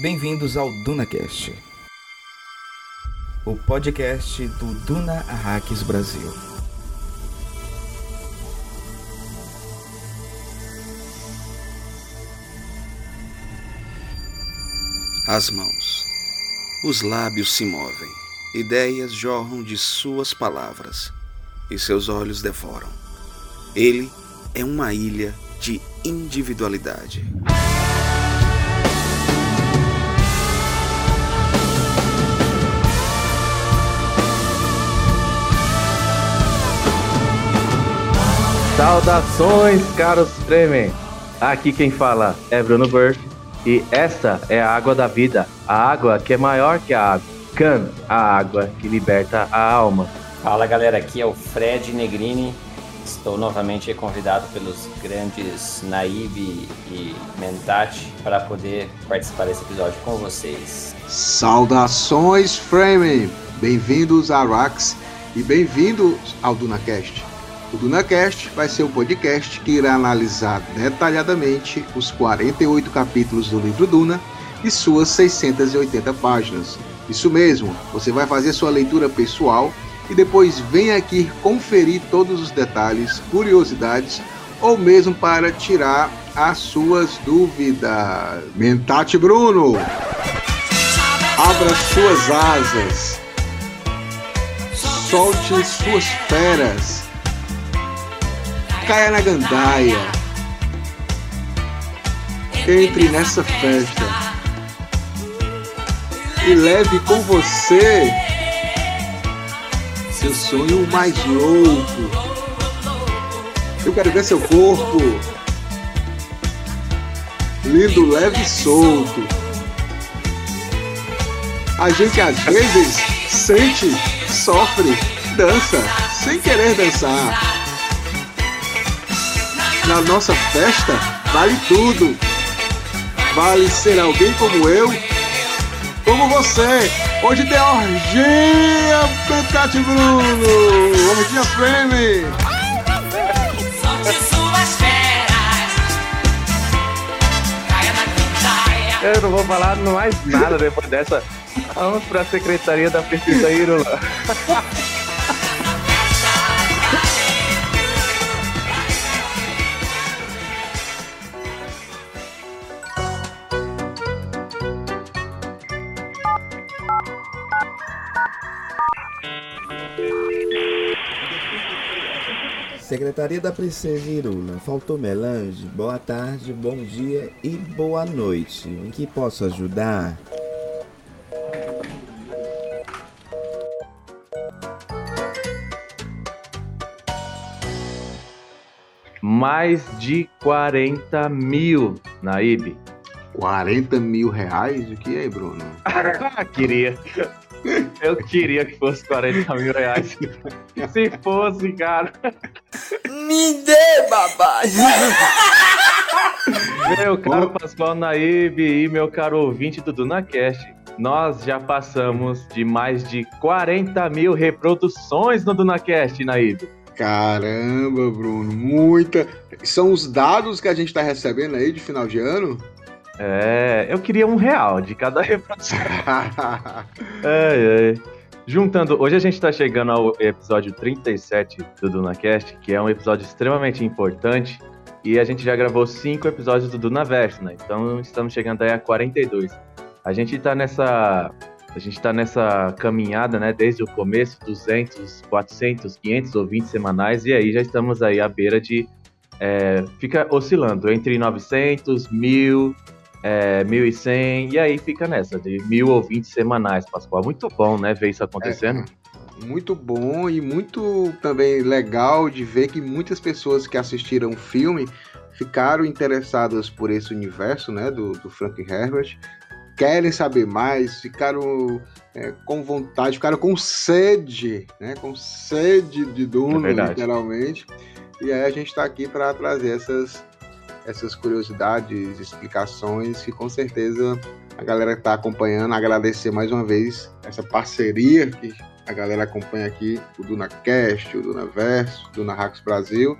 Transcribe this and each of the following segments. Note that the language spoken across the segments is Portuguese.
Bem-vindos ao DunaCast, o podcast do Duna Arraques Brasil. As mãos. Os lábios se movem. Ideias jorram de suas palavras e seus olhos devoram. Ele é uma ilha de individualidade. Saudações, caros Fremen! Aqui quem fala é Bruno Burke e esta é a água da vida, a água que é maior que a água. Can, a água que liberta a alma. Fala galera, aqui é o Fred Negrini. Estou novamente convidado pelos grandes Naib e Mentati para poder participar desse episódio com vocês. Saudações, Fremen! Bem-vindos a Rax e bem-vindos ao DunaCast. O DunaCast vai ser o podcast que irá analisar detalhadamente os 48 capítulos do livro Duna e suas 680 páginas. Isso mesmo, você vai fazer sua leitura pessoal e depois vem aqui conferir todos os detalhes, curiosidades ou mesmo para tirar as suas dúvidas. Mentate Bruno! Abra suas asas, solte suas feras caia na gandaia. Entre nessa festa e leve com você seu sonho mais louco. Eu quero ver seu corpo lindo, leve e solto. A gente às vezes sente, sofre, dança sem querer dançar na nossa festa vale tudo. Vale ser alguém como eu, como você. Hoje tem orgia Petate Bruno, orgia Frame. Eu não vou falar mais nada depois dessa. Vamos para a Secretaria da Pesquisa Irula. Secretaria da Princesa Irula, faltou melange? Boa tarde, bom dia e boa noite. Em que posso ajudar? Mais de 40 mil, Naib. 40 mil reais? O que é, Bruno? Queria. Eu queria que fosse 40 mil reais. Se fosse, cara. Me dê, babai! Meu caro Pascoal Naíbe e meu caro ouvinte do DunaCast, nós já passamos de mais de 40 mil reproduções no DunaCast, Naíbe. Caramba, Bruno, muita. São os dados que a gente está recebendo aí de final de ano? É, eu queria um real de cada reprodução. é, é. Juntando, hoje a gente está chegando ao episódio 37 do DunaCast, que é um episódio extremamente importante, e a gente já gravou cinco episódios do Dunaverso, né? Então estamos chegando aí a 42. A gente está nessa a gente está nessa caminhada, né, desde o começo, 200, 400, 500 ouvintes semanais, e aí já estamos aí à beira de. É, fica oscilando entre 900, 1000, é, 1.100, e aí fica nessa, de mil ouvintes semanais, Pascoal. Muito bom, né, ver isso acontecendo. É, muito bom e muito também legal de ver que muitas pessoas que assistiram o filme ficaram interessadas por esse universo, né, do, do Frank Herbert, querem saber mais, ficaram é, com vontade, ficaram com sede, né, com sede de Duna, é literalmente. E aí a gente está aqui para trazer essas essas curiosidades, explicações, que com certeza a galera que está acompanhando, agradecer mais uma vez essa parceria que a galera acompanha aqui, o DunaCast, o DunaVerso, o DunaHacks Brasil,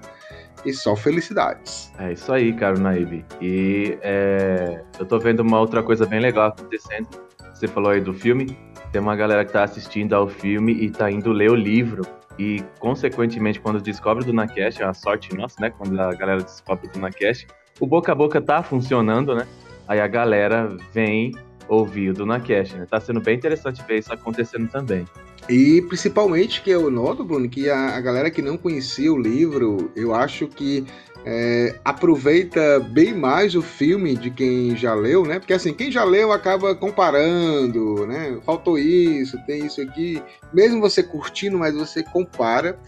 e só felicidades. É isso aí, cara, Naib. E é, eu tô vendo uma outra coisa bem legal acontecendo. Você falou aí do filme, tem uma galera que tá assistindo ao filme e tá indo ler o livro. E, consequentemente, quando descobre o DunaCast, é uma sorte nossa, né? Quando a galera descobre o DunaCast, o boca a boca tá funcionando, né? Aí a galera vem ouvir o DunaCast, né? Tá sendo bem interessante ver isso acontecendo também. E principalmente que eu noto, Bruno, que a, a galera que não conhecia o livro, eu acho que é, aproveita bem mais o filme de quem já leu, né? Porque assim, quem já leu acaba comparando, né? Faltou isso, tem isso aqui. Mesmo você curtindo, mas você compara.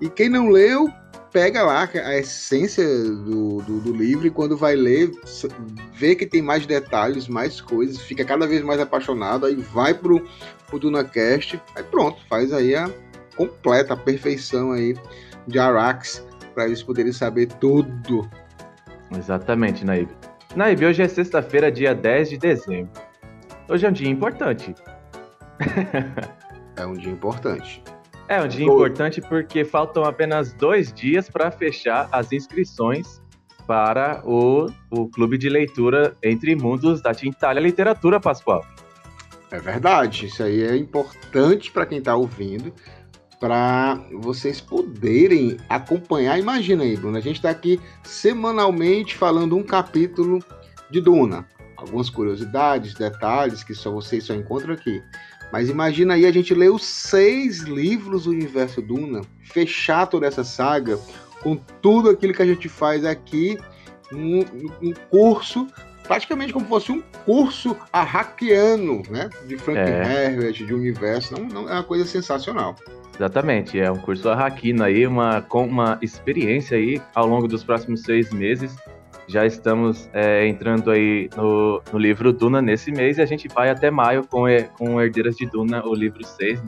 E quem não leu, pega lá a essência do, do, do, livro e quando vai ler, vê que tem mais detalhes, mais coisas, fica cada vez mais apaixonado, aí vai pro, pro DunaCast, aí pronto, faz aí a completa, a perfeição aí de Arax, para eles poderem saber tudo. Exatamente, Naib. Naib, hoje é sexta-feira, dia 10 de dezembro. Hoje é um dia importante. é um dia importante. É um dia importante porque faltam apenas dois dias para fechar as inscrições para o, o clube de leitura Entre Mundos da Tintalha Literatura, Pascoal. É verdade, isso aí é importante para quem está ouvindo, para vocês poderem acompanhar. Imagina aí, Bruno, a gente está aqui semanalmente falando um capítulo de Duna. Algumas curiosidades, detalhes que só vocês só encontram aqui. Mas imagina aí a gente ler os seis livros do universo Duna, fechar toda essa saga com tudo aquilo que a gente faz aqui, um, um curso, praticamente como fosse um curso arraquiano, né? De Frank é. Herbert, de universo. Não, não, é uma coisa sensacional. Exatamente, é um curso arraquino aí, uma, com uma experiência aí ao longo dos próximos seis meses já estamos é, entrando aí no, no, livro Duna nesse mês e a gente vai até maio com, com Herdeiras de Duna, o livro 6.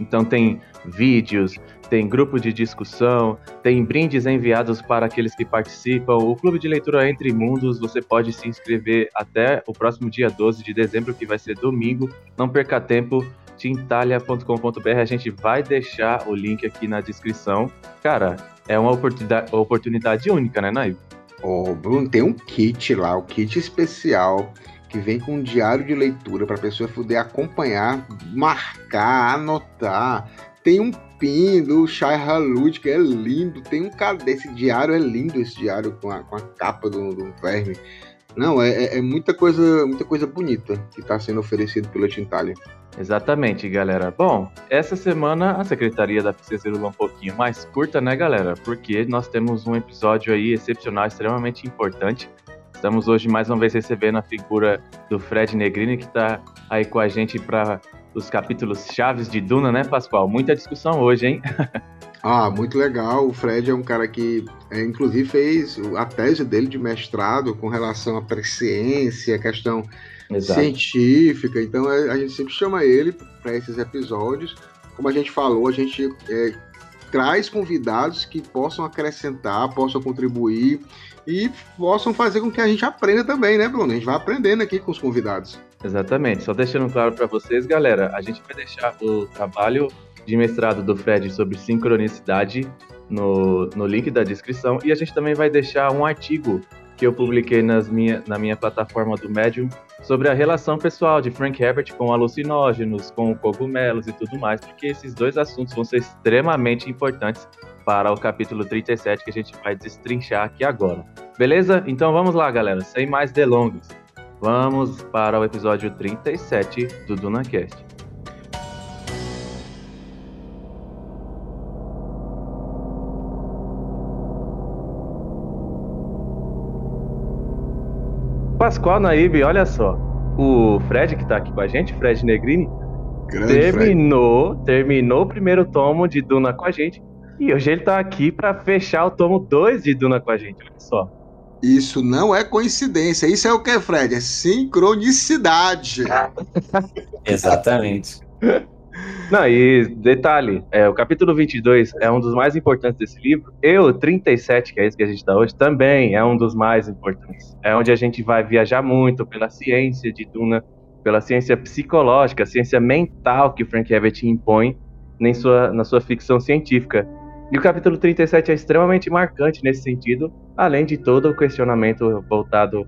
Então tem vídeos, tem grupo de discussão, tem brindes enviados para aqueles que participam. O Clube de Leitura Entre Mundos, você pode se inscrever até o próximo dia 12 de dezembro, que vai ser domingo. Não perca tempo, tintalia.com.br. A gente vai deixar o link aqui na descrição. Cara, é uma oportunidade, oportunidade única, né, Naivo? Ô, oh, Bruno, tem um kit lá, o kit especial que vem com um diário de leitura para a pessoa poder acompanhar, marcar, anotar. Tem um pin do Shai Halud, que é lindo. Tem um cadê? Esse diário é lindo, esse diário com a, com a capa do, do verme. Não, é, é, é muita coisa, muita coisa bonita que está sendo oferecido pela Tintalia. Exatamente, galera. Bom, essa semana a Secretaria da Princesa Lula um pouquinho mais curta, né, galera? Porque nós temos um episódio aí excepcional, extremamente importante. Estamos hoje mais uma vez recebendo a figura do Fred Negrini, que está aí com a gente para os capítulos chaves de Duna, né, Pascoal? Muita discussão hoje, hein? ah, muito legal. O Fred é um cara que, é, inclusive, fez a tese dele de mestrado com relação à presciência, questão Exato. científica. Então a gente sempre chama ele para esses episódios. Como a gente falou, a gente é, traz convidados que possam acrescentar, possam contribuir e possam fazer com que a gente aprenda também, né, Bruno? A gente vai aprendendo aqui com os convidados. Exatamente. Só deixando claro para vocês, galera, a gente vai deixar o trabalho de mestrado do Fred sobre sincronicidade no, no link da descrição e a gente também vai deixar um artigo que eu publiquei nas minha, na minha plataforma do Medium sobre a relação pessoal de Frank Herbert com alucinógenos, com cogumelos e tudo mais, porque esses dois assuntos vão ser extremamente importantes para o capítulo 37 que a gente vai destrinchar aqui agora. Beleza? Então vamos lá, galera, sem mais delongas. Vamos para o episódio 37 do DunaCast. Pascoal Naíbe, olha só. O Fred, que tá aqui com a gente, Fred Negrini, Grande terminou, Fred. terminou o primeiro tomo de Duna com a gente. E hoje ele tá aqui para fechar o tomo 2 de Duna com a gente, olha só. Isso não é coincidência. Isso é o que, Fred? É sincronicidade. Exatamente. Não, e detalhe, é, o capítulo 22 é um dos mais importantes desse livro. E o 37, que é esse que a gente está hoje, também é um dos mais importantes. É onde a gente vai viajar muito pela ciência de Duna, pela ciência psicológica, ciência mental que o Frank Herbert impõe em sua, na sua ficção científica. E o capítulo 37 é extremamente marcante nesse sentido, além de todo o questionamento voltado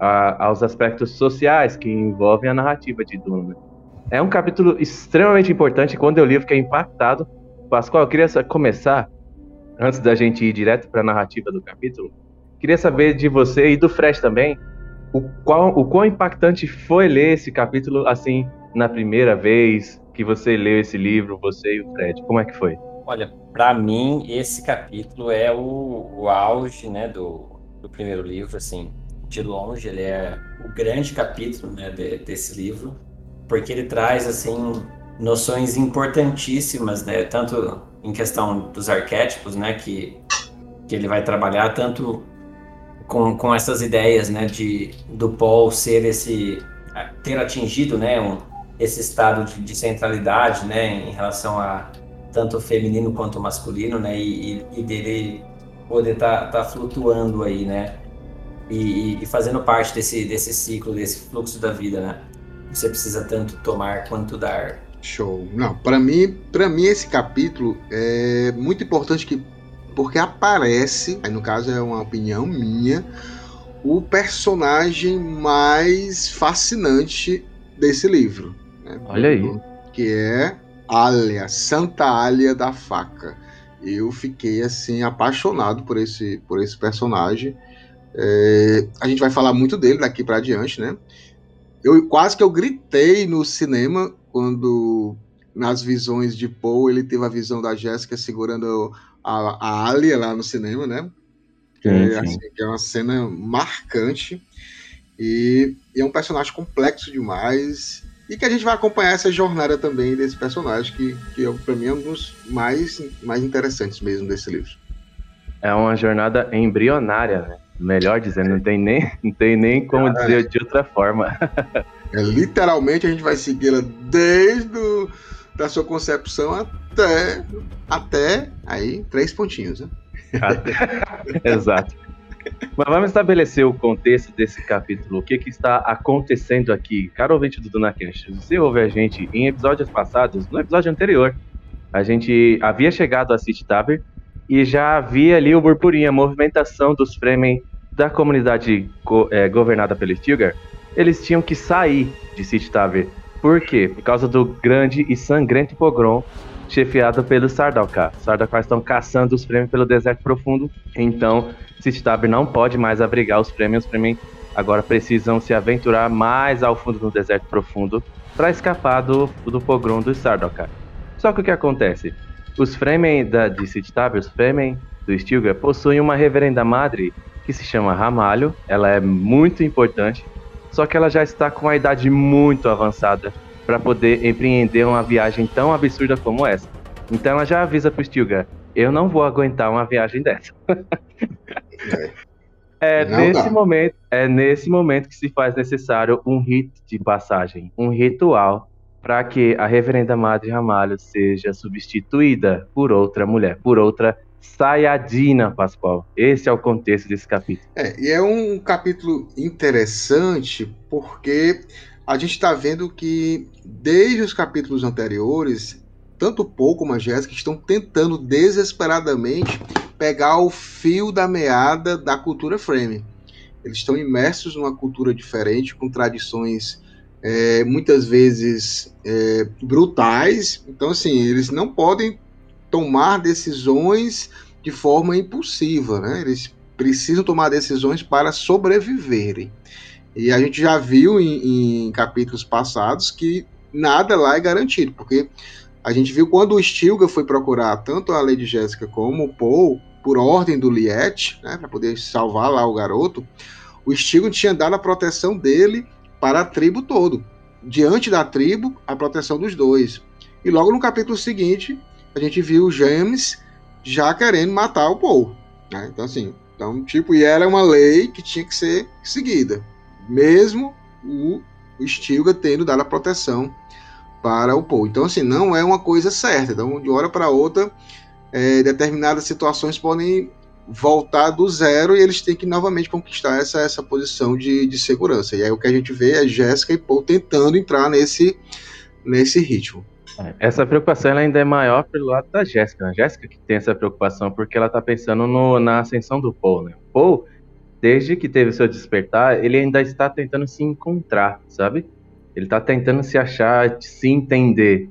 a, aos aspectos sociais que envolvem a narrativa de Duna. É um capítulo extremamente importante. Quando eu li, eu fiquei impactado. Pascoal, eu queria começar, antes da gente ir direto para a narrativa do capítulo, queria saber de você e do Fred também, o, qual, o quão impactante foi ler esse capítulo assim na primeira vez que você leu esse livro, você e o Fred. Como é que foi? Olha, para mim esse capítulo é o, o auge, né, do, do primeiro livro, assim, de longe ele é o grande capítulo, né, de, desse livro, porque ele traz assim noções importantíssimas, né, tanto em questão dos arquétipos, né, que que ele vai trabalhar tanto com, com essas ideias, né, de do Paul ser esse ter atingido, né, um, esse estado de, de centralidade, né, em relação a tanto feminino quanto masculino, né? E, e dele poder estar tá, tá flutuando aí, né? E, e, fazendo parte desse, desse ciclo, desse fluxo da vida, né? Você precisa tanto tomar quanto dar. Show. Não, para mim, para mim esse capítulo é muito importante que porque aparece, aí no caso é uma opinião minha, o personagem mais fascinante desse livro. Né? Olha aí. Que é Alia, Santa Alia da Faca. Eu fiquei assim apaixonado por esse, por esse personagem. É, a gente vai falar muito dele daqui para adiante, né? Eu quase que eu gritei no cinema quando nas visões de Paul ele teve a visão da Jéssica segurando a, a Alia lá no cinema, né? Que, é, assim, que é uma cena marcante e, e é um personagem complexo demais e que a gente vai acompanhar essa jornada também desse personagem, que, que é, para mim é um dos mais, mais interessantes mesmo desse livro. É uma jornada embrionária, né? Melhor dizendo, não tem nem, não tem nem como dizer de outra forma. é, literalmente a gente vai segui-la desde o, da sua concepção até, até aí, três pontinhos, né? Exato. Mas vamos estabelecer o contexto desse capítulo. O que, que está acontecendo aqui? Caro ouvinte do DunaCast, você ouve a gente em episódios passados, no episódio anterior, a gente havia chegado a City Tavern e já havia ali o burburinho, a movimentação dos Fremen da comunidade go é, governada pelo Stilgar. Eles tinham que sair de City Tavern. Por quê? Por causa do grande e sangrento pogrom chefiado pelo Sardaukar. Sardaukar estão caçando os Fremen pelo deserto profundo, então Sittab não pode mais abrigar os Fremen. Os Fremen agora precisam se aventurar mais ao fundo do deserto profundo para escapar do, do pogrom dos Sardaukar. Só que o que acontece? Os Fremen da, de Sittab, os Fremen do Stilgar, possuem uma reverenda madre que se chama Ramalho. Ela é muito importante, só que ela já está com a idade muito avançada para poder empreender uma viagem tão absurda como essa. Então ela já avisa pro Stilgar, eu não vou aguentar uma viagem dessa. é, nesse momento, é nesse momento que se faz necessário um rito de passagem, um ritual para que a reverenda Madre Ramalho seja substituída por outra mulher, por outra Sayadina, Pascoal. Esse é o contexto desse capítulo. É, e é um capítulo interessante porque a gente está vendo que desde os capítulos anteriores, tanto o Paul como a Jéssica estão tentando desesperadamente pegar o fio da meada da cultura frame. Eles estão imersos numa cultura diferente, com tradições é, muitas vezes é, brutais. Então, assim, eles não podem tomar decisões de forma impulsiva, né? Eles precisam tomar decisões para sobreviverem. E a gente já viu em, em capítulos passados que nada lá é garantido, porque a gente viu quando o Stilga foi procurar tanto a Lady Jéssica como o Paul, por ordem do Liette, né, para poder salvar lá o garoto, o Stilga tinha dado a proteção dele para a tribo todo. Diante da tribo, a proteção dos dois. E logo no capítulo seguinte, a gente viu James já querendo matar o Paul. Né? Então, assim, então, tipo, e era uma lei que tinha que ser seguida mesmo o, Stilga tendo dado a proteção para o Paul. Então, assim, não é uma coisa certa. Então, de hora para outra, é, determinadas situações podem voltar do zero e eles têm que novamente conquistar essa, essa posição de, de segurança. E aí o que a gente vê é Jéssica e Paul tentando entrar nesse, nesse ritmo. É, essa preocupação ainda é maior pelo lado da Jéssica. A né? Jéssica que tem essa preocupação porque ela está pensando no, na ascensão do Paul. Né? Paul, desde que teve seu despertar, ele ainda está tentando se encontrar, sabe? Ele está tentando se achar, se entender.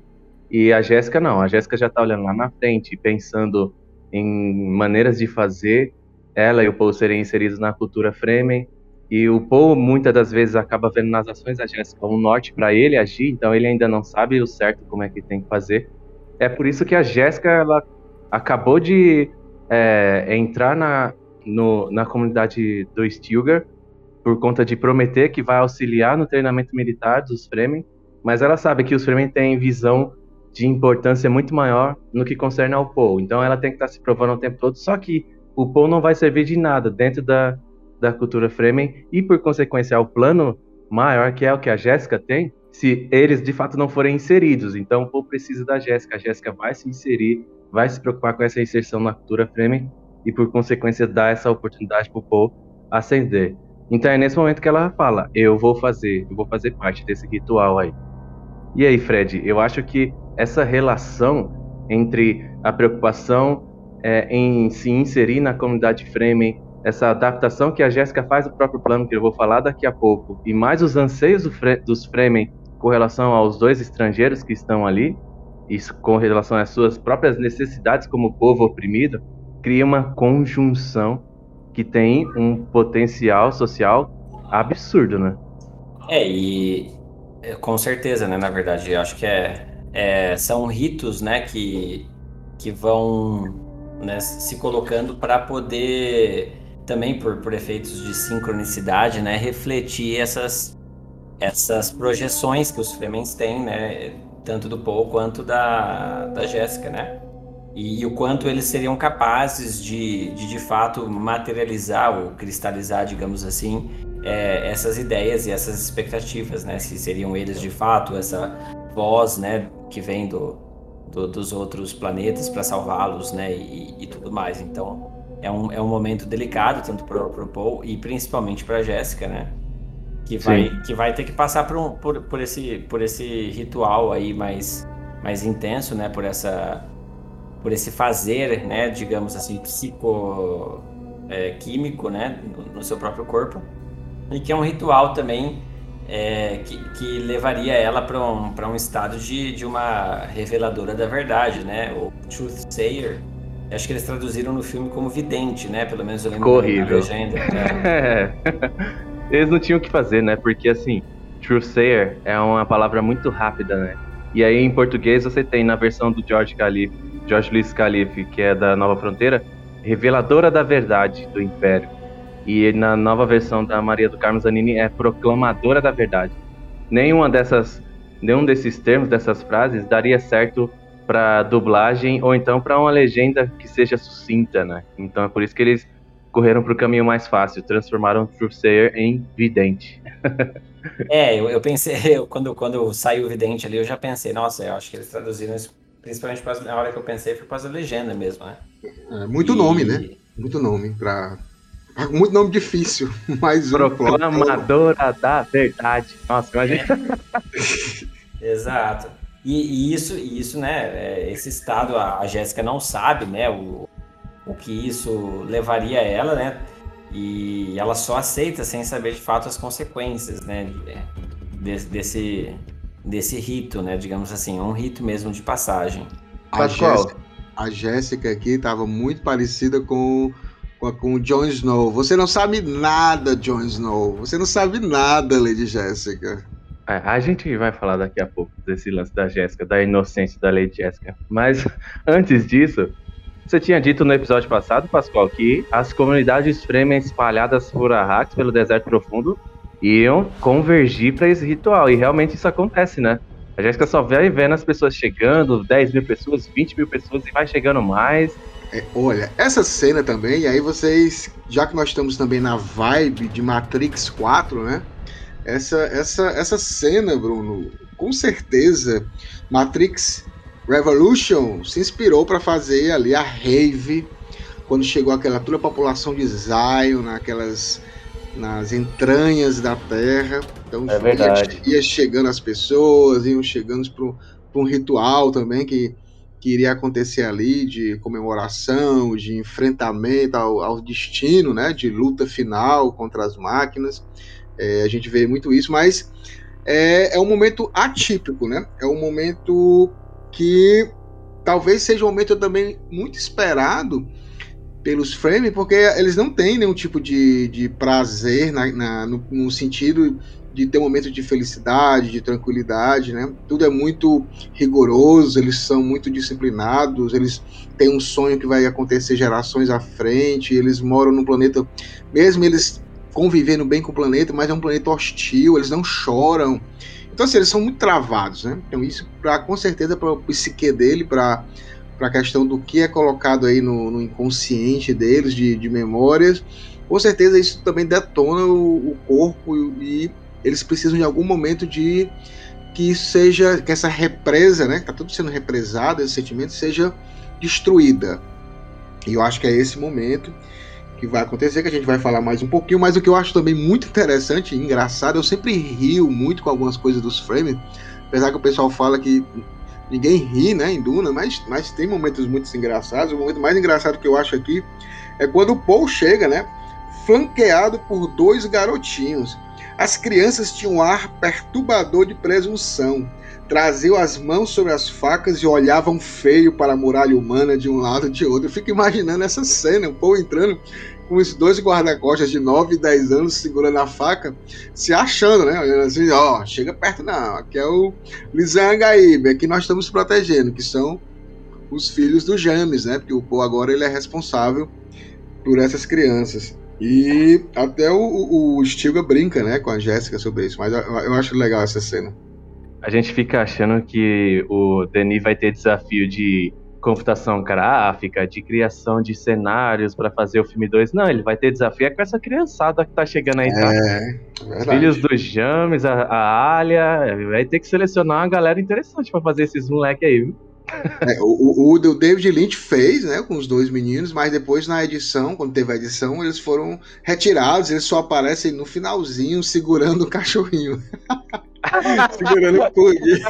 E a Jéssica não. A Jéssica já está olhando lá na frente, pensando em maneiras de fazer ela e o Paul serem inseridos na cultura Fremen. E o Paul muitas das vezes acaba vendo nas ações da Jéssica um norte para ele agir, então ele ainda não sabe o certo como é que tem que fazer. É por isso que a Jéssica ela acabou de é, entrar na, no, na comunidade do Stilgar por conta de prometer que vai auxiliar no treinamento militar dos Fremen, mas ela sabe que os Fremen têm visão de importância muito maior no que concerne ao Paul. Então ela tem que estar se provando o tempo todo, só que o Paul não vai servir de nada dentro da, da cultura Fremen e por consequência ao plano maior que é o que a Jéssica tem, se eles de fato não forem inseridos. Então o Paul precisa da Jéssica, a Jéssica vai se inserir, vai se preocupar com essa inserção na cultura Fremen e por consequência dar essa oportunidade para o Paul ascender. Então é nesse momento que ela fala: "Eu vou fazer, eu vou fazer parte desse ritual aí". E aí, Fred, eu acho que essa relação entre a preocupação é, em se inserir na comunidade Fremen, essa adaptação que a Jéssica faz do próprio plano, que eu vou falar daqui a pouco, e mais os anseios do Fre dos Fremen com relação aos dois estrangeiros que estão ali, isso com relação às suas próprias necessidades como povo oprimido, cria uma conjunção que tem um potencial social absurdo, né? É, e é, com certeza, né? Na verdade, eu acho que é é, são ritos né, que, que vão né, se colocando para poder, também por, por efeitos de sincronicidade, né, refletir essas, essas projeções que os Fremens têm, né, tanto do Paul quanto da, da Jéssica, né? E, e, o quanto eles seriam capazes de, de, de fato, materializar ou cristalizar, digamos assim, é, essas ideias e essas expectativas, né? Se seriam eles, de fato, essa voz, né, que vem do, do dos outros planetas para salvá-los, né, e, e, tudo mais. Então, é um, é um momento delicado tanto para o Paul e principalmente para Jéssica, né, que vai que vai ter que passar por, um, por, por esse por esse ritual aí mais mais intenso, né, por essa por esse fazer, né, digamos assim, psico é, né, no, no seu próprio corpo e que é um ritual também é, que, que, levaria ela para um, um estado de, de uma reveladora da verdade, né? O Truth Sayer. Acho que eles traduziram no filme como vidente, né? Pelo menos eu lembro Corrível. da legenda. Né? eles não tinham o que fazer, né? Porque assim, Truth Sayer é uma palavra muito rápida, né? E aí em português você tem na versão do George Calif, George Luiz Calif, que é da Nova Fronteira, reveladora da verdade do Império. E na nova versão da Maria do Carmo Zanini é proclamadora da verdade. Nenhuma dessas, nenhum desses termos, dessas frases, daria certo para dublagem ou então para uma legenda que seja sucinta, né? Então é por isso que eles correram para o caminho mais fácil, transformaram Truthsayer em vidente. é, eu, eu pensei, eu, quando, quando saiu o vidente ali, eu já pensei, nossa, eu acho que eles traduziram isso, principalmente na hora que eu pensei, foi para a legenda mesmo, né? É, muito e... nome, né? Muito nome para muito nome difícil, mas Proclamadora da verdade. Nossa, imagina. É. Exato. E, e, isso, isso, né? É, esse estado, a, a Jéssica não sabe, né? O, o que isso levaria a ela, né? E ela só aceita sem saber de fato as consequências, né? Desse, desse, desse rito, né? Digamos assim, um rito mesmo de passagem. A Jéssica, a Jéssica aqui estava muito parecida com com o Jon Snow. Você não sabe nada, Jon Snow. Você não sabe nada, Lady Jessica. É, a gente vai falar daqui a pouco desse lance da Jéssica, da inocência da Lady Jessica. Mas antes disso, você tinha dito no episódio passado, Pascoal, que as comunidades Fremen espalhadas por Arrax, pelo deserto profundo, iam convergir para esse ritual. E realmente isso acontece, né? A Jéssica só vai vendo as pessoas chegando, 10 mil pessoas, 20 mil pessoas, e vai chegando mais. É, olha, essa cena também, e aí vocês, já que nós estamos também na vibe de Matrix 4, né? Essa, essa, essa cena, Bruno, com certeza Matrix Revolution se inspirou para fazer ali a rave quando chegou aquela toda a população de Zion, naquelas nas entranhas da Terra. Então é verdade. Ia, ia chegando as pessoas, iam chegando para um ritual também que, que iria acontecer ali de comemoração, de enfrentamento ao, ao destino, né, de luta final contra as máquinas. É, a gente vê muito isso, mas é, é um momento atípico, né? É um momento que talvez seja um momento também muito esperado pelos frames, porque eles não têm nenhum tipo de, de prazer na, na no, no, sentido de ter um momento de felicidade, de tranquilidade, né? Tudo é muito rigoroso, eles são muito disciplinados, eles têm um sonho que vai acontecer gerações à frente, eles moram num planeta, mesmo eles convivendo bem com o planeta, mas é um planeta hostil, eles não choram. Então, assim, eles são muito travados, né? Então, isso, pra, com certeza, para o psique dele, para a questão do que é colocado aí no, no inconsciente deles, de, de, memórias, com certeza isso também detona o, o corpo e eles precisam de algum momento de que seja que essa represa, né, que tá tudo sendo represado, esse sentimento seja destruída. E eu acho que é esse momento que vai acontecer, que a gente vai falar mais um pouquinho, mas o que eu acho também muito interessante e engraçado, eu sempre rio muito com algumas coisas dos frames, apesar que o pessoal fala que ninguém ri, né, em Duna, mas, mas tem momentos muito engraçados. O momento mais engraçado que eu acho aqui é quando o Paul chega, né, flanqueado por dois garotinhos. As crianças tinham um ar perturbador de presunção. Traziam as mãos sobre as facas e olhavam feio para a muralha humana de um lado e de outro. Eu fico imaginando essa cena, o Paul entrando com os dois guarda-costas de 9 e 10 anos segurando a faca, se achando, né? Olhando assim, ó, chega perto não, aqui é o Lizangaíbe, aqui nós estamos protegendo, que são os filhos do James, né? Porque o Paul agora ele é responsável por essas crianças. E até o, o, Stilga brinca, né, com a Jéssica sobre isso, mas eu, eu acho legal essa cena. A gente fica achando que o Denis vai ter desafio de computação gráfica, de criação de cenários para fazer o filme 2. Não, ele vai ter desafio é com essa criançada que tá chegando aí, tá? É, Os filhos dos James, a, a Alia, vai ter que selecionar uma galera interessante para fazer esses moleque aí, viu? É, o, o, o David Lynch fez, né, com os dois meninos, mas depois na edição, quando teve a edição, eles foram retirados, eles só aparecem no finalzinho segurando o cachorrinho. segurando o pug.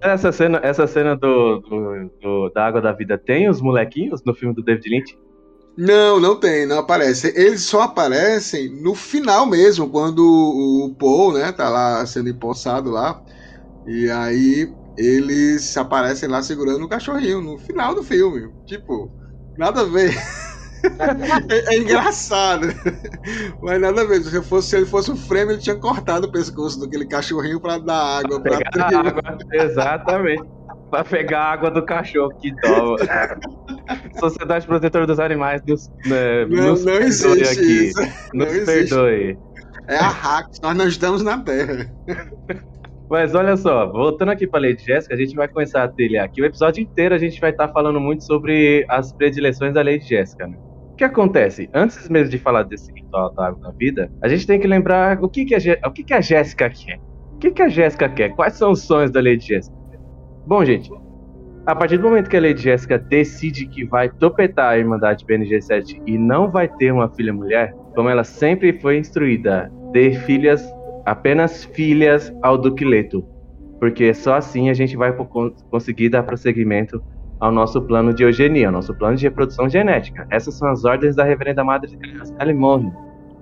essa cena, essa cena do, do, do, da Água da Vida tem os molequinhos no filme do David Lynch? Não, não tem, não aparece. Eles só aparecem no final mesmo, quando o Paul, né, tá lá sendo empossado lá. E aí eles aparecem lá segurando o cachorrinho no final do filme. Tipo, nada a ver. é, é, engraçado. Mas nada a ver. Se, fosse, se ele fosse o frame, ele tinha cortado o pescoço daquele cachorrinho para dar água pra pegar água. Exatamente. Pra pegar a água do cachorro, que dó. Sociedade Protetora dos Animais, nos, né, não, nos não existe aqui. Isso. Nos não perdoe. É a hack, nós não estamos na Terra. Mas olha só, voltando aqui para Lady Jéssica, a gente vai começar a trilhar aqui. O episódio inteiro a gente vai estar tá falando muito sobre as predileções da Lady Jéssica, né? O que acontece? Antes mesmo de falar desse ritual da água da vida, a gente tem que lembrar o que, que, a, o que, que a Jéssica quer. O que, que a Jéssica quer? Quais são os sonhos da Lady Jéssica? Bom, gente, a partir do momento que a Lady Jéssica decide que vai topetar a Irmandade BNG7 e não vai ter uma filha mulher, como ela sempre foi instruída, ter filhas apenas filhas ao Duque Leto, porque só assim a gente vai conseguir dar prosseguimento ao nosso plano de eugenia, ao nosso plano de reprodução genética. Essas são as ordens da Reverenda Madre Calimone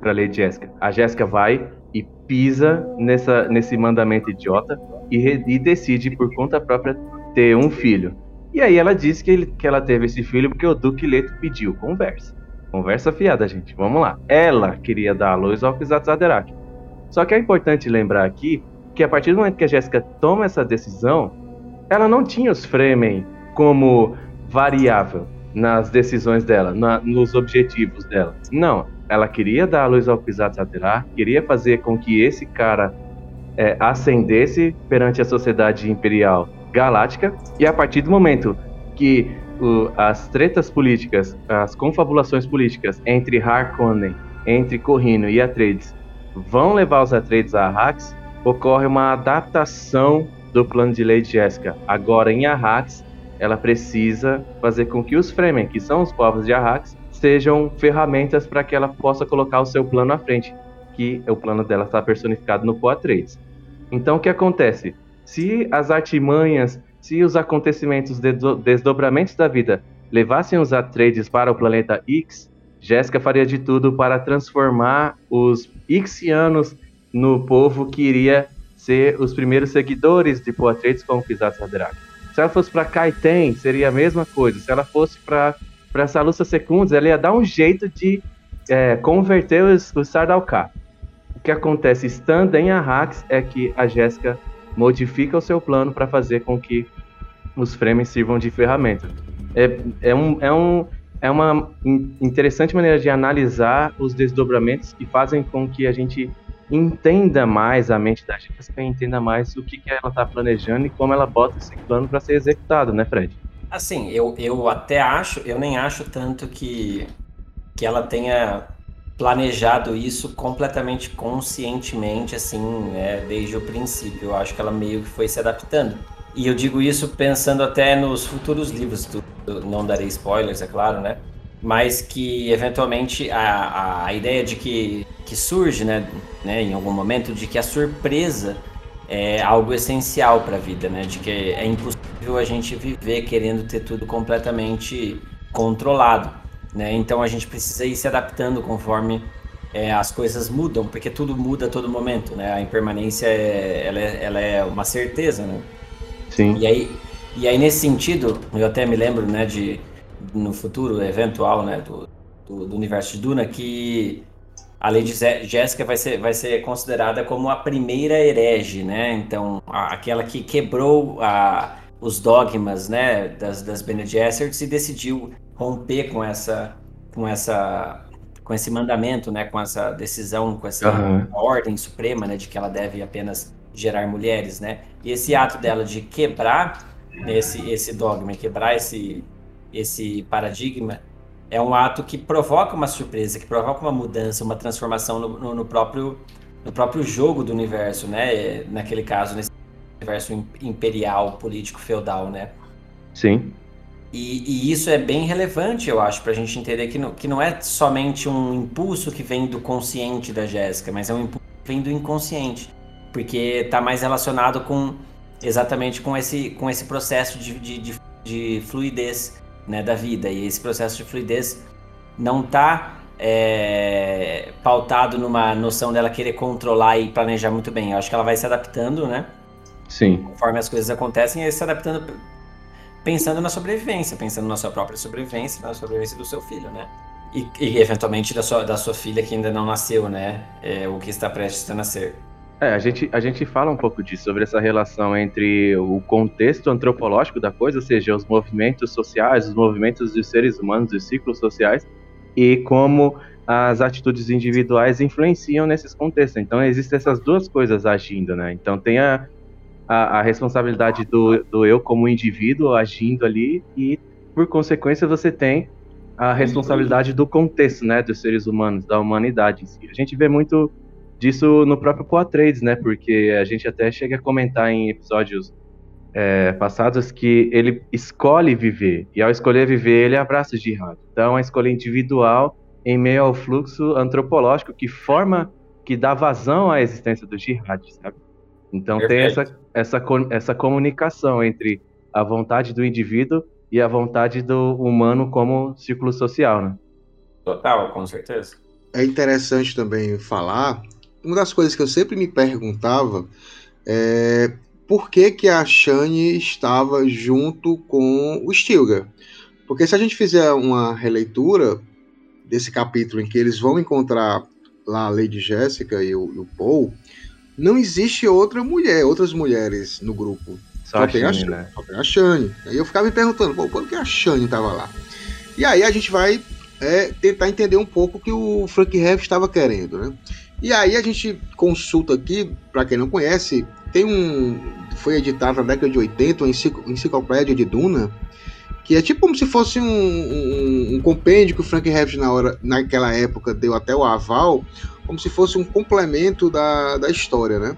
para a Lady Jéssica. A Jéssica vai e pisa nessa, nesse mandamento idiota e, e, decide por conta própria ter um filho. E aí ela diz que, ele, que ela teve esse filho porque o Duque Leto pediu. Conversa. Conversa fiada, gente. Vamos lá. Ela queria dar a luz ao Kizatzaderak. Só que é importante lembrar aqui que a partir do momento que a Jéssica toma essa decisão, ela não tinha os Fremen como variável nas decisões dela, na, nos objetivos dela. Não, ela queria dar a luz ao Pisat Saterar, queria fazer com que esse cara é, ascendesse perante a sociedade imperial galáctica, e a partir do momento que as tretas políticas, as confabulações políticas entre Harkonnen, entre Corrino e Atreides vão levar os Atreides a Arrax, ocorre uma adaptação do plano de Lady Jéssica. Agora em Arrax, ela precisa fazer com que os Fremen, que são os povos de Arrax, sejam ferramentas para que ela possa colocar o seu plano à frente, que o plano dela está personificado no Poa3. Então o que acontece? Se as artimanhas, se os acontecimentos, desdobramentos da vida levassem os Atreides para o planeta X, Jéssica faria de tudo para transformar os Ixianos no povo que iria ser os primeiros seguidores de Poatreides como Kizatz Haderach. Se ela fosse para Kaiten, seria a mesma coisa. Se ela fosse para para Salusa Secundos, ela ia dar um jeito de é, converter os, os Sardaukar. O que acontece estando em Arrax é que a Jéssica modifica o seu plano para fazer com que os Fremen sirvam de ferramenta. É, é, um, é, um, é uma interessante maneira de analisar os desdobramentos que fazem com que a gente entenda mais a mente da Jéssica, entenda mais o que, que ela está planejando e como ela bota esse plano para ser executado, né, Fred? Assim, eu, eu até acho, eu nem acho tanto que, que ela tenha planejado isso completamente conscientemente, assim, né, desde o princípio. Eu acho que ela meio que foi se adaptando. E eu digo isso pensando até nos futuros livros, não darei spoilers, é claro, né? Mas que eventualmente a, a ideia de que, que surge, né, né, em algum momento, de que a surpresa é algo essencial para a vida, né? De que é impossível a gente viver querendo ter tudo completamente controlado, né? Então a gente precisa ir se adaptando conforme é, as coisas mudam, porque tudo muda a todo momento, né? A impermanência é, ela é, ela é uma certeza, né? Sim. E aí, e aí nesse sentido, eu até me lembro, né, de no futuro eventual, né, do, do, do universo de Duna, que a Lady Jéssica vai ser, vai ser considerada como a primeira herege, né? Então, a, aquela que quebrou a, os dogmas, né, das, das Bene Gesserits e decidiu romper com essa, com essa, com esse mandamento, né, com essa decisão, com essa uhum. ordem suprema, né, de que ela deve apenas gerar mulheres, né? E esse ato dela de quebrar esse, esse dogma, quebrar esse, esse paradigma, é um ato que provoca uma surpresa, que provoca uma mudança, uma transformação no, no, no próprio, no próprio jogo do universo, né? Naquele caso, nesse universo imperial, político, feudal, né? Sim. E, e, isso é bem relevante, eu acho, para a gente entender que não, que não é somente um impulso que vem do consciente da Jéssica, mas é um impulso que vem do inconsciente, porque está mais relacionado com exatamente com esse, com esse processo de, de, de, de fluidez né, da vida. E esse processo de fluidez não está é, pautado numa noção dela querer controlar e planejar muito bem. Eu acho que ela vai se adaptando, né? Sim. Conforme as coisas acontecem, e se adaptando pensando na sobrevivência, pensando na sua própria sobrevivência, na sobrevivência do seu filho, né? E, e eventualmente da sua, da sua filha que ainda não nasceu, né? É, o que está prestes a nascer. É, a gente, a gente fala um pouco disso, sobre essa relação entre o contexto antropológico da coisa, ou seja, os movimentos sociais, os movimentos dos seres humanos, os ciclos sociais, e como as atitudes individuais influenciam nesses contextos. Então, existem essas duas coisas agindo, né? Então, tem a, a, a responsabilidade do, do eu como indivíduo agindo ali, e, por consequência, você tem a responsabilidade do contexto, né, dos seres humanos, da humanidade em si. A gente vê muito disso no próprio Poatrades, né? Porque a gente até chega a comentar em episódios é, passados que ele escolhe viver, e ao escolher viver, ele abraça o jihad. Então, é uma escolha individual em meio ao fluxo antropológico que forma, que dá vazão à existência do jihad, sabe? Então, Perfeito. tem essa, essa, essa comunicação entre a vontade do indivíduo e a vontade do humano como círculo social, né? Total, com certeza. É interessante também falar uma das coisas que eu sempre me perguntava é por que, que a Shane estava junto com o Stilgar. Porque se a gente fizer uma releitura desse capítulo em que eles vão encontrar lá a Lady Jéssica e o, e o Paul, não existe outra mulher, outras mulheres no grupo. Só, só tem a Shane, né? Só tem a Shane. Aí eu ficava me perguntando, pô, por que a Shane estava lá? E aí a gente vai é, tentar entender um pouco o que o Frank Heff estava querendo, né? E aí a gente consulta aqui, para quem não conhece, tem um. Foi editado na década de 80, uma enciclopédia de Duna, que é tipo como se fosse um, um, um compêndio que o Frank Herbst na hora, naquela época deu até o aval, como se fosse um complemento da, da história, né?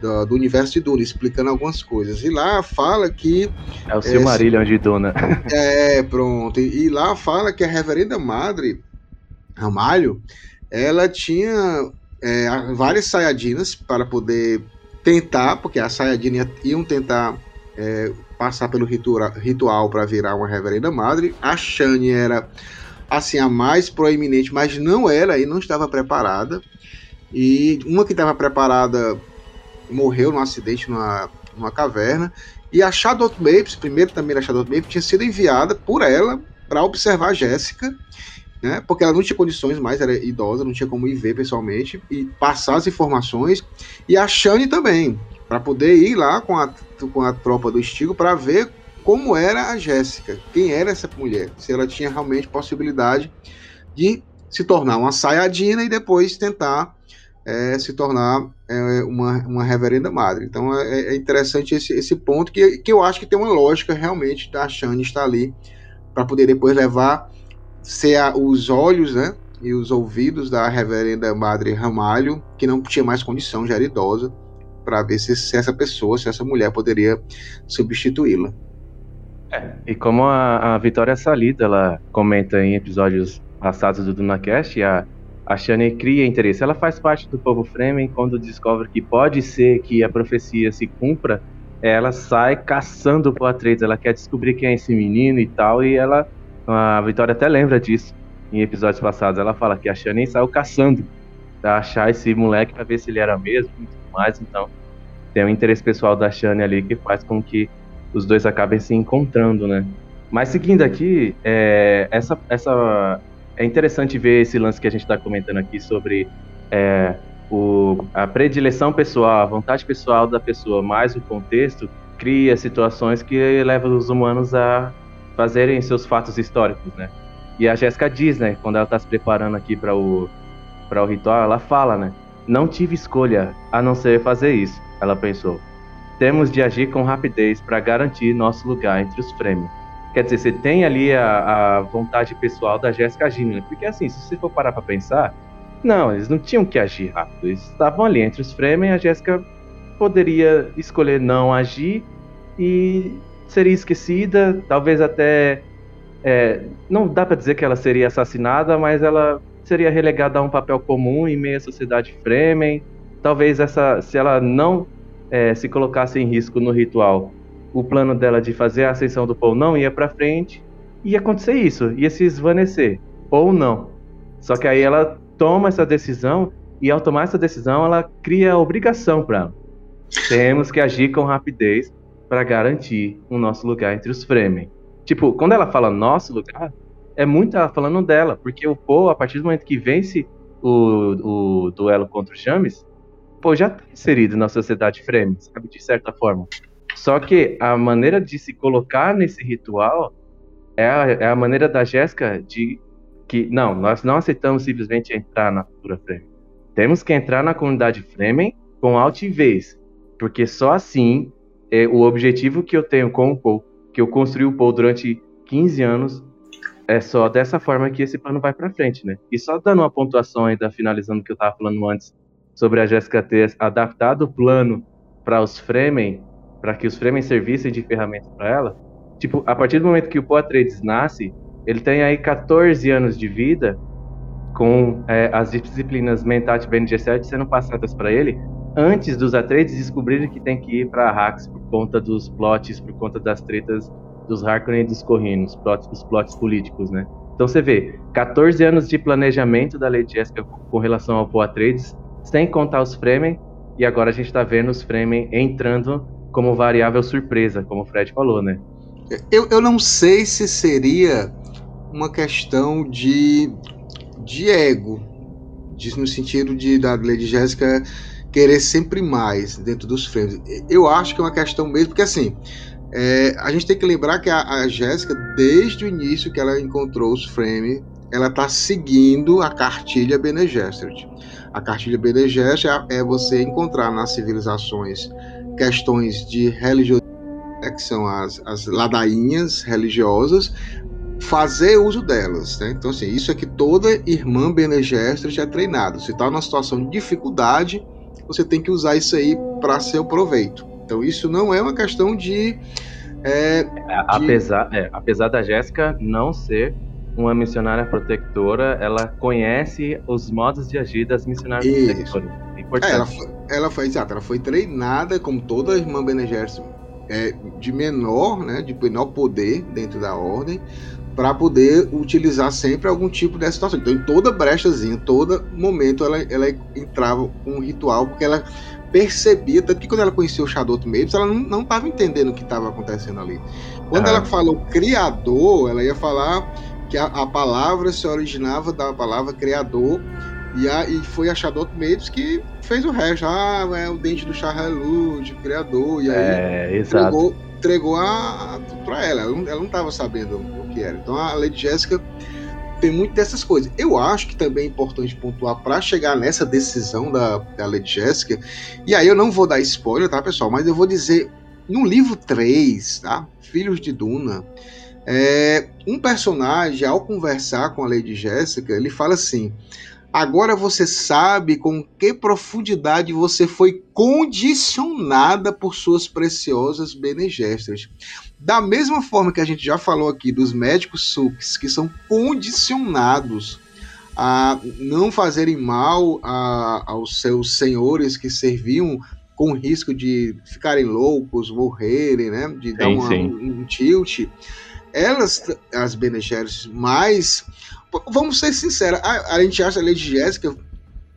do, do, universo de Duna, explicando algumas coisas. E lá fala que. É o Silmarillion é, de Duna. É, pronto. E, e, lá fala que a Reverenda Madre Ramalho ela tinha é, várias saiadinas para poder tentar, porque as saiadinas iam tentar é, passar pelo ritual, ritual para virar uma Reverenda Madre. A Shani era assim a mais proeminente, mas não era e não estava preparada. E uma que estava preparada morreu num acidente numa, numa caverna. E a Shadow Mapes, primeiro também a Shadow Mapes, tinha sido enviada por ela para observar Jéssica, né? Porque ela não tinha condições mais, era idosa, não tinha como ir ver pessoalmente e passar as informações. E a Shane também, para poder ir lá com a, com a tropa do Estigo para ver como era a Jéssica, quem era essa mulher, se ela tinha realmente possibilidade de se tornar uma saiadina e depois tentar é, se tornar é, uma, uma reverenda madre. Então é, é, interessante esse, esse ponto que, que eu acho que tem uma lógica realmente da Shane estar ali para poder depois levar ser a, os olhos, né, e os ouvidos da reverenda madre Ramalho, que não tinha mais condição, já era idosa, para ver se, se, essa pessoa, se essa mulher poderia substituí-la. É, e como a, a Vitória Salida, ela comenta em episódios passados do DunaCast, a a Shani cria interesse. Ela faz parte do povo Fremen quando descobre que pode ser que a profecia se cumpra. Ela sai caçando o Atreides. Ela quer descobrir quem é esse menino e tal. E ela, a Vitória até lembra disso em episódios passados. Ela fala que a Shani saiu caçando para achar esse moleque para ver se ele era mesmo e tudo mais. Então tem um interesse pessoal da Shani ali que faz com que os dois acabem se encontrando, né? Mas seguindo aqui, é, essa, essa é interessante ver esse lance que a gente está comentando aqui sobre é, o, a predileção pessoal, a vontade pessoal da pessoa, mais o contexto, cria situações que levam os humanos a fazerem seus fatos históricos, né? E a Jéssica diz, né, quando ela está se preparando aqui para o para o ritual, ela fala, né? Não tive escolha a não ser fazer isso, ela pensou. Temos de agir com rapidez para garantir nosso lugar entre os Fremen. Quer dizer, você tem ali a, a vontade pessoal da Jéssica agindo. Né? Porque assim, se você for parar pra pensar, não, eles não tinham que agir rápido. Eles estavam ali entre os Fremen, a Jéssica poderia escolher não agir e seria esquecida, talvez até. É, não dá para dizer que ela seria assassinada, mas ela seria relegada a um papel comum em meio à sociedade Fremen. Talvez essa, se ela não é, se colocasse em risco no ritual, o plano dela de fazer a ascensão do Paul não ia para frente, ia acontecer isso, ia se esvanecer, ou não. Só que aí ela toma essa decisão e ao tomar essa decisão ela cria a obrigação para. Temos que agir com rapidez para garantir o nosso lugar entre os Fremen. Tipo, quando ela fala nosso lugar, é muito ela falando dela, porque o Paul, a partir do momento que vence o, o duelo contra o James, Paul já está inserido na sociedade Fremen, sabe, de certa forma. Só que a maneira de se colocar nesse ritual é a, é a maneira da Jéssica de que, não, nós não aceitamos simplesmente entrar na cultura Fremen. Temos que entrar na comunidade Fremen com altivez, porque só assim é o objetivo que eu tenho com o Paul, que eu construí o Paul durante 15 anos, é só dessa forma que esse plano vai para frente, né? E só dando uma pontuação ainda, finalizando o que eu estava falando antes, sobre a Jéssica ter adaptado o plano para os Fremen, para que os Fremen servissem de ferramenta para ela, tipo, a partir do momento que o Poe Atreides nasce, ele tem aí 14 anos de vida com é, as disciplinas Mentat Ben Gesserit sendo passadas para ele antes dos Atreides descobrirem que tem que ir para Arrax por conta dos plots, por conta das tretas dos Harkonnen e dos Corrinos, plots, os plots políticos, né? Então você vê, 14 anos de planejamento da Lady Jessica com relação ao Poe Atreides, sem contar os Fremen, e agora a gente está vendo os Fremen entrando como variável surpresa, como o Fred falou, né? Eu, eu não sei se seria uma questão de, de ego, diz no sentido de da Lady Jéssica querer sempre mais dentro dos frames. Eu acho que é uma questão mesmo, porque assim, é, a gente tem que lembrar que a, a Jéssica, desde o início que ela encontrou os frames, ela está seguindo a cartilha Bene Gesserit. A cartilha Bene Gesserit é, é você encontrar nas civilizações questões de religiosidade, né, que são as, as ladainhas religiosas, fazer uso delas. Né? Então, assim, isso é que toda irmã Bene Gesserit é treinada. Se está numa situação de dificuldade, você tem que usar isso aí para seu proveito. Então isso não é uma questão de. É, de... Apesar, é, apesar da Jéssica não ser uma missionária protetora, ela conhece os modos de agir das missionárias Isso. protetoras. É. É, ela, foi, ela foi, exato, ela foi treinada, como toda irmã Bene é, de menor, né, de menor poder dentro da ordem, para poder utilizar sempre algum tipo dessa situação. Então, em toda brechazinha, todo momento, ela, ela entrava com um ritual, porque ela percebia, tanto que quando ela conheceu o Shadot Mapes, ela não estava entendendo o que estava acontecendo ali. Quando ela falou criador, ela ia falar que a, a, palavra se originava da palavra criador e, a, e foi a Shadot Mapes que fez o resto. Ah, é o dente do Charrelud, o criador, e aí é, entregou, entregou a, para ela. Ela não estava sabendo o que era. Então a Lady Jéssica tem muito dessas coisas. Eu acho que também é importante pontuar para chegar nessa decisão da, da Lady Jéssica. E aí eu não vou dar spoiler, tá, pessoal? Mas eu vou dizer no livro 3, tá? Filhos de Duna, é, um personagem, ao conversar com a Lady Jéssica, ele fala assim: Agora você sabe com que profundidade você foi condicionada por suas preciosas benegestras. Da mesma forma que a gente já falou aqui dos médicos sucs, que são condicionados a não fazerem mal a, aos seus senhores que serviam com risco de ficarem loucos, morrerem, né? De sim, dar uma, um, tilt elas, as Bene mais. Vamos ser sinceros, a, a gente acha a Lady Jéssica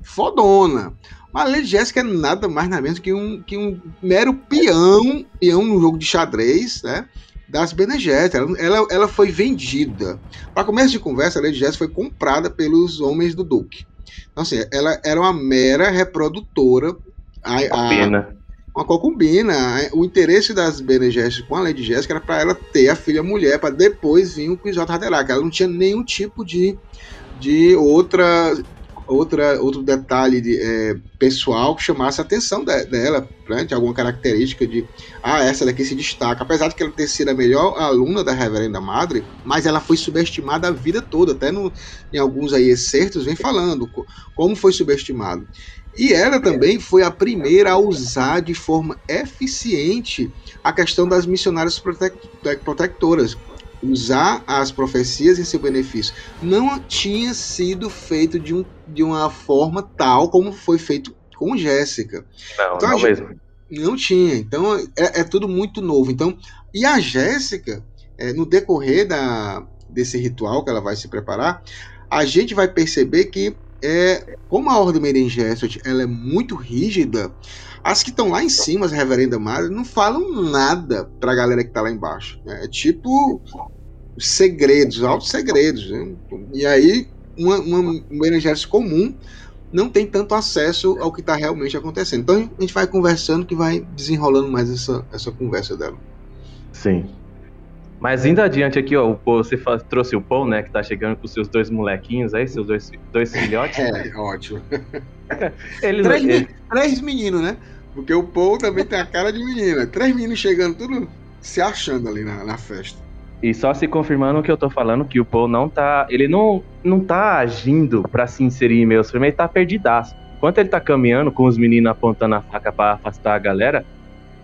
fodona. Mas a Lady Jéssica é nada mais nada menos que um, que um mero peão, peão no jogo de xadrez, né? Das Bene ela, ela, ela, foi vendida. Para começo de conversa, a Lady Jéssica foi comprada pelos homens do Duque. Então, assim, ela era uma mera reprodutora. A, a, pena uma concubina. O interesse das Bene Gesserit com a Lady Jéssica era para ela ter a filha mulher, para depois vir o Kwisatz Haderach. Ela não tinha nenhum tipo de, de outra, outra, outro detalhe de, é, pessoal que chamasse a atenção de, dela, né, de alguma característica de, ah, essa daqui se destaca. Apesar de que ela ter sido a melhor aluna da Reverenda Madre, mas ela foi subestimada a vida toda, até no, em alguns aí excertos vem falando como foi subestimado. E ela também foi a primeira a usar de forma eficiente a questão das missionárias protectoras, usar as profecias em seu benefício. Não tinha sido feito de, um, de uma forma tal como foi feito com Jéssica. Não, então, não mesmo. Não tinha. Então é, é, tudo muito novo. Então, e a Jéssica, é, no decorrer da, desse ritual que ela vai se preparar, a gente vai perceber que é, como a Ordem Meren Gesserit, ela é muito rígida, as que estão lá em cima, as Reverenda Madre, não falam nada para a galera que está lá embaixo. Né? É tipo segredos, altos segredos. Né? E aí, uma, uma, um comum não tem tanto acesso ao que está realmente acontecendo. Então a gente vai conversando que vai desenrolando mais essa, essa conversa dela. Sim. Mas indo adiante aqui, ó, você trouxe o Paul, né, que tá chegando com seus dois molequinhos aí, seus dois, dois filhotes. É, ótimo. Eles, três, ele... três meninos, né? Porque o Paul também tem a cara de menina. Três meninos chegando, tudo se achando ali na, na festa. E só se confirmando o que eu tô falando, que o Paul não tá. Ele não, não tá agindo para se inserir em meus filmes, ele tá perdidaço. Enquanto ele tá caminhando com os meninos apontando a faca para afastar a galera,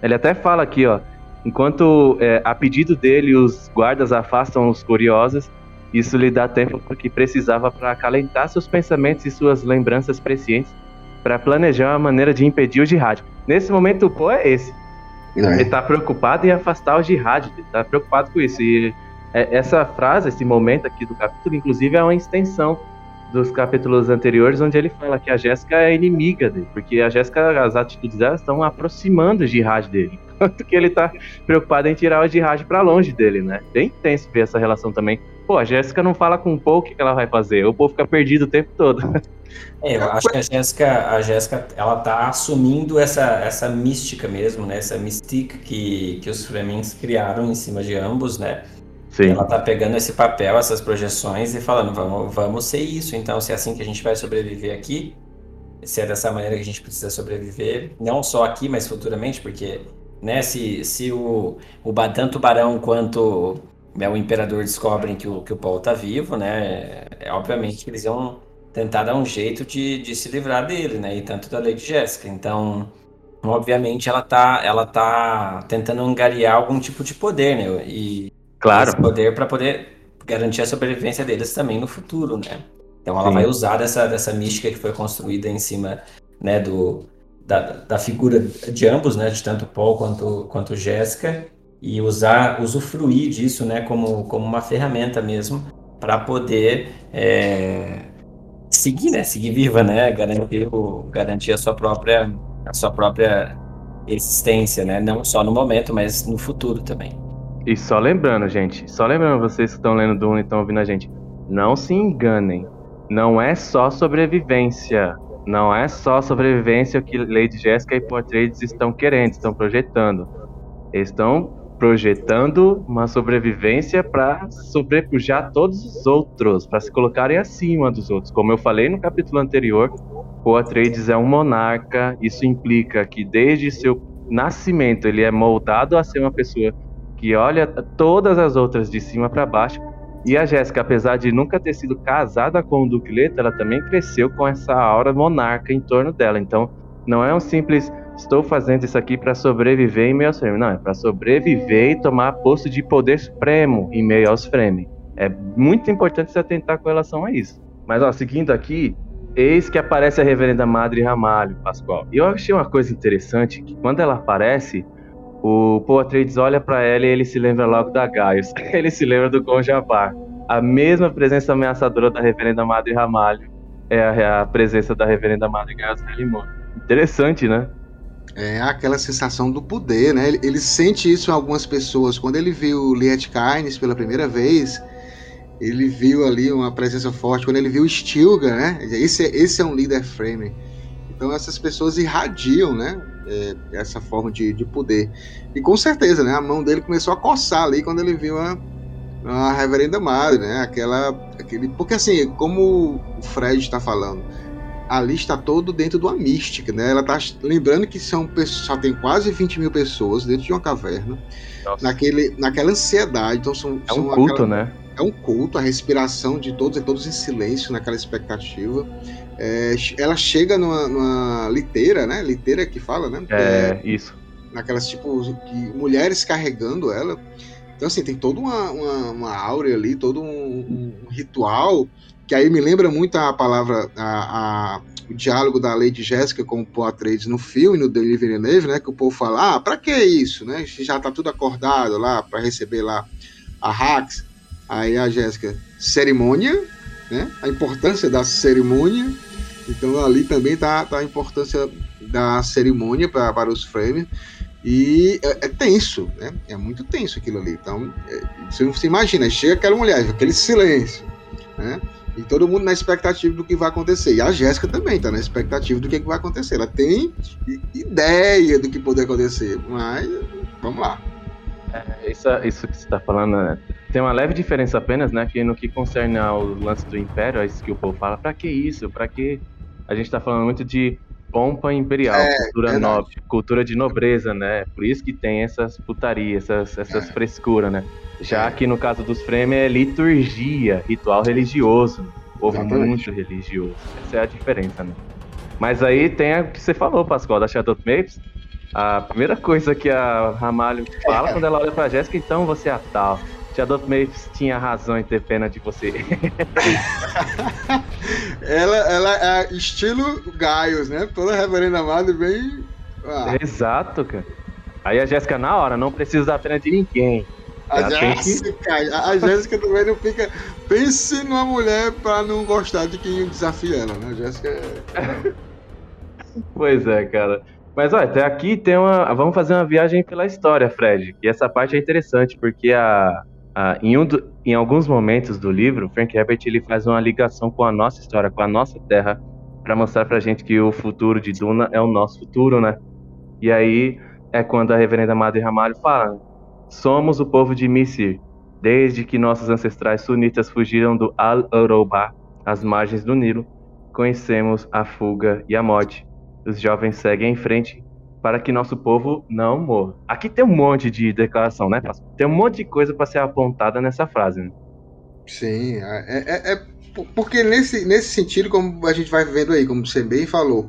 ele até fala aqui, ó. Enquanto, é, a pedido dele, os guardas afastam os curiosos, isso lhe dá tempo que precisava para acalentar seus pensamentos e suas lembranças prescientes para planejar uma maneira de impedir o jihad. Nesse momento, o Poe é esse. É. Ele está preocupado em afastar o jihad, ele está preocupado com isso. E é, essa frase, esse momento aqui do capítulo, inclusive, é uma extensão dos capítulos anteriores, onde ele fala que a Jéssica é inimiga dele, porque a Jéssica, as atitudes dela estão aproximando o jihad dele. Tanto que ele tá preocupado em tirar o jihad para longe dele, né? Bem intenso ver essa relação também. Pô, a Jéssica não fala com o Paul o que ela vai fazer. O Paul fica perdido o tempo todo. É, eu acho que a Jéssica, a Jéssica, ela tá assumindo essa, essa mística mesmo, né? Essa mystique que, que os Fremens criaram em cima de ambos, né? Sim. Ela tá pegando esse papel, essas projeções e falando, vamos, vamos ser isso, então, se é assim que a gente vai sobreviver aqui, se é dessa maneira que a gente precisa sobreviver, não só aqui, mas futuramente, porque né? Se, se o, o tanto o Barão quanto né, o Imperador descobrem que o, que o Paul tá vivo, né? É, obviamente que eles iam tentar dar um jeito de, de se livrar dele, né? E tanto da Lady Jéssica. Então, obviamente, ela tá, ela tá tentando angariar algum tipo de poder, né? E Claro. esse poder para poder garantir a sobrevivência deles também no futuro, né? Então ela Sim. vai usar dessa, dessa mística que foi construída em cima né, do, da, da figura de ambos, né? De tanto Paul quanto, quanto Jéssica, e usar, usufruir disso né, como, como uma ferramenta mesmo para poder é, seguir, né? Seguir viva, né? Garantir, o, garantir a sua própria a sua própria existência, né? Não só no momento, mas no futuro também. E só lembrando, gente, só lembrando vocês que estão lendo Duna e estão ouvindo a gente, não se enganem. Não é só sobrevivência. Não é só sobrevivência que Lady Jessica e Portraits estão querendo, estão projetando. Estão projetando uma sobrevivência para sobrepujar todos os outros, para se colocarem acima dos outros. Como eu falei no capítulo anterior, Atreides é um monarca. Isso implica que desde seu nascimento ele é moldado a ser uma pessoa que olha todas as outras de cima para baixo. E a Jéssica, apesar de nunca ter sido casada com o Duque Leto, ela também cresceu com essa aura monarca em torno dela. Então, não é um simples estou fazendo isso aqui para sobreviver em meio aos Fremen. Não, é para sobreviver e tomar posto de poder supremo em meio aos Fremen. É muito importante se atentar com relação a isso. Mas, ó, seguindo aqui, eis que aparece a Reverenda Madre Ramalho, Pascoal. E eu achei uma coisa interessante, que quando ela aparece, o Paul Atreides olha para ela e ele se lembra logo da Gaius. ele se lembra do Gonjabar. A mesma presença ameaçadora da Reverenda Madre Ramalho é a, a presença da Reverenda Madre Gaius Halimon. Interessante, né? É aquela sensação do poder, né? Ele, ele sente isso em algumas pessoas. Quando ele viu Liet Kynes pela primeira vez, ele viu ali uma presença forte. Quando ele viu Stilgar, né? Esse, é- esse é um líder frame. Então essas pessoas irradiam, né? É, essa forma de, de poder. E com certeza, né? A mão dele começou a coçar ali quando ele viu a, a Reverenda Madre, né? Aquela, aquele, porque assim, como o Fred está falando, ali está todo dentro de uma mística, né? Ela tá lembrando que são pessoas, só tem quase 20 mil pessoas dentro de uma caverna, Nossa. naquele, naquela ansiedade. Então são, É um são culto, aquela- né? é um culto, a respiração de todos, todos em silêncio, naquela expectativa. É, ela chega numa, numa liteira, né? Liteira que fala, né? É, isso. naquelas tipo que mulheres carregando ela. Então assim tem toda uma, uma, uma áurea ali, todo um, um ritual que aí me lembra muito a palavra a, a- o diálogo da Lady Jéssica com o Paul Atreides no filme no Denis Villeneuve, né? Que o povo fala, ah, para que isso, né? Já tá tudo acordado lá para receber lá a Hax. Aí a Jéssica, cerimônia, né? A importância da cerimônia. Então ali também tá, tá a importância da cerimônia pra, para os frames. E é, é tenso, né? É muito tenso aquilo ali. Então, é, você, você imagina, chega aquela mulher, aquele silêncio, né? E todo mundo na expectativa do que vai acontecer. E a Jéssica também tá na expectativa do que, vai acontecer. Ela tem ideia do que pode acontecer, mas vamos lá. Isso, isso que você tá falando né? tem uma leve diferença apenas, né? Que no que concerne ao lance do Império, é isso que o povo fala, pra que isso? Pra que. A gente tá falando muito de pompa imperial, cultura verdade. nobre, cultura de nobreza, né? Por isso que tem essas putarias, essas, essas frescuras, né? Já É. que no caso dos Fremen é liturgia, ritual religioso. né? Povo Exatamente. muito religioso. Essa é a diferença, né? Mas aí tem o que você falou, Pascoal, da Shadow Mapes. A primeira coisa que a Ramalho fala quando ela olha pra Jéssica, então você é a tal. Shadow Mapes tinha razão em ter pena de você. Ela, ela é estilo Gaius, né? Toda reverenda madre bem. Ah, Exato, cara. Aí a Jéssica, na hora, não precisa dar pena de ninguém. a ela que- Jéssica, a- a Jéssica também não fica. Pense numa mulher pra não gostar de quem desafia ela, né? A Jéssica é. Pois é, cara. Mas olha, até aqui tem uma. Vamos fazer uma viagem pela história, Fred. E essa parte é interessante, porque a, a- em, um do- em alguns momentos do livro, Frank Herbert ele faz uma ligação com a nossa história, com a nossa terra, para mostrar pra gente que o futuro de Duna é o nosso futuro, né? E aí é quando a reverenda Madre Ramalho fala: Somos o povo de Misir, desde que nossos ancestrais sunitas fugiram do Al-Urubá, às margens do Nilo, conhecemos a fuga e a morte os jovens seguem em frente para que nosso povo não morra. Aqui tem um monte de declaração, né, Pastor? Tem um monte de coisa para ser apontada nessa frase. Né? Sim, é, é, é, porque nesse, nesse sentido, como a gente vai vendo aí, como você bem falou,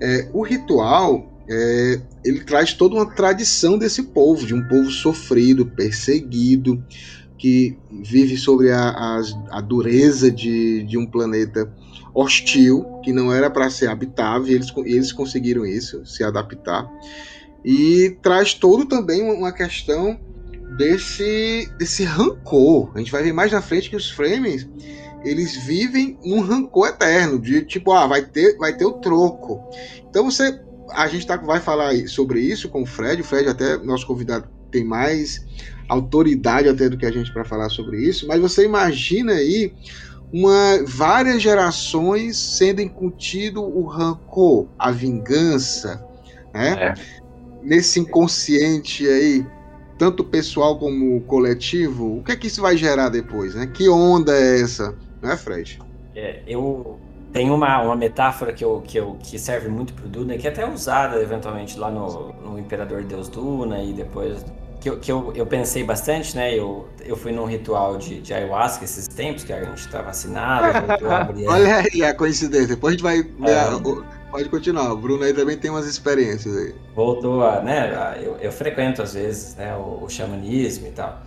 é, o ritual é, ele traz toda uma tradição desse povo, de um povo sofrido, perseguido, que vive sobre a, a, a dureza de, de um planeta hostil, que não era para ser habitável, e eles, eles conseguiram isso, se adaptar. E traz todo também uma questão desse, desse rancor. A gente vai ver mais na frente que os Fremen eles vivem num rancor eterno, de tipo, ah, vai ter, vai ter o troco. Então você. A gente tá, vai falar sobre isso com o Fred. O Fred, até nosso convidado, tem mais autoridade até do que a gente para falar sobre isso. Mas você imagina aí uma, várias gerações sendo incutido o rancor, a vingança, né? É. Nesse inconsciente aí, tanto pessoal como coletivo, o que é que isso vai gerar depois, né? Que onda é essa, não é, Fred? É, eu tenho uma, uma metáfora que, eu, que, eu, que serve muito pro Duna, que é até usada eventualmente lá no, no Imperador Deus Duna e depois que, eu, que eu, eu pensei bastante, né? Eu, eu fui num ritual de, de ayahuasca esses tempos, que a gente tá vacinado. Olha aí a coincidência. Depois a gente vai. É. Pode continuar, o Bruno aí também tem umas experiências aí. Voltou a, né, eu, eu frequento às vezes, né, o, o xamanismo e tal.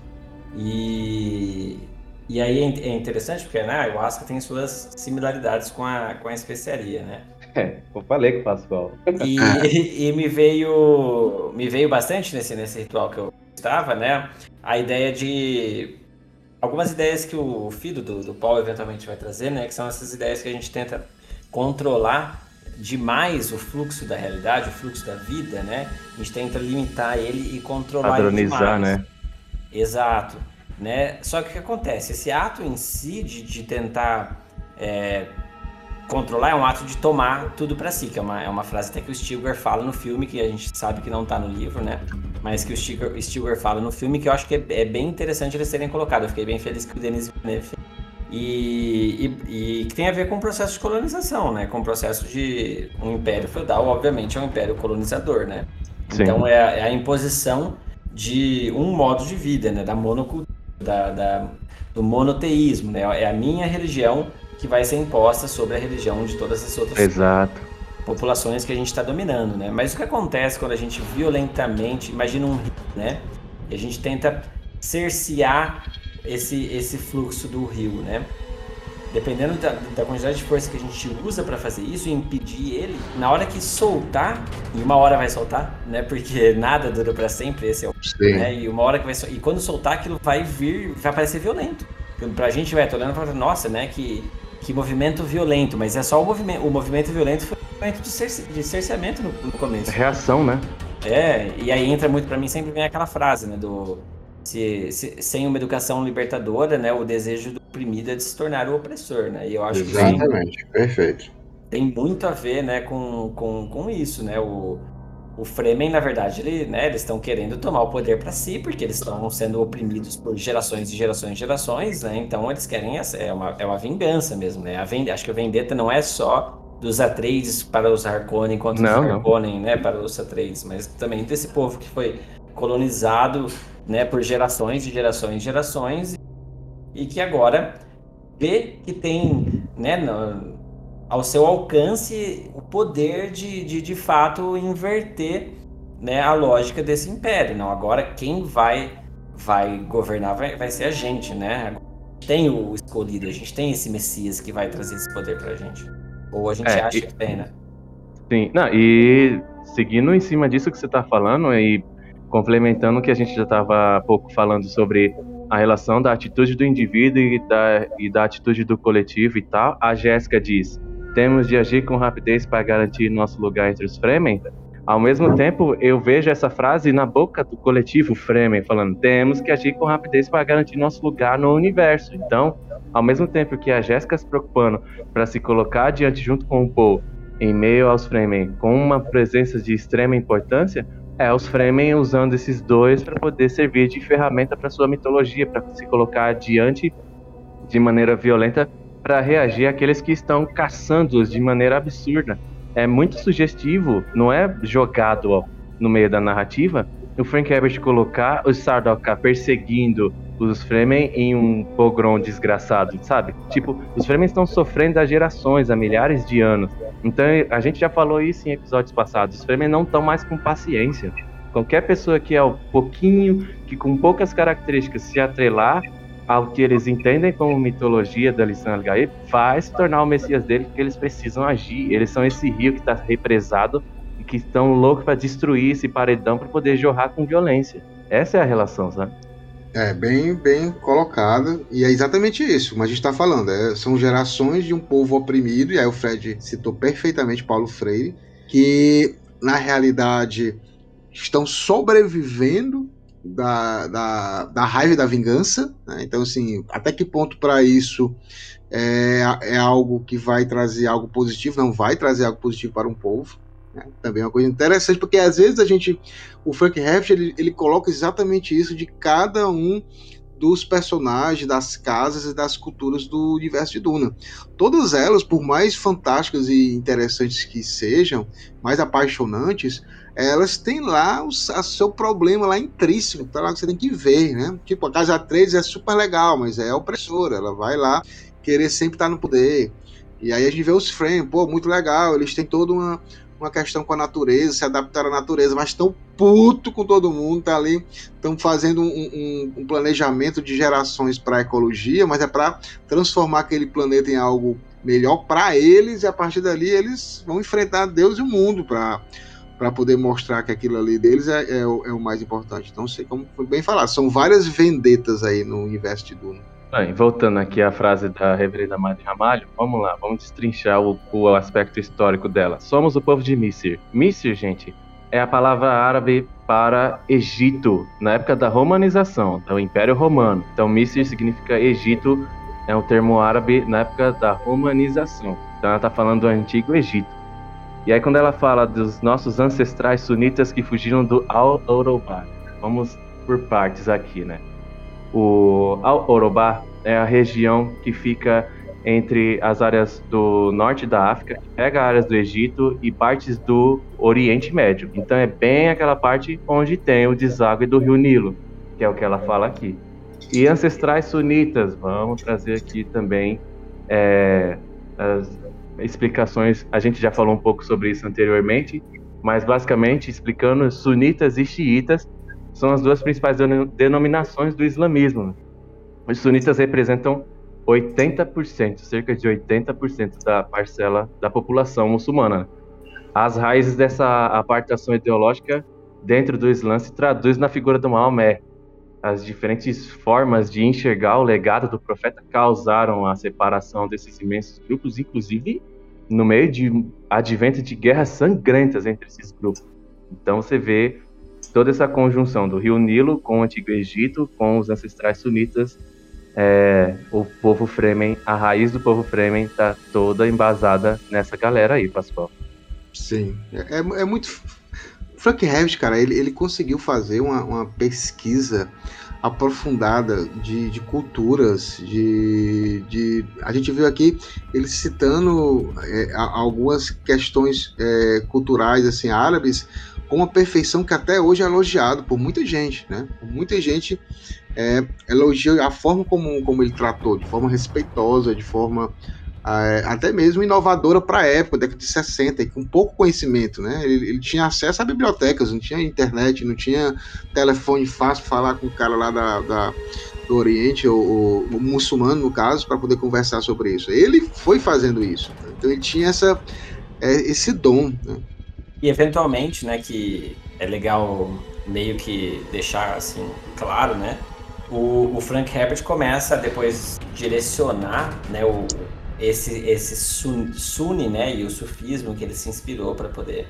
E, e aí é, é interessante porque, né, a ayahuasca tem suas similaridades com a, com a especiaria, né? É, eu falei com o Pascoal. E, e, e, me veio me veio bastante nesse, nesse ritual que eu estava, né, a ideia de algumas ideias que o filho do, do Paulo eventualmente vai trazer, né, que são essas ideias que a gente tenta controlar demais o fluxo da realidade, o fluxo da vida, né? A gente tenta limitar ele e controlar Padronizar, ele demais. né? Exato. Né? Só que o que acontece? Esse ato em si de, de tentar é, controlar é um ato de tomar tudo para si, que é uma, é uma frase até que o Stilgar fala no filme, que a gente sabe que não tá no livro, né? Mas que o Stilgar, Stilgar fala no filme, que eu acho que é, é bem interessante eles terem colocado. Eu fiquei bem feliz que o Denis Villeneuve e, e, e, que tem a ver com o processo de colonização, né? Com o processo de um império feudal, obviamente, é um império colonizador, né? Sim. Então é a, é a, imposição de um modo de vida, né? Da monocultura, da, da, do monoteísmo, né? É a minha religião que vai ser imposta sobre a religião de todas as outras Exato. populações que a gente está dominando, né? Mas o que acontece quando a gente violentamente, imagina um né? E a gente tenta cercear esse, esse fluxo do rio, né? Dependendo da, da quantidade de força que a gente usa para fazer isso e impedir ele, na hora que soltar, e uma hora vai soltar, né? Porque nada dura para sempre, esse é o. Sim. Né? E uma hora que vai E quando soltar, aquilo vai vir, vai parecer violento. Pra gente vai olhando e falar, nossa, né? Que, que movimento violento, mas é só o movimento. O movimento violento foi um movimento de, cerce, de cerceamento no, no começo. Reação, né? É, e aí entra muito para mim, sempre vem aquela frase, né? Do se, se, sem uma educação libertadora, né, o desejo do oprimido é de se tornar o opressor, né? E eu acho Exatamente, que perfeito. Tem muito a ver, né, com, com, com isso, né? O, o Fremen, na verdade, ele, né, eles estão querendo tomar o poder para si, porque eles estão sendo oprimidos por gerações e gerações e gerações, né? Então eles querem essa, é uma, é uma vingança mesmo, né? A vend, acho que a vendetta não é só dos Atreides para os Harkonnen contra não, os Harkonnen, né, para os Atreides, mas também desse povo que foi colonizado né, por gerações e gerações e gerações, e que agora vê que tem né, no, ao seu alcance o poder de, de, de fato inverter né, a lógica desse império. Não, agora quem vai vai governar vai, vai ser a gente, né? Tem o escolhido, a gente tem esse Messias que vai trazer esse poder pra gente. Ou a gente é, acha e, que tem, né? Sim, não, e seguindo em cima disso que você tá falando, e complementando o que a gente já estava há pouco falando sobre a relação da atitude do indivíduo e da, e da atitude do coletivo e tal, a Jéssica diz: temos de agir com rapidez para garantir nosso lugar entre os Fremen. Ao mesmo tempo, eu vejo essa frase na boca do coletivo Fremen, falando: temos que agir com rapidez para garantir nosso lugar no universo. Então, ao mesmo tempo que a Jéssica se preocupando para se colocar diante junto com o Paul, em meio aos Fremen, com uma presença de extrema importância, é, os Fremen usando esses dois para poder servir de ferramenta para sua mitologia, para se colocar diante de maneira violenta para reagir àqueles que estão caçando-os de maneira absurda. É muito sugestivo, não é jogado ó, no meio da narrativa, o Frank Herbert colocar os Sardaukar perseguindo os Fremen em um pogrom desgraçado, sabe? Tipo, os Fremen estão sofrendo há gerações, há milhares de anos. Então, a gente já falou isso em episódios passados. Os Fremen não estão mais com paciência. Qualquer pessoa que é um pouquinho, que com poucas características se atrelar ao que eles entendem como mitologia da lição Algaib, vai se tornar o Messias dele, porque eles precisam agir. Eles são esse rio que está represado e que estão loucos para destruir esse paredão para poder jorrar com violência. Essa é a relação, sabe? É, bem, bem colocada. E é exatamente isso, como a gente está falando. É, são gerações de um povo oprimido, e aí o Fred citou perfeitamente Paulo Freire, que na realidade estão sobrevivendo da, da, da raiva e da vingança. Né? Então, assim, até que ponto para isso é, é algo que vai trazer algo positivo? Não vai trazer algo positivo para um povo. Né? Também é uma coisa interessante, porque às vezes a gente, o Frank Heft, ele, ele coloca exatamente isso de cada um dos personagens, das casas e das culturas do universo de Duna. Todas elas, por mais fantásticas e interessantes que sejam, mais apaixonantes, elas têm lá o, a seu problema lá intrínseco, tá lá que você tem que ver, né? Tipo, a Casa 3 é super legal, mas é opressora, ela vai lá querer sempre estar no poder. E aí a gente vê os frames, pô, muito legal, eles têm toda uma, uma questão com a natureza, se adaptar à natureza, mas estão puto com todo mundo, tá ali, estão fazendo um, um, um, planejamento de gerações para ecologia, mas é para transformar aquele planeta em algo melhor para eles e a partir dali eles vão enfrentar Deus e o mundo para para poder mostrar que aquilo ali deles é, é, o, é, o, mais importante. Então, sei como foi bem falado, são várias vendetas aí no universo de Duna. Bem, voltando aqui à frase da reverenda Madre Ramalho, vamos lá, vamos destrinchar o, o aspecto histórico dela. Somos o povo de Misir. Misir, gente, é a palavra árabe para Egito, na época da romanização, do Império Romano. Então, Misir significa Egito, é um termo árabe na época da romanização. Então, ela está falando do Antigo Egito. E aí, quando ela fala dos nossos ancestrais sunitas que fugiram do Al-Orobá, vamos por partes aqui, né? O Al-Orobá é a região que fica entre as áreas do norte da África, que pega áreas do Egito e partes do Oriente Médio. Então é bem aquela parte onde tem o deságue do rio Nilo, que é o que ela fala aqui. E ancestrais sunitas, vamos trazer aqui também é, as explicações. A gente já falou um pouco sobre isso anteriormente, mas basicamente explicando sunitas e xiitas são as duas principais denominações do islamismo. Os sunitas representam 80%, cerca de 80% da parcela da população muçulmana. As raízes dessa apartação ideológica dentro do Islã se traduz na figura do Maomé. As diferentes formas de enxergar o legado do profeta causaram a separação desses imensos grupos, inclusive no meio de advento de guerras sangrentas entre esses grupos. Então você vê toda essa conjunção do Rio Nilo com o Antigo Egito, com os ancestrais sunitas, é, o povo Fremen, a raiz do povo Fremen está toda embasada nessa galera aí, Pascoal. Sim, é, é, é muito. Frank Herbst, cara, ele, ele conseguiu fazer uma, uma pesquisa aprofundada de, de culturas, de, de, a gente viu aqui ele citando é, algumas questões é, culturais assim árabes com uma perfeição que até hoje é elogiado por muita gente, né? Por muita gente é, elogia a forma como, como ele tratou, de forma respeitosa, de forma até mesmo inovadora para a época, década de 60, e com pouco conhecimento, né? Ele, ele, tinha acesso a bibliotecas, não tinha internet, não tinha telefone fácil para falar com o cara lá da, da do Oriente, ou, o muçulmano, no caso, para poder conversar sobre isso. Ele foi fazendo isso, então ele tinha essa, é, esse dom, né? E eventualmente, né, que é legal meio que deixar assim claro, né? O, o Frank Herbert começa a depois direcionar, né, o, esse esse sun, Sunni, né, e o sufismo que ele se inspirou para poder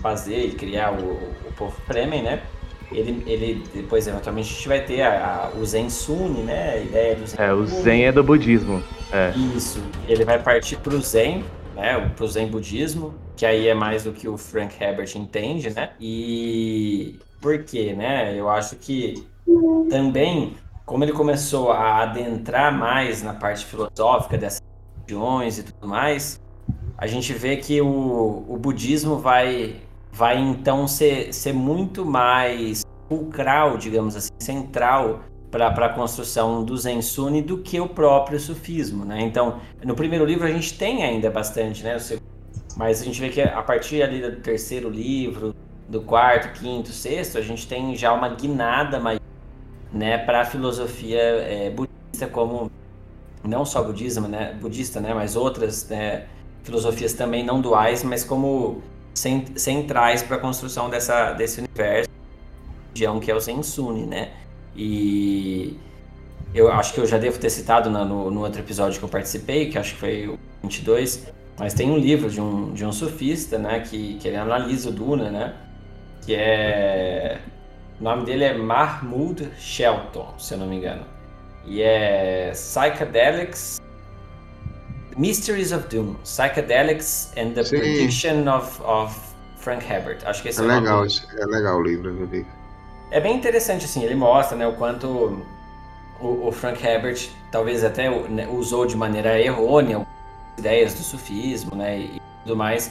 fazer e criar o, o povo Fremen, né? Ele, ele depois eventualmente a gente vai ter a, a, o Zen Sunni, né? A ideia do Zen. É, o Zen é do budismo. É. Isso. Ele vai partir para o Zen, né, pro Zen budismo, que aí é mais do que o Frank Herbert entende, né? E por quê, né? Eu acho que também, como ele começou a adentrar mais na parte filosófica dessas religiões e tudo mais, a gente vê que o, o budismo vai, vai então ser, ser muito mais fulcral, digamos assim, central para a construção do Zensune do que o próprio sufismo, né? Então, no primeiro livro a gente tem ainda bastante, né? Mas a gente vê que a partir ali do terceiro livro, do quarto, quinto, sexto, a gente tem já uma guinada maior, né, para a filosofia é, budista como não só budismo, né, budista, né, mas outras né, filosofias também não duais, mas como centrais para a construção dessa, desse universo, que é o Sensune, né? E eu acho que eu já devo ter citado no, no outro episódio que eu participei, que acho que foi o 22, mas tem um livro de um, de um sufista, né, que, que ele analisa o Duna, né, que é... O nome dele é Mahmoud Shelton, se eu não me engano. E é Psychedelics Mysteries of Doom, Psychedelics and the Sim. Prediction of, of Frank Herbert. Acho que esse é, é legal, é legal o livro, eu vi. É bem interessante, assim, ele mostra né, o quanto o, o Frank Herbert talvez até né, usou de maneira errônea ideias do sufismo né, e tudo mais,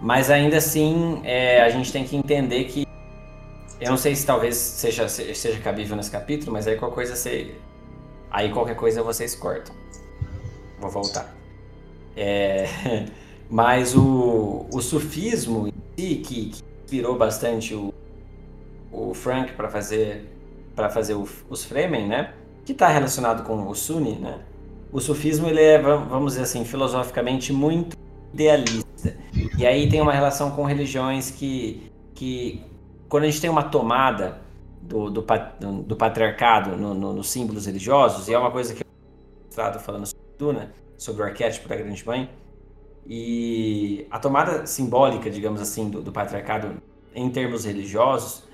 mas ainda assim é, a gente tem que entender que eu não sei se talvez seja, seja cabível nesse capítulo, mas aí qualquer coisa você, aí qualquer coisa vocês cortam. Vou voltar. É, mas o, o sufismo em si, que, que inspirou bastante o, o Frank para fazer para fazer o, os Fremen, né? Que está relacionado com o Sunni, né? O sufismo ele é, vamos dizer assim, filosoficamente muito idealista. E aí tem uma relação com religiões que, que quando a gente tem uma tomada do, do, do patriarcado nos no, no símbolos religiosos, e é uma coisa que eu falando sobre Duna, sobre o arquétipo da Grande Mãe, e a tomada simbólica, digamos assim, do, do patriarcado em termos religiosos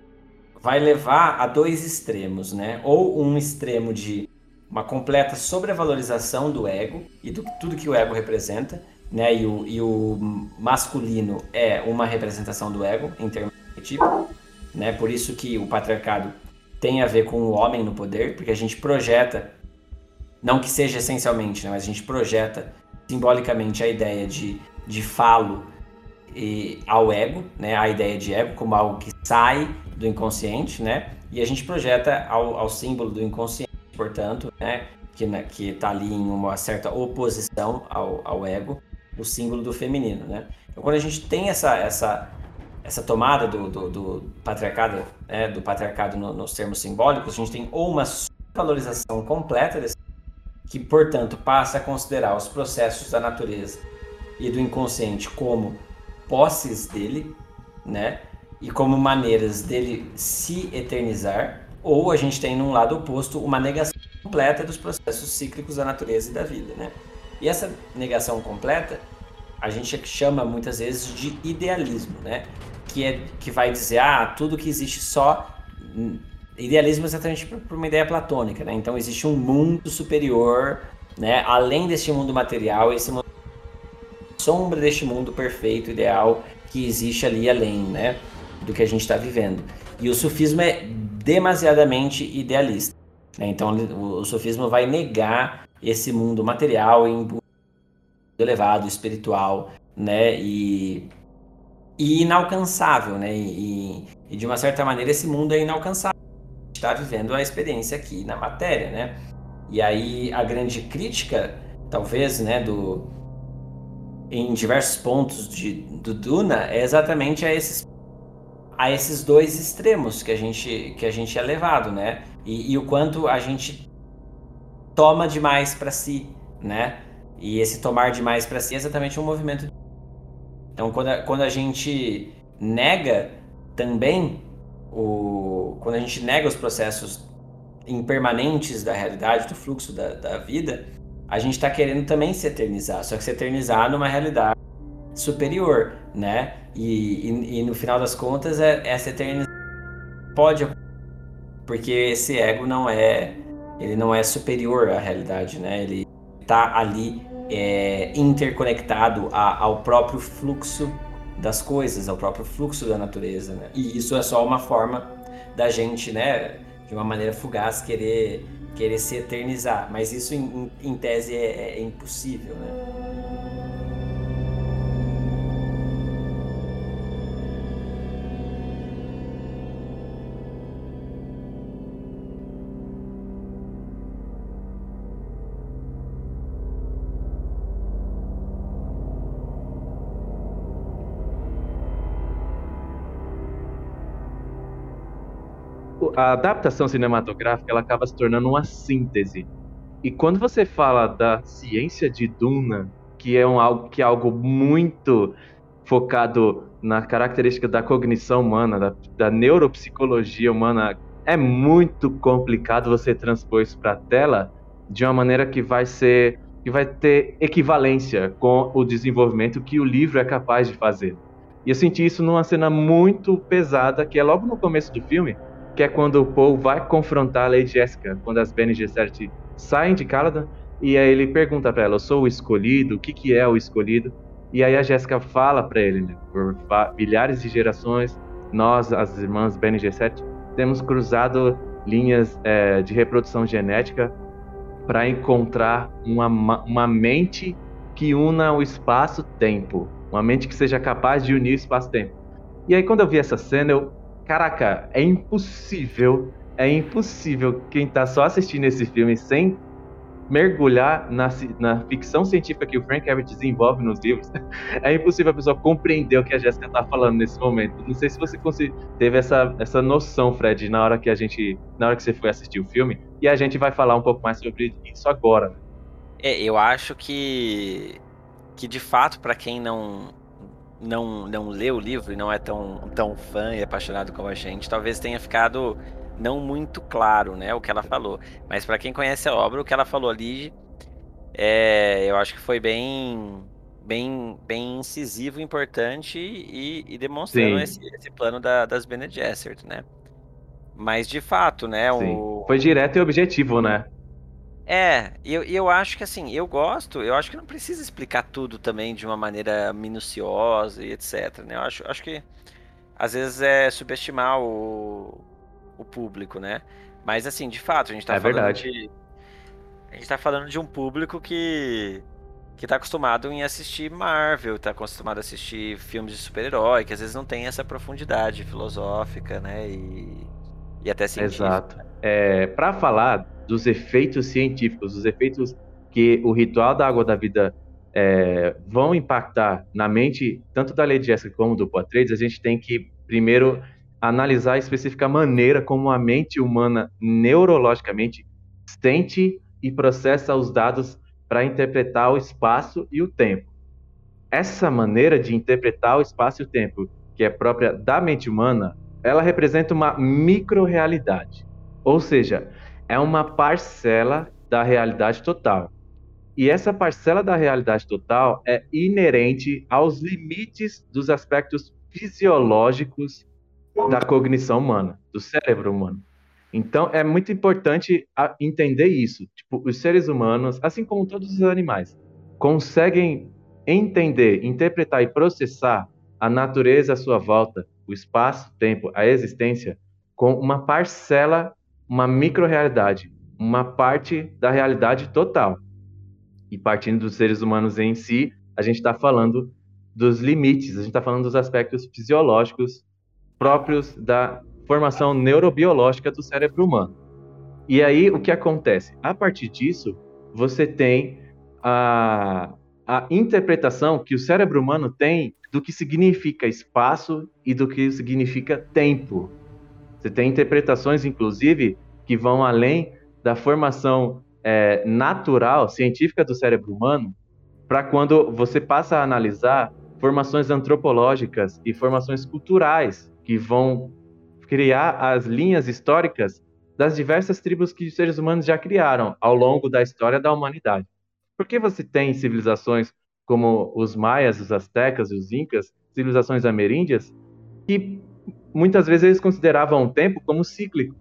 vai levar a dois extremos, né? Ou um extremo de uma completa sobrevalorização do ego e do tudo que o ego representa, né? E o, e o masculino é uma representação do ego em termos de tipo, né? Por isso que o patriarcado tem a ver com o homem no poder, porque a gente projeta, não que seja essencialmente, né? mas a gente projeta simbolicamente a ideia de, de falo e, ao ego, né? A ideia de ego como algo que sai do inconsciente, né? E a gente projeta ao, ao símbolo do inconsciente, portanto, né? Que né, que está ali em uma certa oposição ao, ao ego, o símbolo do feminino, né? Então, quando a gente tem essa essa essa tomada do, do, do patriarcado, né, do patriarcado no, nos termos simbólicos, a gente tem ou uma valorização completa desse, que, portanto, passa a considerar os processos da natureza e do inconsciente como posses dele, né? E como maneiras dele se eternizar, ou a gente tem num lado oposto uma negação completa dos processos cíclicos da natureza e da vida, né? E essa negação completa a gente chama muitas vezes de idealismo, né? Que é que vai dizer ah tudo que existe só idealismo é exatamente por uma ideia platônica, né? Então existe um mundo superior, né? Além deste mundo material, esse mundo sombra deste mundo perfeito, ideal que existe ali além, né? Do que a gente está vivendo. E o sufismo é demasiadamente idealista. Né? Então o sufismo vai negar esse mundo material em elevado, espiritual, né? E, e inalcançável, né? E, e, de uma certa maneira esse mundo é inalcançável. Está vivendo a experiência aqui na matéria, né? E aí a grande crítica, talvez, né, do em diversos pontos de, do Duna é exatamente a esses a esses dois extremos que a gente que a gente é levado, né? E, e o quanto a gente toma demais para si, né? E esse tomar demais para si é exatamente um movimento. Então, quando a, quando a gente nega também o quando a gente nega os processos impermanentes da realidade, do fluxo da, da vida, a gente está querendo também se eternizar, só que se eternizar numa realidade superior, né? E, e, e no final das contas, é, essa eternidade pode porque esse ego não é ele não é superior à realidade, né? Ele está ali é, interconectado a, ao próprio fluxo das coisas, ao próprio fluxo da natureza, né? E isso é só uma forma da gente, né, de uma maneira fugaz querer querer se eternizar, mas isso em, em tese é, é impossível, né? A adaptação cinematográfica ela acaba se tornando uma síntese. E quando você fala da ciência de Duna, que é um, algo que é algo muito focado na característica da cognição humana, da, da neuropsicologia humana, é muito complicado você transpor isso para a tela de uma maneira que vai ser que vai ter equivalência com o desenvolvimento que o livro é capaz de fazer. E eu senti isso numa cena muito pesada, que é logo no começo do filme, que é quando o Paul vai confrontar a Lady Jessica, quando as Bene Gesserit saem de Caladan, e aí ele pergunta para ela, eu sou o escolhido, o que, que é o escolhido? E aí a Jéssica fala para ele, né, por milhares de gerações, nós, as irmãs Bene Gesserit, temos cruzado linhas é, de reprodução genética para encontrar uma, uma mente que una o espaço-tempo, uma mente que seja capaz de unir espaço-tempo. E aí quando eu vi essa cena, eu, caraca, é impossível, é impossível quem está só assistindo esse filme sem mergulhar na, na ficção científica que o Frank Herbert desenvolve nos livros, é impossível a pessoa compreender o que a Jéssica está falando nesse momento. Não sei se você teve essa, essa noção, Fred, na hora que a gente, na hora que você foi assistir o filme, e a gente vai falar um pouco mais sobre isso agora. Né? É, eu acho que que de fato para quem não não não lê o livro e não é tão tão fã e apaixonado como a gente, talvez tenha ficado não muito claro, né, o que ela falou. Mas para quem conhece a obra, o que ela falou ali, é, eu acho que foi bem, bem, bem incisivo, importante e, e demonstrando esse, esse, plano da, das Bene Gesserit, né? Mas de fato, né? O... Foi direto e objetivo, né? É, eu, eu acho que assim, eu gosto, eu acho que não precisa explicar tudo também de uma maneira minuciosa e etc. Né? Eu acho, acho que às vezes é subestimar o, o público, né? Mas assim, de fato, a gente tá é falando verdade. de. A gente tá falando de um público que. que tá acostumado em assistir Marvel, tá acostumado a assistir filmes de super-herói, que às vezes não tem essa profundidade filosófica, né? E, e até científica. Exato. É, para falar dos efeitos científicos, dos efeitos que o ritual da água da vida é, vão impactar na mente tanto da Lady Jessica como do Poitras, a gente tem que primeiro analisar a específica maneira como a mente humana neurologicamente sente e processa os dados para interpretar o espaço e o tempo. Essa maneira de interpretar o espaço e o tempo, que é própria da mente humana, ela representa uma microrealidade, ou seja, é uma parcela da realidade total. E essa parcela da realidade total é inerente aos limites dos aspectos fisiológicos da cognição humana, do cérebro humano. Então, é muito importante entender isso. Tipo, os seres humanos, assim como todos os animais, conseguem entender, interpretar e processar a natureza à sua volta, o espaço, o tempo, a existência, com uma parcela, uma microrealidade, uma parte da realidade total. E partindo dos seres humanos em si, a gente está falando dos limites, a gente está falando dos aspectos fisiológicos próprios da formação neurobiológica do cérebro humano. E aí o que acontece? A partir disso, você tem a, a interpretação que o cérebro humano tem do que significa espaço e do que significa tempo. Você tem interpretações, inclusive, que vão além da formação é, natural, científica do cérebro humano, para quando você passa a analisar formações antropológicas e formações culturais que vão criar as linhas históricas das diversas tribos que os seres humanos já criaram ao longo da história da humanidade. Por que você tem civilizações como os maias, os astecas os incas, civilizações ameríndias, que muitas vezes eles consideravam o tempo como cíclico.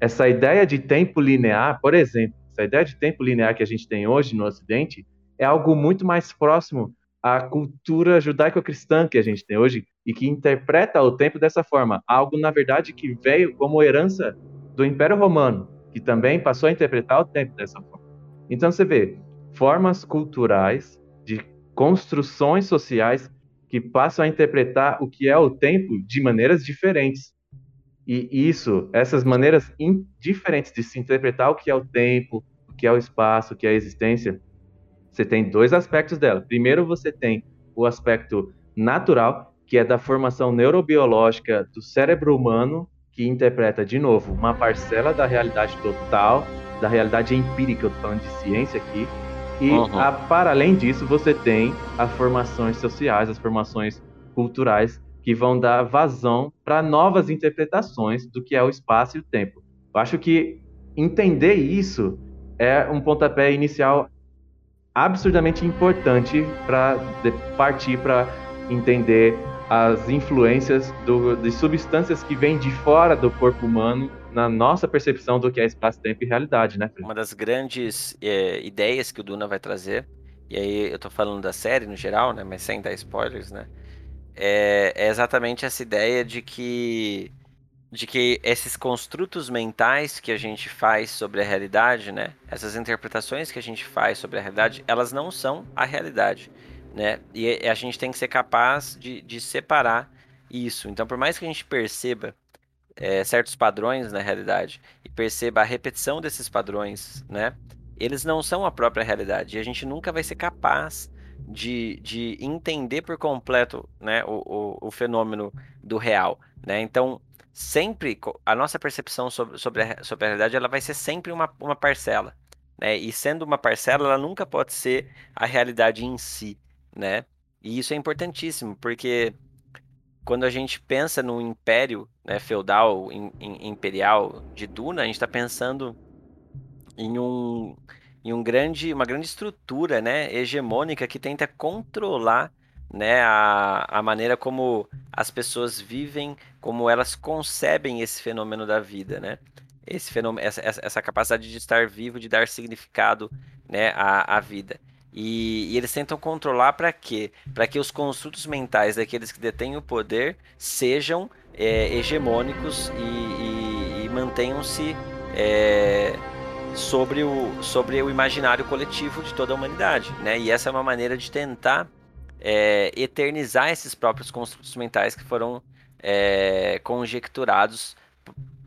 Essa ideia de tempo linear, por exemplo, essa ideia de tempo linear que a gente tem hoje no Ocidente é algo muito mais próximo à cultura judaico-cristã que a gente tem hoje, e que interpreta o tempo dessa forma, algo na verdade que veio como herança do Império Romano, que também passou a interpretar o tempo dessa forma. Então você vê formas culturais de construções sociais que passam a interpretar o que é o tempo de maneiras diferentes. E isso, essas maneiras diferentes de se interpretar o que é o tempo, o que é o espaço, o que é a existência, você tem dois aspectos dela. Primeiro, você tem o aspecto natural, que é da formação neurobiológica do cérebro humano, que interpreta, de novo, uma parcela da realidade total, da realidade empírica, eu tô falando de ciência aqui, e Uhum. a- para além disso, você tem as formações sociais, as formações culturais que vão dar vazão para novas interpretações do que é o espaço e o tempo. Eu acho que entender isso é um pontapé inicial absurdamente importante para partir para entender as influências do- de substâncias que vêm de fora do corpo humano na nossa percepção do que é espaço-tempo e realidade, né? Uma das grandes é, ideias que o Duna vai trazer, e aí eu tô falando da série no geral, né, mas sem dar spoilers, né, é, é exatamente essa ideia de que de que esses construtos mentais que a gente faz sobre a realidade, né, essas interpretações que a gente faz sobre a realidade, elas não são a realidade, né, e a gente tem que ser capaz de, de separar isso. Então, por mais que a gente perceba é, certos padrões na realidade e perceba a repetição desses padrões, né? Eles não são a própria realidade e a gente nunca vai ser capaz de, de entender por completo, né, o, o, o fenômeno do real, né? Então, sempre a nossa percepção sobre, sobre, a, sobre a realidade ela vai ser sempre uma, uma parcela, né? E sendo uma parcela, ela nunca pode ser a realidade em si, né? E isso é importantíssimo, porque quando a gente pensa no império né, feudal, im- im- imperial de Duna, a gente está pensando em um, em um grande, uma grande estrutura né, hegemônica que tenta controlar né, a, a maneira como as pessoas vivem, como elas concebem esse fenômeno da vida, né? Esse fenômeno, essa, essa capacidade de estar vivo, de dar significado né, à, à vida. E, e eles tentam controlar para quê? Para que os construtos mentais daqueles que detêm o poder sejam é, hegemônicos e, e- e mantenham-se é, sobre, o, sobre o imaginário coletivo de toda a humanidade. Né? E essa é uma maneira de tentar é, eternizar esses próprios construtos mentais que foram é, conjecturados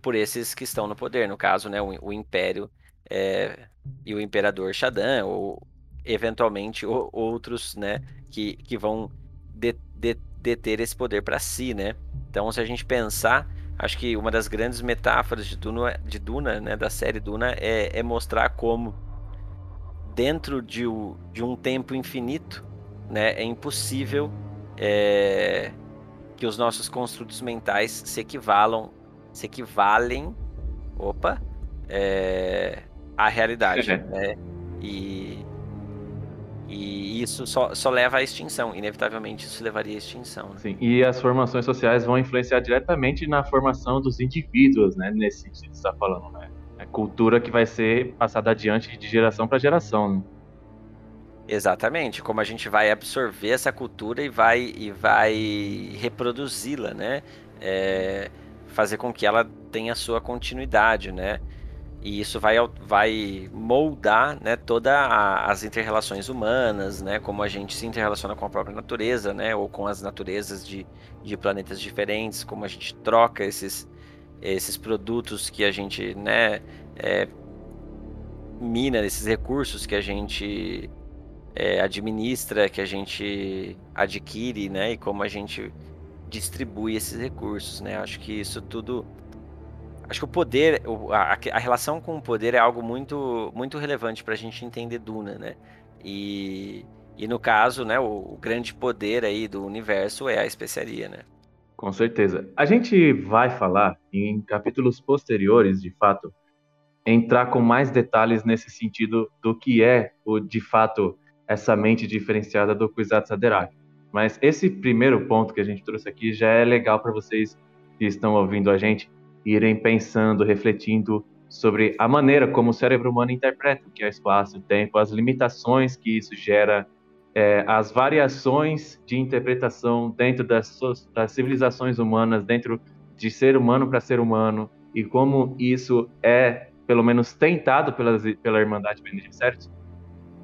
por esses que estão no poder. No caso, né, o, o Império é, e o Imperador Shadan, ou eventualmente outros né, que, que vão de- de- deter esse poder para si. Né? Então, se a gente pensar, acho que uma das grandes metáforas de Duna, de Duna né, da série Duna, é, é mostrar como dentro de, o- de um tempo infinito, né, é impossível é, que os nossos construtos mentais se equivalam, se equivalem, opa, é, à realidade, né? E, e isso só, só leva à extinção, inevitavelmente isso levaria à extinção. né? Sim, e as formações sociais vão influenciar diretamente na formação dos indivíduos, né? Nesse sentido que você está falando, né? É cultura que vai ser passada adiante de geração para geração. Né? Exatamente, como a gente vai absorver essa cultura e vai, e vai reproduzi-la, né? É, fazer com que ela tenha sua continuidade, né? E isso vai, vai moldar, né, todas as interrelações humanas, né? Como a gente se interrelaciona com a própria natureza, né? Ou com as naturezas de, de planetas diferentes, como a gente troca esses, esses produtos que a gente, né? é, mina, esses recursos que a gente é, administra, que a gente adquire, né? E como a gente distribui esses recursos, né? Acho que isso tudo. Acho que o poder, a, a relação com o poder é algo muito, muito relevante para a gente entender Duna, né? E, e no caso, né, o, o grande poder aí do universo é a especiaria, né? Com certeza. A gente vai falar em capítulos posteriores, de fato, entrar com mais detalhes nesse sentido do que é, o, de fato, essa mente diferenciada do Kwisatz Haderach. Mas esse primeiro ponto que a gente trouxe aqui já é legal para vocês que estão ouvindo a gente irem pensando, refletindo sobre a maneira como o cérebro humano interpreta o que é espaço, tempo, as limitações que isso gera, é, as variações de interpretação dentro das, das civilizações humanas, dentro de ser humano para ser humano, e como isso é, pelo menos, tentado pela Irmandade Benedito, certo?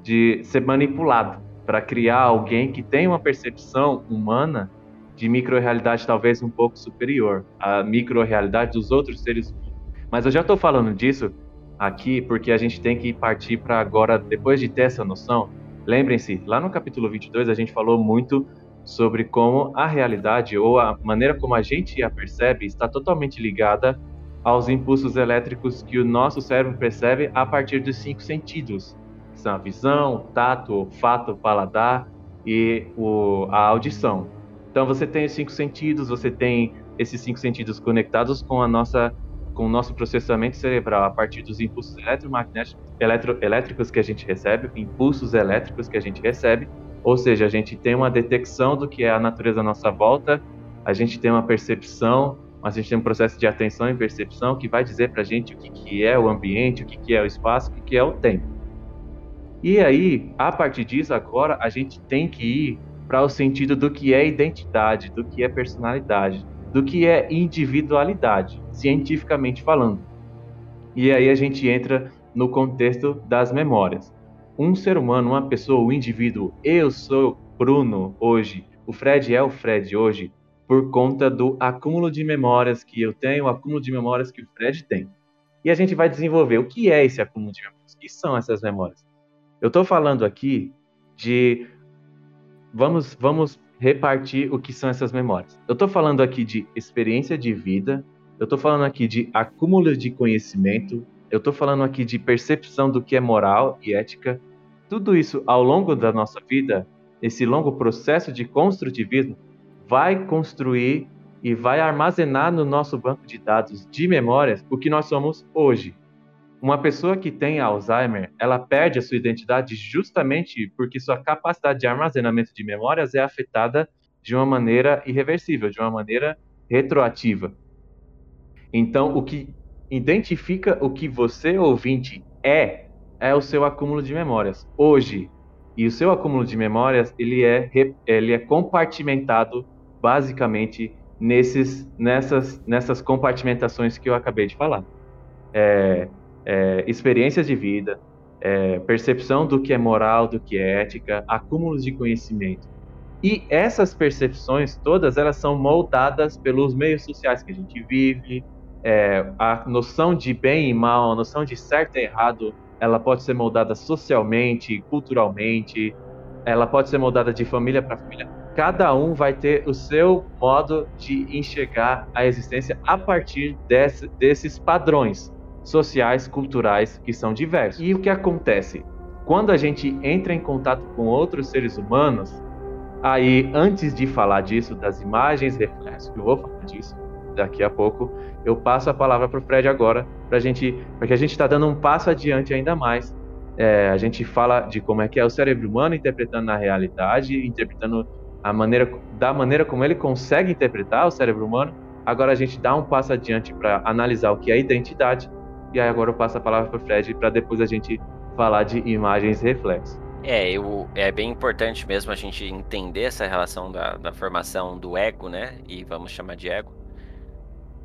De ser manipulado para criar alguém que tem uma percepção humana de microrealidade talvez um pouco superior à microrealidade dos outros seres humanos. Mas eu já estou falando disso aqui porque a gente tem que partir para agora, depois de ter essa noção, lembrem-se, lá no capítulo 22 a gente falou muito sobre como a realidade ou a maneira como a gente a percebe está totalmente ligada aos impulsos elétricos que o nosso cérebro percebe a partir dos cinco sentidos, que são a visão, o tato, o olfato, o paladar e o, a audição. Então você tem os cinco sentidos, você tem esses cinco sentidos conectados com a nossa com o nosso processamento cerebral a partir dos impulsos eletromagnéticos eletro, elétricos que a gente recebe, impulsos elétricos que a gente recebe, ou seja, a gente tem uma detecção do que é a natureza à nossa volta, a gente tem uma percepção, a gente tem um processo de atenção e percepção que vai dizer para a gente o que, que é o ambiente, o que, que é o espaço, o que, que é o tempo. E aí, a partir disso, agora a gente tem que ir para o sentido do que é identidade, do que é personalidade, do que é individualidade, cientificamente falando. E aí a gente entra no contexto das memórias. Um ser humano, uma pessoa, um indivíduo, eu sou Bruno hoje, o Fred é o Fred hoje, por conta do acúmulo de memórias que eu tenho, o acúmulo de memórias que o Fred tem. E a gente vai desenvolver o que é esse acúmulo de memórias, o que são essas memórias. Eu estou falando aqui de vamos, vamos repartir o que são essas memórias. Eu estou falando aqui de experiência de vida, eu estou falando aqui de acúmulo de conhecimento, eu estou falando aqui de percepção do que é moral e ética. Tudo isso ao longo da nossa vida, esse longo processo de construtivismo, vai construir e vai armazenar no nosso banco de dados de memórias o que nós somos hoje. Uma pessoa que tem Alzheimer, ela perde a sua identidade justamente porque sua capacidade de armazenamento de memórias é afetada de uma maneira irreversível, de uma maneira retroativa. Então, o que identifica o que você, ouvinte, é, é o seu acúmulo de memórias. Hoje, e o seu acúmulo de memórias, ele é, ele é compartimentado basicamente nesses, nessas, nessas compartimentações que eu acabei de falar. É, é, experiências de vida, é, percepção do que é moral, do que é ética, acúmulos de conhecimento. E essas percepções todas elas são moldadas pelos meios sociais que a gente vive, é, a noção de bem e mal, a noção de certo e errado, ela pode ser moldada socialmente, culturalmente, ela pode ser moldada de família para família. Cada um vai ter o seu modo de enxergar a existência a partir desse, desses padrões sociais, culturais que são diversos. E o que acontece? Quando a gente entra em contato com outros seres humanos, aí antes de falar disso, das imagens reflexos, que eu vou falar disso daqui a pouco, eu passo a palavra para o Fred agora, para gente, porque a gente está dando um passo adiante ainda mais. É, a gente fala de como é que é o cérebro humano interpretando na realidade, interpretando a maneira da maneira como ele consegue interpretar o cérebro humano. Agora a gente dá um passo adiante para analisar o que é identidade e aí agora eu passo a palavra para o Fred para depois a gente falar de imagens reflexos. É, eu, é bem importante mesmo a gente entender essa relação da, da formação do ego, né? E vamos chamar de ego.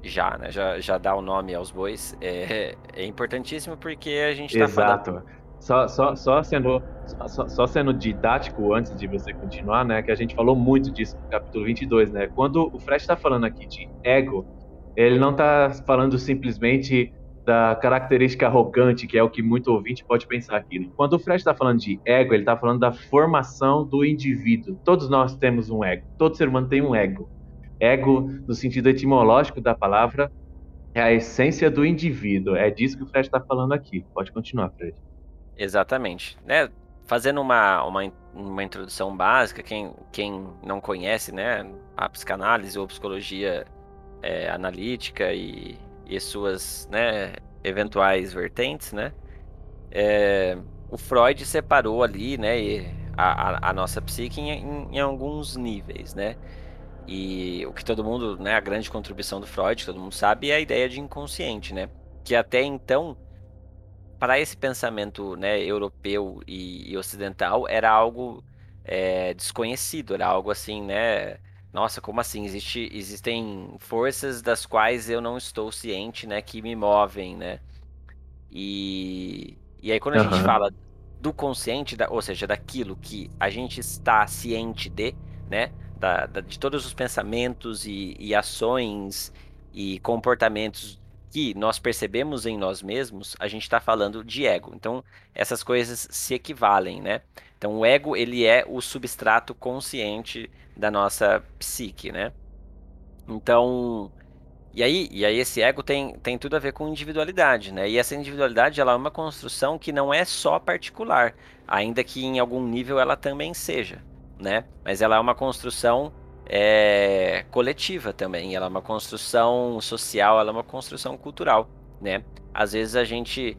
Já, né? Já, já dá o nome aos bois. É, é importantíssimo porque a gente está falando... Exato. Só, só, só, sendo, só, só, sendo didático antes de você continuar, né? Que a gente falou muito disso no capítulo 22, né? Quando o Fred está falando aqui de ego, ele não está falando simplesmente da característica arrogante, que é o que muito ouvinte pode pensar aqui. Né? Quando o Fred está falando de ego, ele está falando da formação do indivíduo. Todos nós temos um ego. Todo ser humano tem um ego. Ego, no sentido etimológico da palavra, é a essência do indivíduo. É disso que o Fred está falando aqui. Pode continuar, Fred. Exatamente. Né? Fazendo uma, uma, uma introdução básica, quem, quem não conhece né, a psicanálise ou psicologia é, analítica e e suas né, eventuais vertentes, né? É, o Freud separou ali, né, a, a nossa psique em, em, em, alguns níveis, né? E o que todo mundo, né, a grande contribuição do Freud, todo mundo sabe, é a ideia de inconsciente, né? Que até então, para esse pensamento, né, europeu e, e ocidental, era algo é, desconhecido, era algo assim, né? Nossa, como assim? Existe, existem forças das quais eu não estou ciente, né? Que me movem, né? E, e aí quando a uhum. gente fala do consciente, da, ou seja, daquilo que a gente está ciente de, né? Da, da, de todos os pensamentos e, e ações e comportamentos que nós percebemos em nós mesmos, a gente está falando de ego. Então, essas coisas se equivalem, né? Então, o ego ele é o substrato consciente da nossa psique, né? Então, e aí, e aí esse ego tem, tem tudo a ver com individualidade, né? E essa individualidade ela é uma construção que não é só particular, ainda que em algum nível ela também seja, né? Mas ela é uma construção é, coletiva também, ela é uma construção social, ela é uma construção cultural, né? Às vezes a gente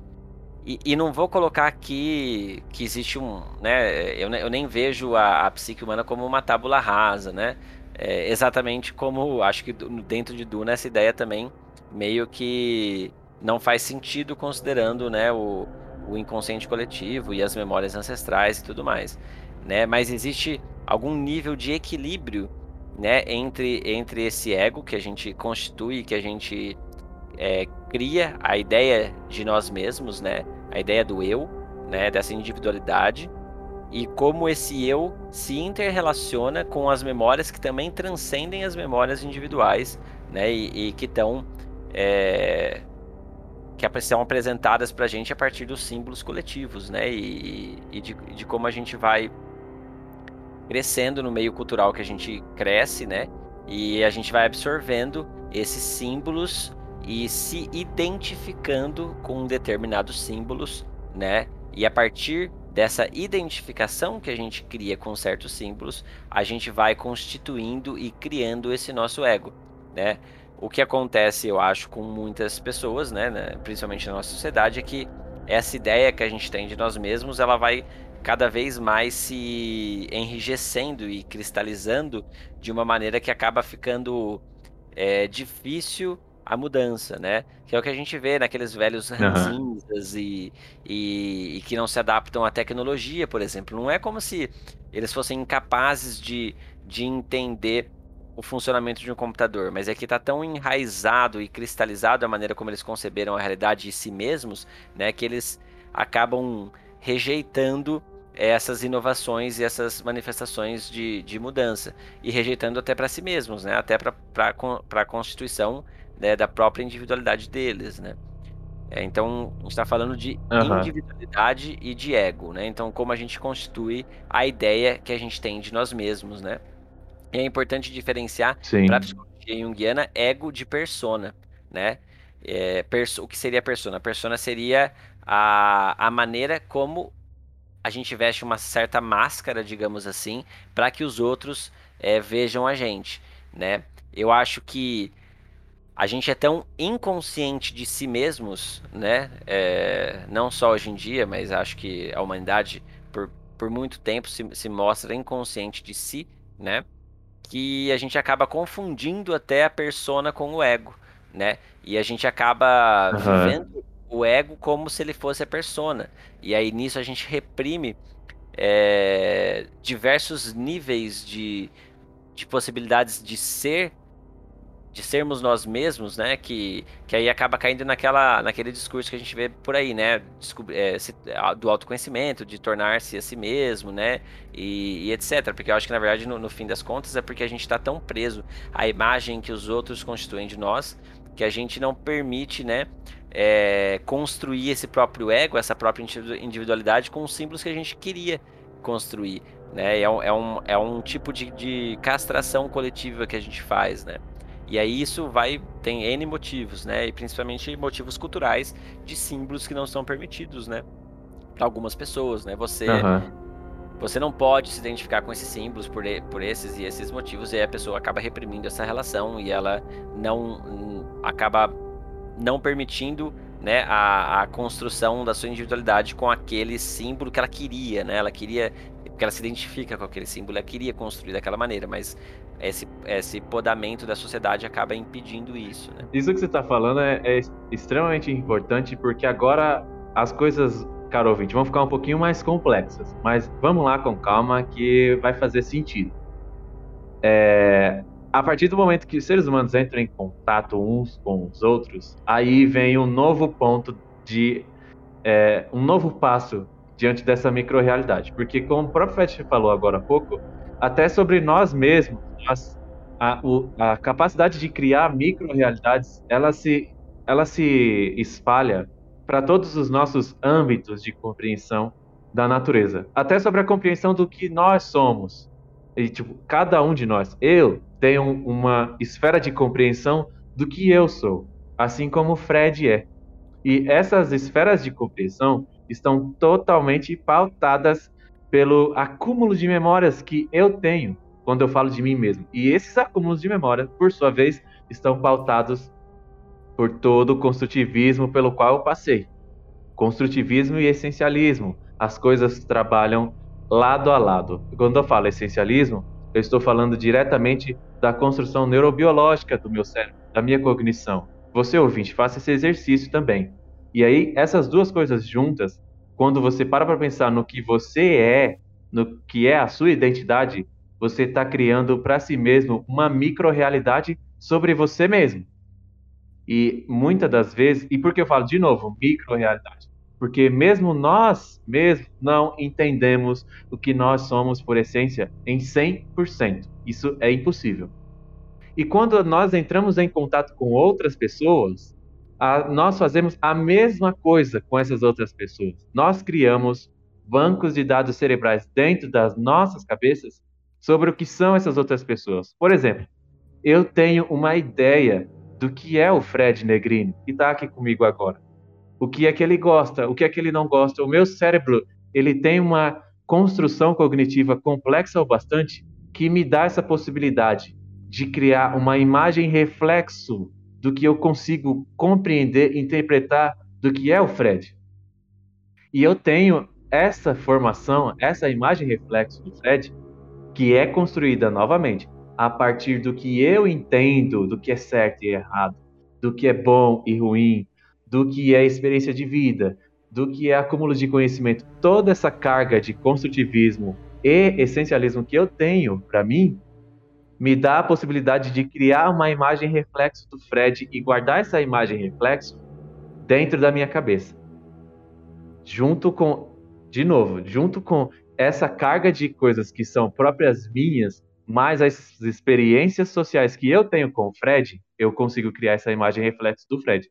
e, e, não vou colocar aqui que existe um, né? Eu, eu nem vejo a, a psique humana como uma tábula rasa, né? É, exatamente como acho que dentro de Duna essa ideia também meio que não faz sentido considerando né, o, o inconsciente coletivo e as memórias ancestrais e tudo mais. Né? Mas existe algum nível de equilíbrio né, entre, entre esse ego que a gente constitui, que a gente é, cria, a ideia de nós mesmos, né, a ideia do eu, né, dessa individualidade, e como esse eu se interrelaciona com as memórias que também transcendem as memórias individuais, né? E, e que estão é, que são apresentadas para a gente a partir dos símbolos coletivos, né? E, e de, de, como a gente vai crescendo no meio cultural que a gente cresce, né? E a gente vai absorvendo esses símbolos e se identificando com determinados símbolos, né? E a partir dessa identificação que a gente cria com certos símbolos, a gente vai constituindo e criando esse nosso ego, né? O que acontece, eu acho, com muitas pessoas, né, né, principalmente na nossa sociedade, é que essa ideia que a gente tem de nós mesmos, ela vai cada vez mais se enrijecendo e cristalizando de uma maneira que acaba ficando é, difícil a mudança, né? Que é o que a gente vê naqueles velhos ranzinhas uhum. e, e, e, que não se adaptam à tecnologia, por exemplo. Não é como se eles fossem incapazes de, de entender o funcionamento de um computador, mas é que está tão enraizado e cristalizado a maneira como eles conceberam a realidade de si mesmos, né? Que eles acabam rejeitando essas inovações e essas manifestações de, de mudança e rejeitando até para si mesmos, né? Até para a Constituição né, da própria individualidade deles, né? É, então, a gente está falando de uhum. individualidade e de ego, né? Então, como a gente constitui a ideia que a gente tem de nós mesmos, né? E é importante diferenciar para a psicologia junguiana ego de persona, né? É, perso o que seria persona? Persona seria a, a maneira como a gente veste uma certa máscara, digamos assim, para que os outros é, vejam a gente, né? Eu acho que a gente é tão inconsciente de si mesmos, né? É, não só hoje em dia, mas acho que a humanidade por, por muito tempo se, se mostra inconsciente de si, né? Que a gente acaba confundindo até a persona com o ego, né? E a gente acaba uhum. vivendo o ego como se ele fosse a persona. E aí nisso a gente reprime é, diversos níveis de, de possibilidades de ser de sermos nós mesmos, né? Que, que aí acaba caindo naquela, naquele discurso que a gente vê por aí, né? É, se, do autoconhecimento, de tornar-se a si mesmo, né? E, e, etc. Porque eu acho que na verdade, no, no fim das contas, é porque a gente está tão preso à imagem que os outros constituem de nós que a gente não permite, né? É, construir esse próprio ego, essa própria individualidade com os símbolos que a gente queria construir. Né? É, um, é, um, é um tipo de, de castração coletiva que a gente faz, né? E aí isso vai tem N motivos, né? E principalmente motivos culturais de símbolos que não são permitidos, né? Para algumas pessoas, né? Você uhum. você não pode se identificar com esses símbolos por, por esses e esses motivos e aí a pessoa acaba reprimindo essa relação e ela não acaba não permitindo né, a, a construção da sua individualidade com aquele símbolo que ela queria, né? Ela queria porque ela se identifica com aquele símbolo, ela queria construir daquela maneira, mas esse, esse podamento da sociedade acaba impedindo isso. Né? Isso que você está falando é, é, extremamente importante porque agora as coisas, caro ouvinte, vão ficar um pouquinho mais complexas, mas vamos lá com calma que vai fazer sentido. É, a partir do momento que os seres humanos entram em contato uns com os outros, aí vem um novo ponto de é, um novo passo diante dessa microrealidade. Porque, como o próprio Fett falou agora há pouco, até sobre nós mesmos, a, o, a capacidade de criar microrealidades, ela se, ela se espalha para todos os nossos âmbitos de compreensão da natureza. Até sobre a compreensão do que nós somos. E, tipo, cada um de nós, eu tenho uma esfera de compreensão do que eu sou, assim como Fred é. E essas esferas de compreensão estão totalmente pautadas pelo acúmulo de memórias que eu tenho quando eu falo de mim mesmo. E esses acúmulos de memória, por sua vez, estão pautados por todo o construtivismo pelo qual eu passei. Construtivismo e essencialismo. As coisas trabalham lado a lado. Quando eu falo essencialismo, eu estou falando diretamente da construção neurobiológica do meu cérebro, da minha cognição. Você, ouvinte, faça esse exercício também. E aí, essas duas coisas juntas, quando você para para pensar no que você é, no que é a sua identidade, você está criando para si mesmo uma micro-realidade sobre você mesmo. E muitas das vezes, e por que eu falo de novo, micro-realidade? Porque mesmo nós mesmos não entendemos o que nós somos por essência em 100%. Isso é impossível. E quando nós entramos em contato com outras pessoas, a, nós fazemos a mesma coisa com essas outras pessoas. Nós criamos bancos de dados cerebrais dentro das nossas cabeças sobre o que são essas outras pessoas. Por exemplo, eu tenho uma ideia do que é o Fred Negrini, que está aqui comigo agora. O que é que ele gosta, o que é que ele não gosta. O meu cérebro, ele tem uma construção cognitiva complexa o bastante que me dá essa possibilidade de criar uma imagem reflexo do que eu consigo compreender, interpretar do que é o Fred. E eu tenho essa formação, essa imagem reflexo do Fred, que é construída novamente a partir do que eu entendo do que é certo e errado, do que é bom e ruim, do que é experiência de vida, do que é acúmulo de conhecimento, toda essa carga de construtivismo e essencialismo que eu tenho para mim, me dá a possibilidade de criar uma imagem reflexo do Fred e guardar essa imagem reflexo dentro da minha cabeça. Junto com, de novo, junto com essa carga de coisas que são próprias minhas, mais as experiências sociais que eu tenho com o Fred, eu consigo criar essa imagem reflexo do Fred.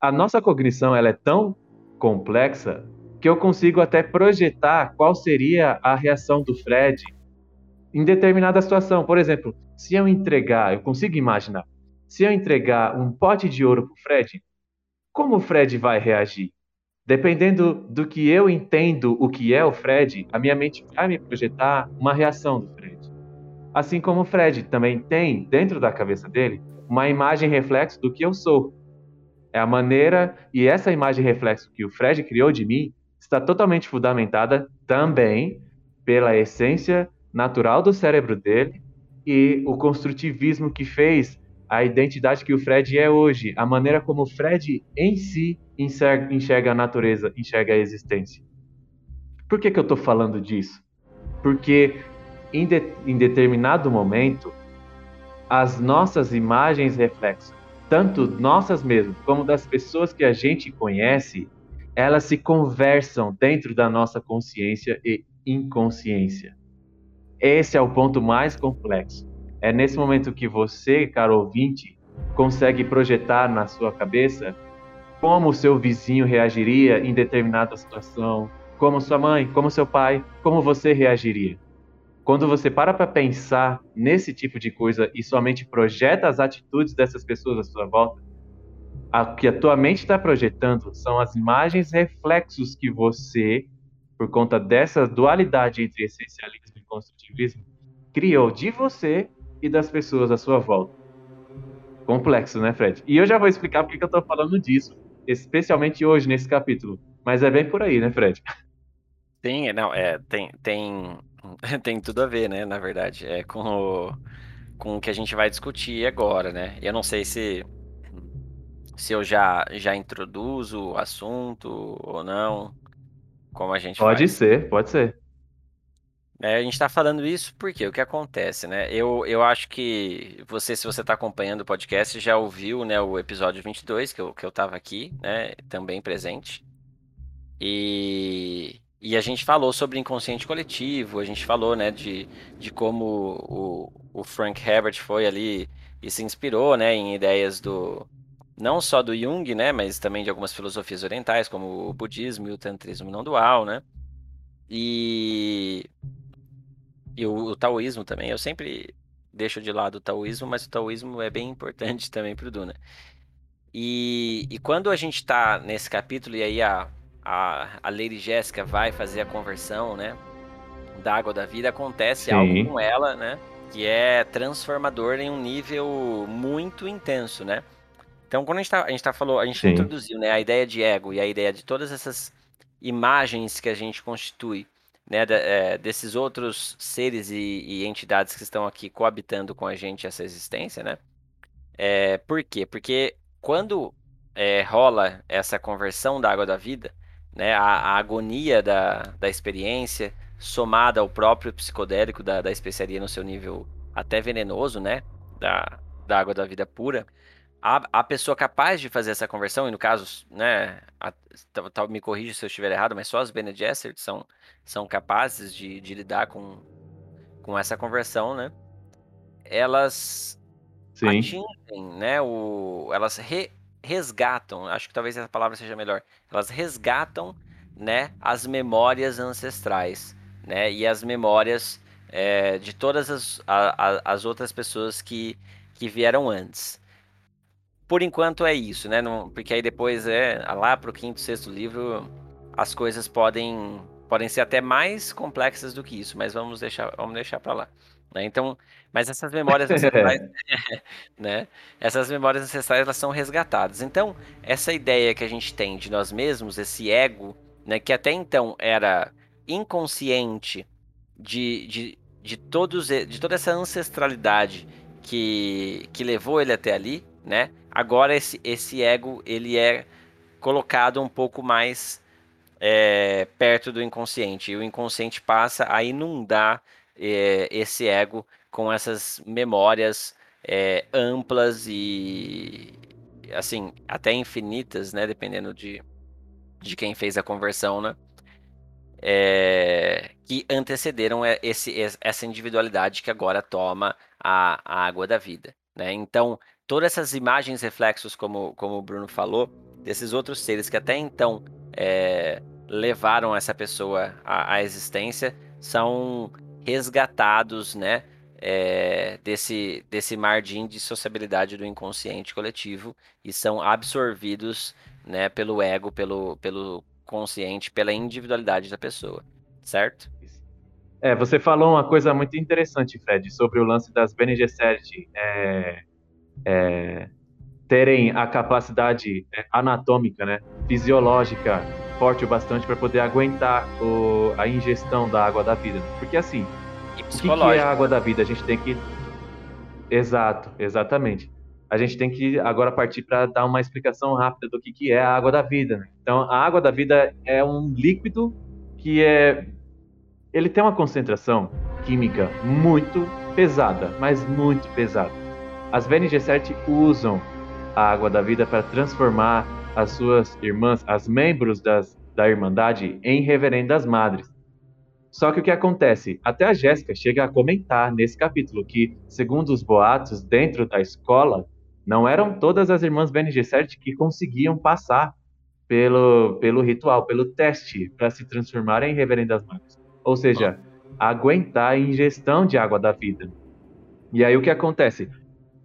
A nossa cognição ela é tão complexa que eu consigo até projetar qual seria a reação do Fred em determinada situação. Por exemplo, se eu entregar, eu consigo imaginar, se eu entregar um pote de ouro para o Fred, como o Fred vai reagir? Dependendo do que eu entendo o que é o Fred, a minha mente vai me projetar uma reação do Fred. Assim como o Fred também tem, dentro da cabeça dele, uma imagem reflexo do que eu sou. É a maneira, e essa imagem reflexo que o Fred criou de mim está totalmente fundamentada também pela essência natural do cérebro dele e o construtivismo que fez a identidade que o Fred é hoje, a maneira como o Fred em si enxerga, enxerga a natureza, enxerga a existência. Por que, que eu estou falando disso? Porque em, de, em determinado momento, as nossas imagens reflexos, tanto nossas mesmas como das pessoas que a gente conhece, elas se conversam dentro da nossa consciência e inconsciência. Esse é o ponto mais complexo. É nesse momento que você, caro ouvinte, consegue projetar na sua cabeça como o seu vizinho reagiria em determinada situação, como sua mãe, como seu pai, como você reagiria. Quando você para para pensar nesse tipo de coisa e somente projeta as atitudes dessas pessoas à sua volta, o que a tua mente está projetando são as imagens reflexos que você, por conta dessa dualidade entre essencialismo e construtivismo, criou de você e das pessoas à sua volta. Complexo, né, Fred? E eu já vou explicar porque que eu estou falando disso, especialmente hoje nesse capítulo. Mas é bem por aí, né, Fred? Sim, não, é, tem, tem Tem tudo a ver, né? Na verdade, é com o, com o que a gente vai discutir agora, né? Eu não sei se se eu já já introduzo o assunto ou não, como a gente Pode faz. ser, pode ser. É, a gente está falando isso porque o que acontece, né? Eu, eu acho que você, se você está acompanhando o podcast, já ouviu, né, o episódio 22, que eu, que eu estava aqui, né, também presente. E, e a gente falou sobre inconsciente coletivo, a gente falou, né, de, de como o, o Frank Herbert foi ali e se inspirou, né, em ideias do não só do Jung, né, mas também de algumas filosofias orientais, como o budismo e o tantrismo não dual, né? E e o, o taoísmo também. Eu sempre deixo de lado o taoísmo, mas o taoísmo é bem importante também para o Duna. E, e quando a gente está nesse capítulo, e aí a, a, a Lady Jéssica vai fazer a conversão, né? Da água da vida, acontece Sim. algo com ela, né? Que é transformador em um nível muito intenso, né? Então, quando a gente, tá, a gente tá falou, a gente Sim. introduziu né, a ideia de ego e a ideia de todas essas imagens que a gente constitui, né, é, desses outros seres e, e, entidades que estão aqui coabitando com a gente essa existência, né? É, por quê? Porque quando é, rola essa conversão da água da vida, né, a, a, agonia da, da experiência, somada ao próprio psicodélico da, da especiaria no seu nível até venenoso, né, da, da água da vida pura, a, a pessoa capaz de fazer essa conversão, e no caso, né, a, tal, me corrija se eu estiver errado, mas só as Bene Gesserit são, são capazes de, de lidar com, com essa conversão, né? Elas Sim. atingem, né, o, elas re, resgatam, acho que talvez essa palavra seja melhor, elas resgatam, né, as memórias ancestrais, né, e as memórias é, de todas as, a, a, as outras pessoas que, que vieram antes por enquanto é isso, né? Não, porque aí depois é lá pro quinto, sexto livro as coisas podem podem ser até mais complexas do que isso, mas vamos deixar vamos deixar para lá. Né? Então, mas essas memórias ancestrais, né? Essas memórias ancestrais elas são resgatadas. Então, essa ideia que a gente tem de nós mesmos, esse ego, né? Que até então era inconsciente de, de, de todos de toda essa ancestralidade que, que levou ele até ali, né? Agora esse, esse ego ele é colocado um pouco mais é, perto do inconsciente e o inconsciente passa a inundar é, esse ego com essas memórias é, amplas e assim até infinitas, né? Dependendo de, de quem fez a conversão, né? É, que antecederam esse, essa individualidade que agora toma a, a água da vida. Né? Então, todas essas imagens reflexos, como, como o Bruno falou, desses outros seres que até então é, levaram essa pessoa à, à, existência, são resgatados, né? É, desse, desse mar de indissociabilidade do inconsciente coletivo e são absorvidos né, pelo ego, pelo, pelo consciente, pela individualidade da pessoa, certo? É, você falou uma coisa muito interessante, Fred, sobre o lance das Bene Gesserit. É, é, terem a capacidade é, anatômica, né, fisiológica forte o bastante para poder aguentar o, a ingestão da água da vida. Porque assim, o que, é a água da vida? A gente tem que. Exato, exatamente. A gente tem que agora partir para dar uma explicação rápida do que, que é a água da vida. Né? Então, a água da vida é um líquido que é. Ele tem uma concentração química muito pesada, mas muito pesada as Bene Gesserit usam a água da vida para transformar as suas irmãs, as membros das, da Irmandade, em reverendas madres. Só que o que acontece? Até a Jéssica chega a comentar nesse capítulo que, segundo os boatos, dentro da escola, não eram todas as irmãs Bene Gesserit que conseguiam passar pelo, pelo ritual, pelo teste, para se transformarem em reverendas madres. Ou seja, aguentar a ingestão de água da vida. E aí o que acontece?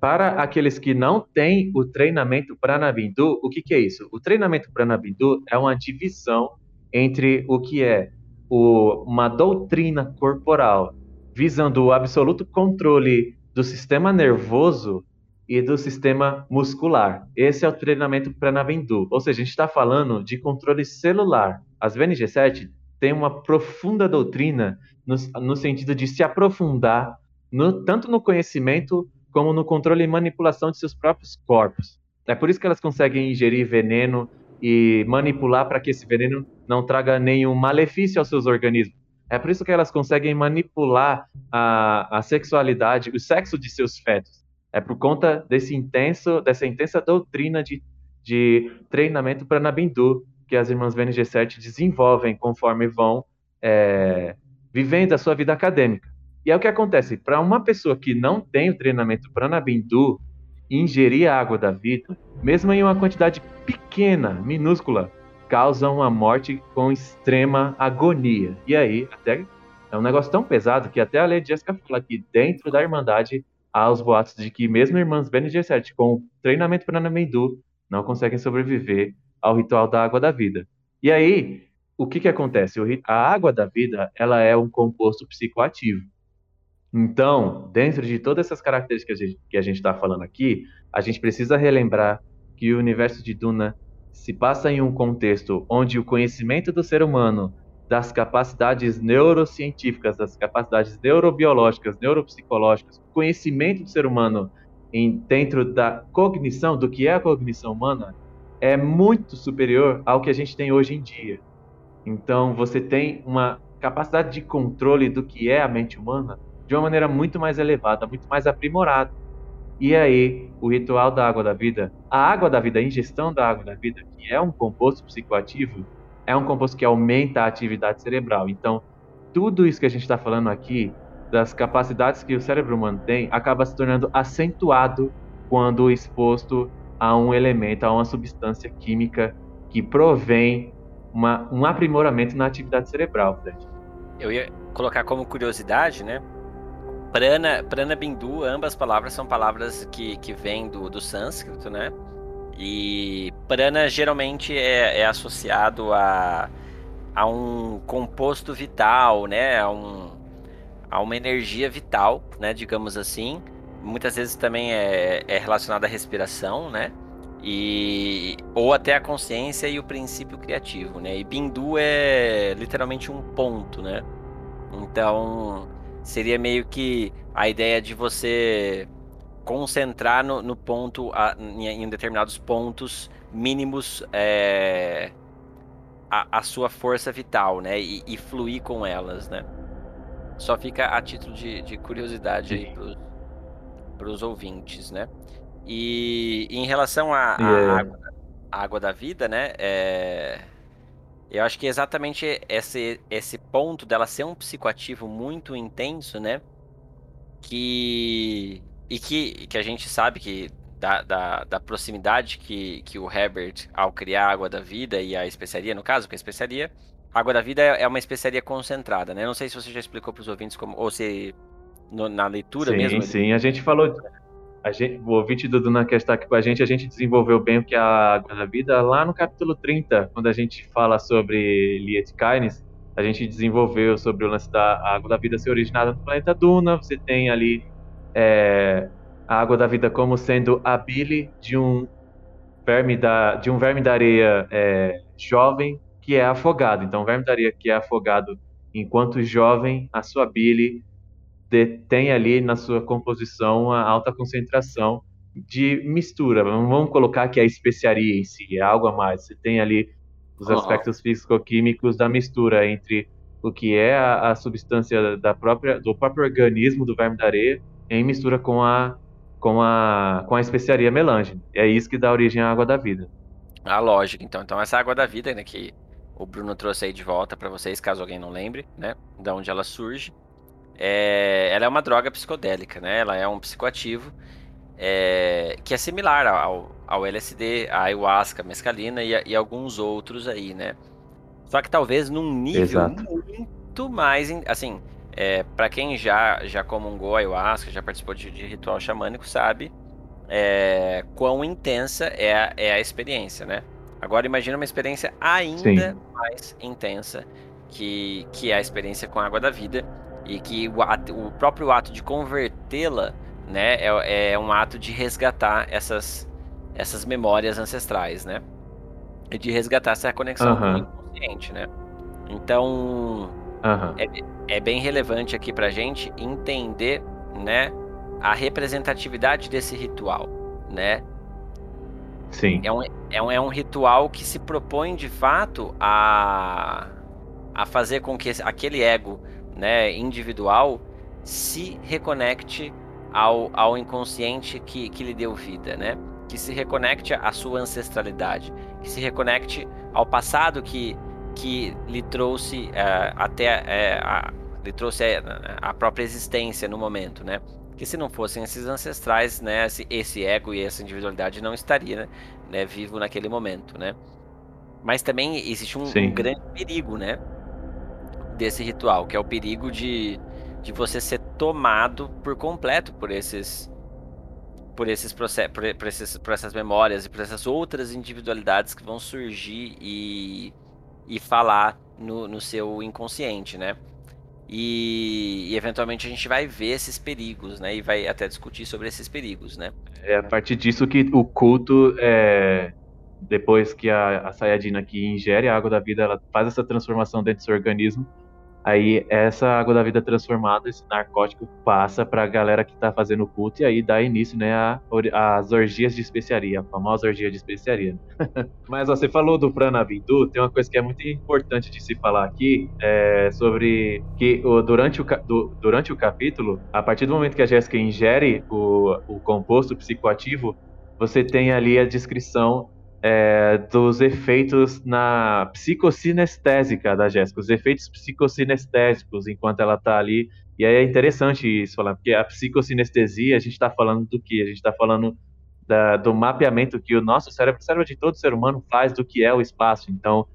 Para aqueles que não têm o treinamento Pranabindu, o que, que é isso? O treinamento Pranabindu é uma divisão entre o que é o, uma doutrina corporal visando o absoluto controle do sistema nervoso e do sistema muscular. Esse é o treinamento Pranabindu. Ou seja, a gente está falando de controle celular. As VNG7 têm uma profunda doutrina no, no sentido de se aprofundar no, tanto no conhecimento como no controle e manipulação de seus próprios corpos. É por isso que elas conseguem ingerir veneno e manipular para que esse veneno não traga nenhum malefício aos seus organismos. É por isso que elas conseguem manipular a, a sexualidade, o sexo de seus fetos. É por conta desse intenso, dessa intensa doutrina de, de treinamento para Nabindu que as irmãs VNG7 desenvolvem conforme vão é, vivendo a sua vida acadêmica. E é o que acontece, para uma pessoa que não tem o treinamento Pranabindu, ingerir a água da vida, mesmo em uma quantidade pequena, minúscula, causa uma morte com extrema agonia. E aí, até é um negócio tão pesado que até a Lady Jessica fala que dentro da Irmandade há os boatos de que mesmo irmãs Bene Gesserit com treinamento para Namendu não conseguem sobreviver ao ritual da água da vida. E aí, o que que acontece? A água da vida, ela é um composto psicoativo. Então, dentro de todas essas características que a gente está falando aqui, a gente precisa relembrar que o universo de Duna se passa em um contexto onde o conhecimento do ser humano das capacidades neurocientíficas, das capacidades neurobiológicas, neuropsicológicas, o conhecimento do ser humano em, dentro da cognição, do que é a cognição humana, é muito superior ao que a gente tem hoje em dia. Então, você tem uma capacidade de controle do que é a mente humana de uma maneira muito mais elevada, muito mais aprimorada. E aí, o ritual da água da vida, a água da vida, a ingestão da água da vida, que é um composto psicoativo, é um composto que aumenta a atividade cerebral. Então, tudo isso que a gente está falando aqui, das capacidades que o cérebro humano tem, acaba se tornando acentuado quando exposto a um elemento, a uma substância química que provém uma, um aprimoramento na atividade cerebral, Fred. Eu ia colocar como curiosidade, né? Prana, prana bindu, ambas palavras são palavras que, que vêm do, do sânscrito, né? E prana geralmente é, é associado a, a um composto vital, né? A, um, a uma energia vital, né? Digamos assim. Muitas vezes também é, é relacionado à respiração, né? E, ou até a consciência e o princípio criativo, né? E bindu é literalmente um ponto, né? Então seria meio que a ideia de você concentrar no, no ponto, a, em, em, determinados pontos mínimos é, a, a, sua força vital, né? E, e, fluir com elas, né? Só fica a título de, de curiosidade aí para os ouvintes, né? E, em relação à yeah. água, água, da vida, né? É, eu acho que exatamente esse, esse ponto dela ser um psicoativo muito intenso, né? Que. E que, que a gente sabe que da, da, da, proximidade que, que o Herbert, ao criar a água da vida e a especiaria, no caso, que a especiaria, a água da vida é, é uma especiaria concentrada, né? Não sei se você já explicou para os ouvintes como, ou se no, na leitura sim, mesmo. Sim, sim, a gente falou a gente, o ouvinte do Duna que está aqui com a gente, a gente desenvolveu bem o que é a água da vida lá no capítulo 30, quando a gente fala sobre Liet Kynes, a gente desenvolveu sobre o lance da água da vida ser originada no planeta Duna, você tem ali é, a água da vida como sendo a bile de um verme da, de um verme da areia é, jovem que é afogado. Então, o verme da areia que é afogado enquanto jovem, a sua bile tem ali na sua composição uma alta concentração de mistura. Vamos colocar que é a especiaria em si, é algo a mais. Você tem ali os aspectos físico-químicos da mistura entre o que é a, a, substância da própria, do próprio organismo do verme da areia em mistura com a, com a, com a especiaria melange. É isso que dá origem à água da vida. Ah, lógico. Então, então essa água da vida, né, que o Bruno trouxe aí de volta para vocês, caso alguém não lembre, né, da onde ela surge é, ela é uma droga psicodélica, né? Ela é um psicoativo é, que é similar ao, ao LSD, a ayahuasca, a mescalina e, e, alguns outros aí, né? Só que talvez num nível Exato. muito mais, assim, é, para quem já já comungou ayahuasca, já participou de, de ritual xamânico, sabe é, quão intensa é a, é a experiência, né? Agora imagina uma experiência ainda Sim. mais intensa que, que é a experiência com a água da vida e que o, ato, o próprio ato de convertê-la né, é, é, um ato de resgatar essas, essas memórias ancestrais, né? E de resgatar essa conexão uhum. com o inconsciente, né? Então, uhum. é, é bem relevante aqui pra gente entender, né, a representatividade desse ritual, né? Sim. É um, é um, é um ritual que se propõe, de fato, a, a fazer com que aquele ego né, individual se reconecte ao, ao inconsciente que, que lhe deu vida, né? Que se reconecte à sua ancestralidade, que se reconecte ao passado que, que lhe trouxe uh, até uh, a, lhe trouxe a, a, própria existência no momento, né? Que se não fossem esses ancestrais, né, esse, esse ego e essa individualidade não estaria né, vivo naquele momento, né? Mas também existe um, um grande perigo, né? Desse ritual, que é o perigo de, de você ser tomado por completo por esses por esses processos, por, por, por essas memórias e por essas outras individualidades que vão surgir e, e falar no, no seu inconsciente, né? E, e, eventualmente a gente vai ver esses perigos, né? E vai até discutir sobre esses perigos, né? É a partir disso que o culto, é, depois que a, a Sayajina aqui ingere a água da vida, ela faz essa transformação dentro do seu organismo, Aí essa água da vida transformada, esse narcótico, passa para a galera que está fazendo o culto e aí dá início, né, às orgias de especiaria, a famosa orgia de especiaria. Mas ó, você falou do Pranabindu, tem uma coisa que é muito importante de se falar aqui, é sobre que o, durante, o, do, durante o capítulo, a partir do momento que a Jéssica ingere o, o composto psicoativo, você tem ali a descrição é, dos efeitos na psicocinestésica da Jéssica, os efeitos psicocinestésicos enquanto ela está ali. E aí é interessante isso falar, porque a psicocinestesia, a gente está falando do que? A gente está falando da, do mapeamento que o nosso cérebro, o cérebro de todo ser humano faz do que é o espaço. Então,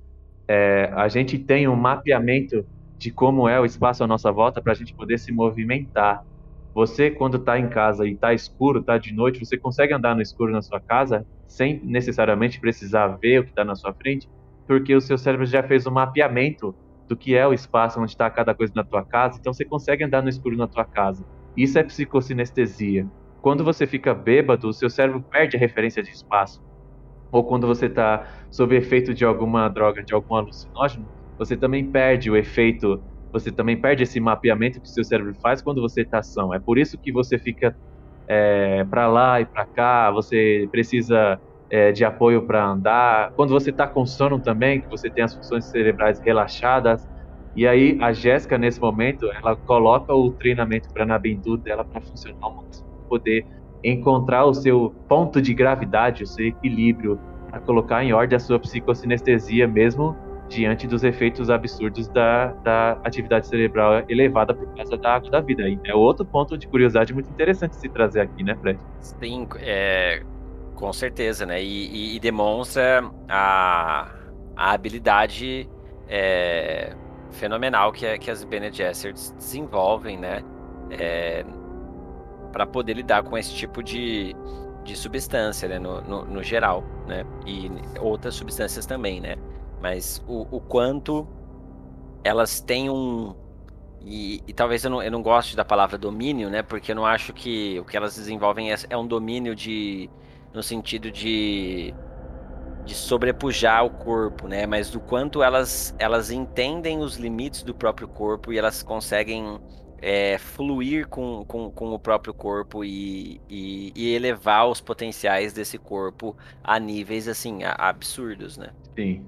é, a gente tem um mapeamento de como é o espaço à nossa volta para a gente poder se movimentar. Você, quando está em casa e está escuro, está de noite, você consegue andar no escuro na sua casa sem necessariamente precisar ver o que está na sua frente, porque o seu cérebro já fez um mapeamento do que é o espaço onde está cada coisa na tua casa, então você consegue andar no escuro na tua casa. Isso é psicocinestesia. Quando você fica bêbado, o seu cérebro perde a referência de espaço. Ou quando você está sob efeito de alguma droga, de algum alucinógeno, você também perde o efeito você também perde esse mapeamento que o seu cérebro faz quando você está ação. É por isso que você fica é, para lá e para cá, você precisa é, de apoio para andar. Quando você está com sono também, que você tem as funções cerebrais relaxadas. E aí a Jéssica, nesse momento, ela coloca o treinamento para Nabindu dela para funcionar máximo, poder encontrar o seu ponto de gravidade, o seu equilíbrio, para colocar em ordem a sua psicocinestesia mesmo diante dos efeitos absurdos da, da atividade cerebral elevada por causa da água da vida. É outro ponto de curiosidade muito interessante se trazer aqui, né, Fred? Sim, é, com certeza, né? E, e, e demonstra a, a habilidade é, fenomenal que, que as Bene Gesserits desenvolvem, né? É, para poder lidar com esse tipo de, de substância, né? No, no, no geral, né? E outras substâncias também, né? Mas o, o quanto elas têm um. E, e, talvez eu não, eu não goste da palavra domínio, né? Porque eu não acho que o que elas desenvolvem é, é um domínio de. no sentido de. de sobrepujar o corpo, né? Mas do quanto elas, elas entendem os limites do próprio corpo e elas conseguem é, fluir com, com, com, o próprio corpo e, e, e, elevar os potenciais desse corpo a níveis assim absurdos, né? Sim.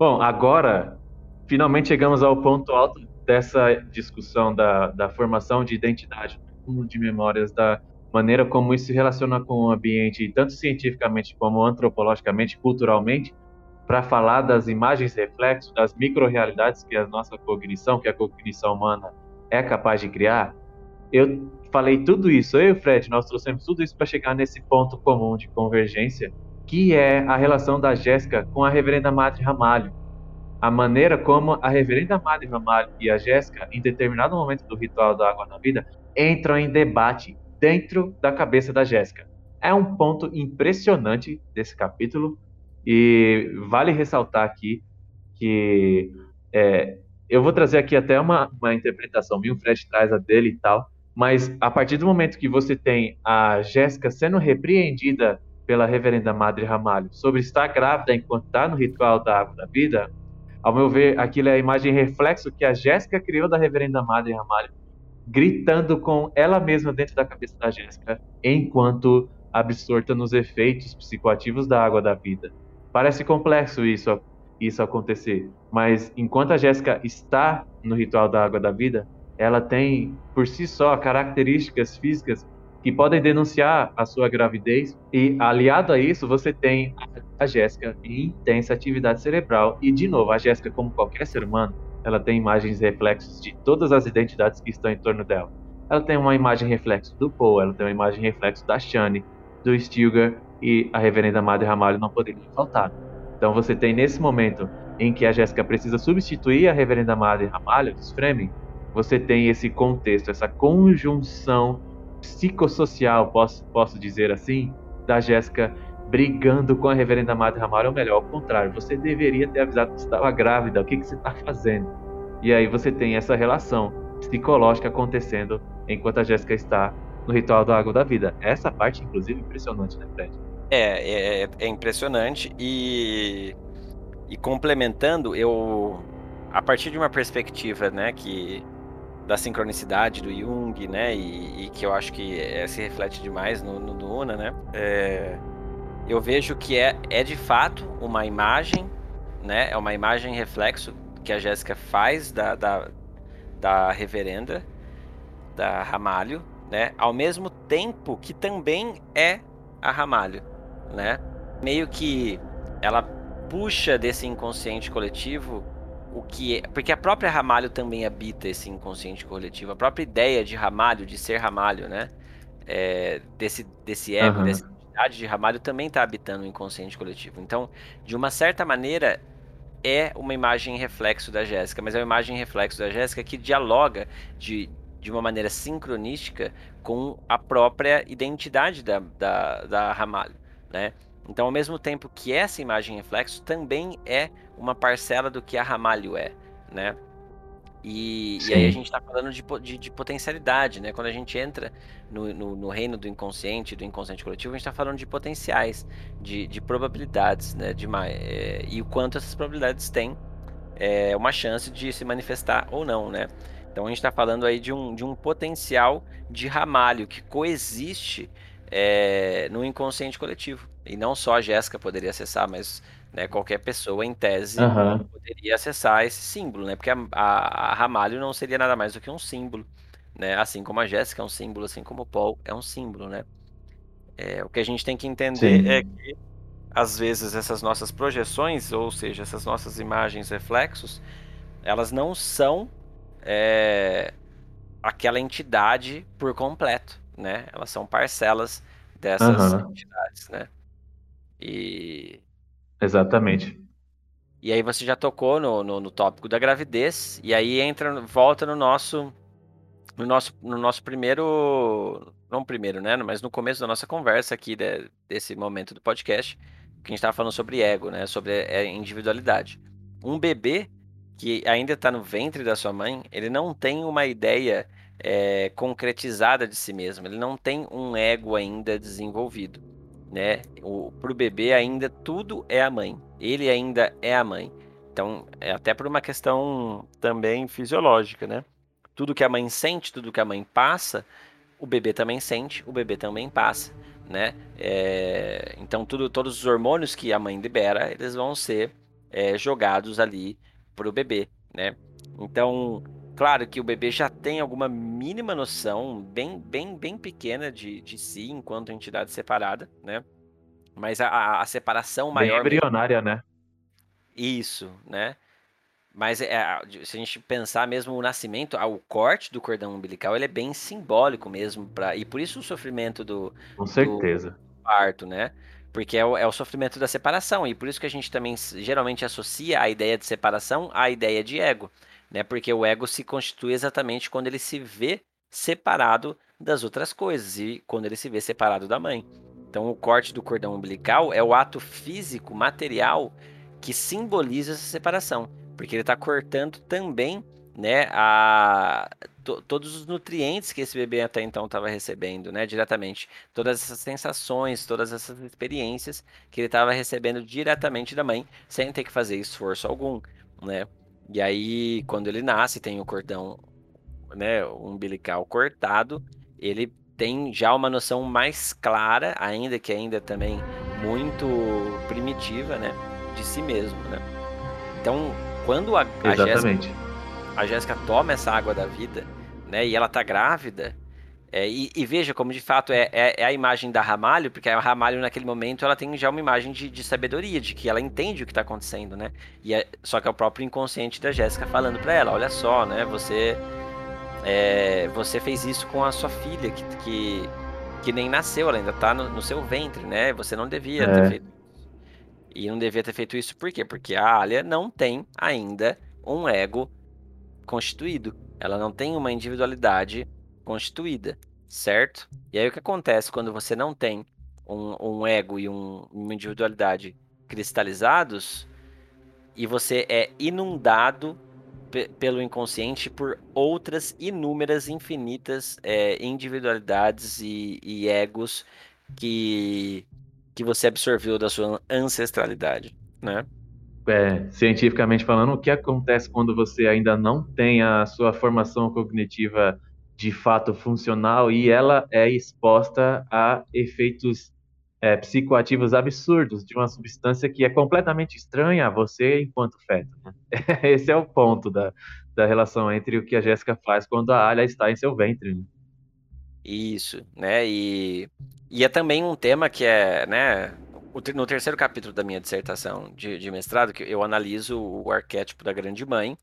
Bom, agora finalmente chegamos ao ponto alto dessa discussão da, da formação de identidade, de memórias, da maneira como isso se relaciona com o ambiente, tanto cientificamente como antropologicamente, culturalmente, para falar das imagens reflexos, das microrealidades que a nossa cognição, que a cognição humana é capaz de criar. Eu falei tudo isso, eu e o Fred, nós trouxemos tudo isso para chegar nesse ponto comum de convergência que é a relação da Jéssica com a Reverenda Madre Ramalho. A maneira como a Reverenda Madre Ramalho e a Jéssica, em determinado momento do ritual da água na vida, entram em debate dentro da cabeça da Jéssica. É um ponto impressionante desse capítulo e vale ressaltar aqui que é, eu vou trazer aqui até uma, uma interpretação o Fred traz a dele e tal, mas a partir do momento que você tem a Jéssica sendo repreendida pela reverenda Madre Ramalho sobre estar grávida enquanto está no ritual da água da vida, ao meu ver, aquilo é a imagem reflexo que a Jéssica criou da reverenda Madre Ramalho, gritando com ela mesma dentro da cabeça da Jéssica, enquanto absorta nos efeitos psicoativos da água da vida. Parece complexo isso, isso acontecer, mas enquanto a Jéssica está no ritual da água da vida, ela tem por si só características físicas que podem denunciar a sua gravidez. E aliado a isso você tem a Jéssica em intensa atividade cerebral. E de novo a Jéssica como qualquer ser humano ela tem imagens reflexos de todas as identidades que estão em torno dela. Ela tem uma imagem reflexo do Poe ela tem uma imagem reflexo da Shani do Stilgar e a Reverenda Madre Ramalho não poderia faltar então você tem nesse momento em que a Jéssica precisa substituir a Reverenda Madre Ramalho dos Fremen, você tem esse contexto, essa conjunção psicossocial, posso, posso dizer assim, da Jéssica brigando com a Reverenda Madre Ramalho, ou melhor, ao contrário, você deveria ter avisado que estava grávida, o que, que você está fazendo? E aí você tem essa relação psicológica acontecendo enquanto a Jéssica está no ritual da água da vida. Essa parte, inclusive, é impressionante, né, Fred? É, é, é impressionante e, e complementando, eu a partir de uma perspectiva, né, que da sincronicidade do Jung, né, e, e que eu acho que é, se reflete demais no, no Duna, né, é, eu vejo que é, é de fato uma imagem, né, é uma imagem reflexo que a Jéssica faz da, da, da reverenda, da Ramalho, né, ao mesmo tempo que também é a Ramalho né? Meio que ela puxa desse inconsciente coletivo o que é, porque a própria Ramalho também habita esse inconsciente coletivo, a própria ideia de Ramalho, de ser Ramalho, né? É, desse desse ego, uhum. dessa identidade de Ramalho também está habitando o inconsciente coletivo. Então, de uma certa maneira, é uma imagem reflexo da Jéssica, mas é uma imagem reflexo da Jéssica que dialoga de, de uma maneira sincronística com a própria identidade da, da, da Ramalho né? Então, ao mesmo tempo que essa imagem reflexo também é uma parcela do que a Ramalho é, né? E, e aí a gente está falando de, de, de, potencialidade, né? Quando a gente entra no, no, no reino do inconsciente, do inconsciente coletivo, a gente está falando de potenciais, de, de probabilidades, né? De, é, e o quanto essas probabilidades têm é, uma chance de se manifestar ou não, né? Então a gente está falando aí de um, de um potencial de ramalho que coexiste é, no inconsciente coletivo. E não só a Jéssica poderia acessar, mas né, qualquer pessoa, em tese, uhum. poderia acessar esse símbolo, né? Porque a, a, a, Ramalho não seria nada mais do que um símbolo, né? Assim como a Jéssica é um símbolo, assim como o Paul é um símbolo, né? É, o que a gente tem que entender Sim. é que, às vezes, essas nossas projeções, ou seja, essas nossas imagens reflexos, elas não são é, aquela entidade por completo né? Elas são parcelas dessas uhum. entidades, né? E. Exatamente. E aí você já tocou no, no, no, tópico da gravidez, e aí entra, volta no nosso. No nosso, no nosso primeiro. Não primeiro, né? Mas no começo da nossa conversa aqui, de, desse momento do podcast, que a gente estava falando sobre ego, né? Sobre a individualidade. Um bebê que ainda está no ventre da sua mãe, ele não tem uma ideia é, concretizada de si mesmo. Ele não tem um ego ainda desenvolvido, né? O bebê ainda tudo é a mãe. Ele ainda é a mãe. Então, é até por uma questão também fisiológica, né? Tudo que a mãe sente, tudo que a mãe passa, o bebê também sente, o bebê também passa, né? É, então, tudo, todos os hormônios que a mãe libera, eles vão ser é, jogados ali para o bebê, né? Então, Claro que o bebê já tem alguma mínima noção, bem, bem, bem pequena de, de si, enquanto entidade separada, né? Mas a, a separação maior. Bem embrionária, né? Isso, né? Mas é, se a gente pensar mesmo o nascimento, o corte do cordão umbilical, ele é bem simbólico mesmo. Pra, e por isso o sofrimento do. Com certeza. Do parto, né? Porque é o, é o sofrimento da separação. E por isso que a gente também geralmente associa a ideia de separação à ideia de ego né? Porque o ego se constitui exatamente quando ele se vê separado das outras coisas e quando ele se vê separado da mãe. Então, o corte do cordão umbilical é o ato físico, material, que simboliza essa separação, porque ele está cortando também né, a, to, todos os nutrientes que esse bebê até então estava recebendo, né, diretamente. Todas essas sensações, todas essas experiências que ele estava recebendo diretamente da mãe, sem ter que fazer esforço algum, né. E aí, quando ele nasce, tem o cordão, né, umbilical cortado, ele tem já uma noção mais clara, ainda que ainda também muito primitiva, né, de si mesmo, né? Então, quando a, a Jéssica, toma essa água da vida, né, e ela tá grávida, é, e, e, veja como de fato é, é, é, a imagem da Ramalho, porque a Ramalho naquele momento ela tem já uma imagem de, de sabedoria, de que ela entende o que está acontecendo, né? E é, só que é o próprio inconsciente da Jéssica falando para ela, olha só, né? Você é, você fez isso com a sua filha que, que, que nem nasceu, ela ainda está no, no, seu ventre, né? Você não devia ter é. feito isso. E não devia ter feito isso por quê? Porque a Alia não tem ainda um ego constituído. Ela não tem uma individualidade constituída, certo? E aí o que acontece quando você não tem um, um ego e um, uma individualidade cristalizados e você é inundado pelo inconsciente por outras inúmeras, infinitas é, individualidades e, e egos que, que você absorveu da sua ancestralidade, né? É, cientificamente falando, o que acontece quando você ainda não tem a sua formação cognitiva de fato funcional e ela é exposta a efeitos é, psicoativos absurdos de uma substância que é completamente estranha a você enquanto feto. Né? Esse é o ponto da, da relação entre o que a Jéssica faz quando a Alha está em seu ventre. Né? Isso, né? E, e é também um tema que é, né? No terceiro capítulo da minha dissertação de, de mestrado, que eu analiso o arquétipo da grande mãe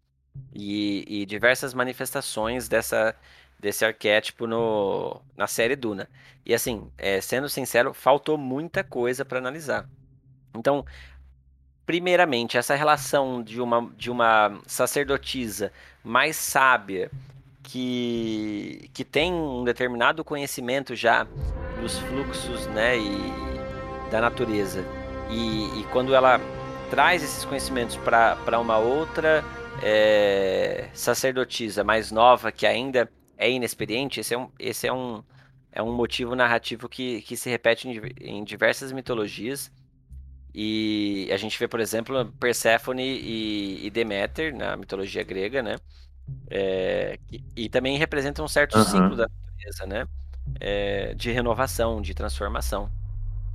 e, e diversas manifestações dessa, desse arquétipo no, na série Duna. E assim, é, sendo sincero, faltou muita coisa para analisar. Então, primeiramente, essa relação de uma, de uma sacerdotisa mais sábia que, que tem um determinado conhecimento já dos fluxos né, e da natureza. E, e quando ela traz esses conhecimentos para uma outra é, sacerdotisa mais nova que ainda é inexperiente, esse é um, esse é um, é um motivo narrativo que, que se repete em, em diversas mitologias. E a gente vê, por exemplo, Perséfone e, e Deméter na mitologia grega, né? É, e, e, também representa um certo uhum. ciclo da natureza, né? É, de renovação, de transformação.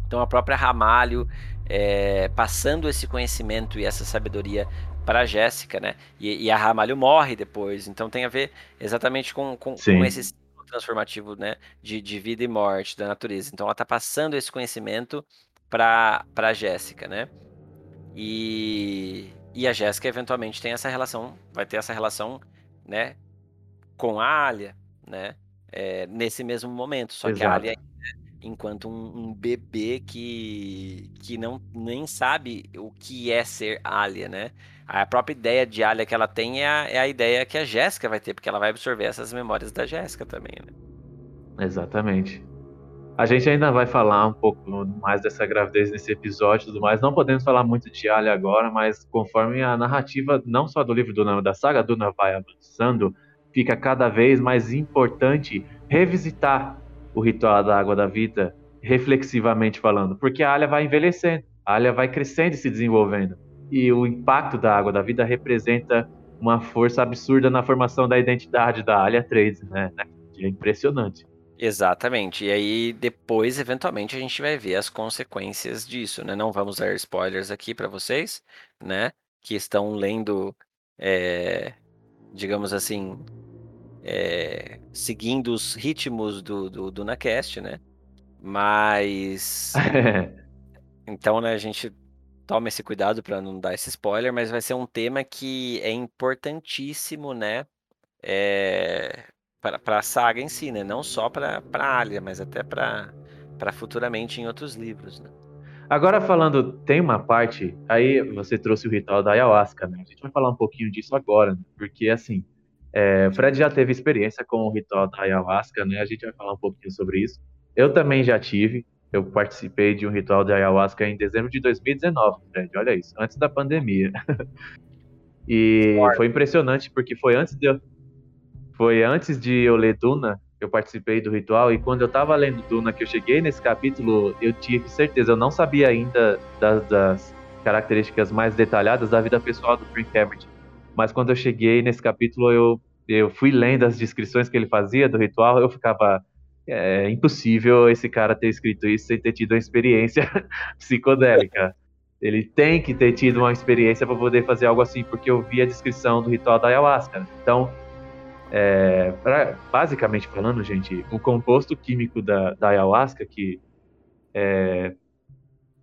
Então a própria Ramalho é, passando esse conhecimento e essa sabedoria para Jéssica, né? E, e, a Ramalho morre depois, então tem a ver exatamente com, com, com esse ciclo transformativo, né? De, de vida e morte da natureza. Então ela está passando esse conhecimento para para Jéssica, né? E, e a Jéssica eventualmente tem essa relação, vai ter essa relação, né? Com a Alia, né? É, nesse mesmo momento, só Exato. que a Alia enquanto um, um, bebê que, que não nem sabe o que é ser Alia, né? A própria ideia de Alia que ela tem é a, é a ideia que a Jéssica vai ter, porque ela vai absorver essas memórias da Jéssica também, né? Exatamente. A gente ainda vai falar um pouco mais dessa gravidez nesse episódio e tudo mais. Não podemos falar muito de Alia agora, mas conforme a narrativa, não só do livro Duna, da saga Duna vai avançando, fica cada vez mais importante revisitar o ritual da água da vida, reflexivamente falando, porque a Alia vai envelhecendo, a Alia vai crescendo e se desenvolvendo. E o impacto da água da vida representa uma força absurda na formação da identidade da Alia Trades, né? É impressionante. Exatamente. E aí depois, eventualmente, a gente vai ver as consequências disso, né? Não vamos dar spoilers aqui para vocês, né? Que estão lendo, é, digamos assim, é, seguindo os ritmos do, do, do Nacast, né? Mas. então, né, a gente toma esse cuidado para não dar esse spoiler, mas vai ser um tema que é importantíssimo, né? É, para a saga em si, né? Não só para Alia, mas até para futuramente em outros livros, né? Agora falando, tem uma parte, aí você trouxe o ritual da ayahuasca, né? A gente vai falar um pouquinho disso agora, né? porque assim, é, Fred já teve experiência com o ritual da ayahuasca, né? A gente vai falar um pouquinho sobre isso. Eu também já tive. Eu participei de um ritual de ayahuasca em dezembro de 2019, Fred. Olha isso, antes da pandemia. e foi impressionante porque foi antes de eu, foi antes de eu ler Duna, eu participei do ritual e quando eu tava lendo Duna, que eu cheguei nesse capítulo, eu tive certeza, eu não sabia ainda das, das características mais detalhadas da vida pessoal do Frank Herbert mas quando eu cheguei nesse capítulo, eu, eu fui lendo as descrições que ele fazia do ritual, eu ficava. É impossível esse cara ter escrito isso sem ter tido uma experiência psicodélica. Ele tem que ter tido uma experiência para poder fazer algo assim, porque eu vi a descrição do ritual da ayahuasca. Então, é, pra, basicamente falando, gente, o composto químico da, da ayahuasca, que é,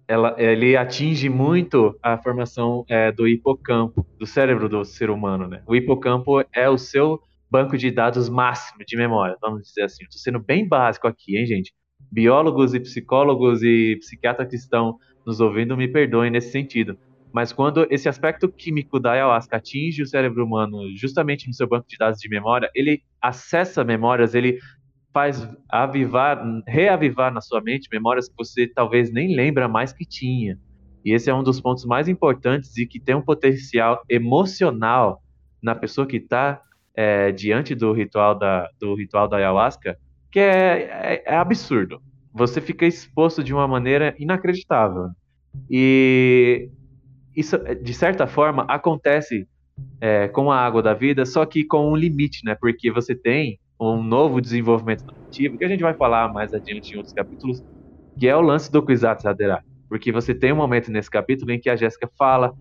ela, ele atinge muito a formação é, do hipocampo, do cérebro do ser humano, né? O hipocampo é o seu banco de dados máximo de memória, vamos dizer assim. Estou sendo bem básico aqui, hein, gente? Biólogos e psicólogos e psiquiatras que estão nos ouvindo me perdoem nesse sentido. Mas quando esse aspecto químico da ayahuasca atinge o cérebro humano justamente no seu banco de dados de memória, ele acessa memórias, ele faz avivar, reavivar na sua mente memórias que você talvez nem lembra mais que tinha. E esse é um dos pontos mais importantes e que tem um potencial emocional na pessoa que está é, diante do ritual da, do ritual da ayahuasca, que é, é, é absurdo. Você fica exposto de uma maneira inacreditável. E isso, de certa forma, acontece é, com a água da vida, só que com um limite, né? Porque você tem um novo desenvolvimento narrativo, que a gente vai falar mais adiante em outros capítulos, que é o lance do Kwisatz Haderach. Porque você tem um momento nesse capítulo em que a Jéssica fala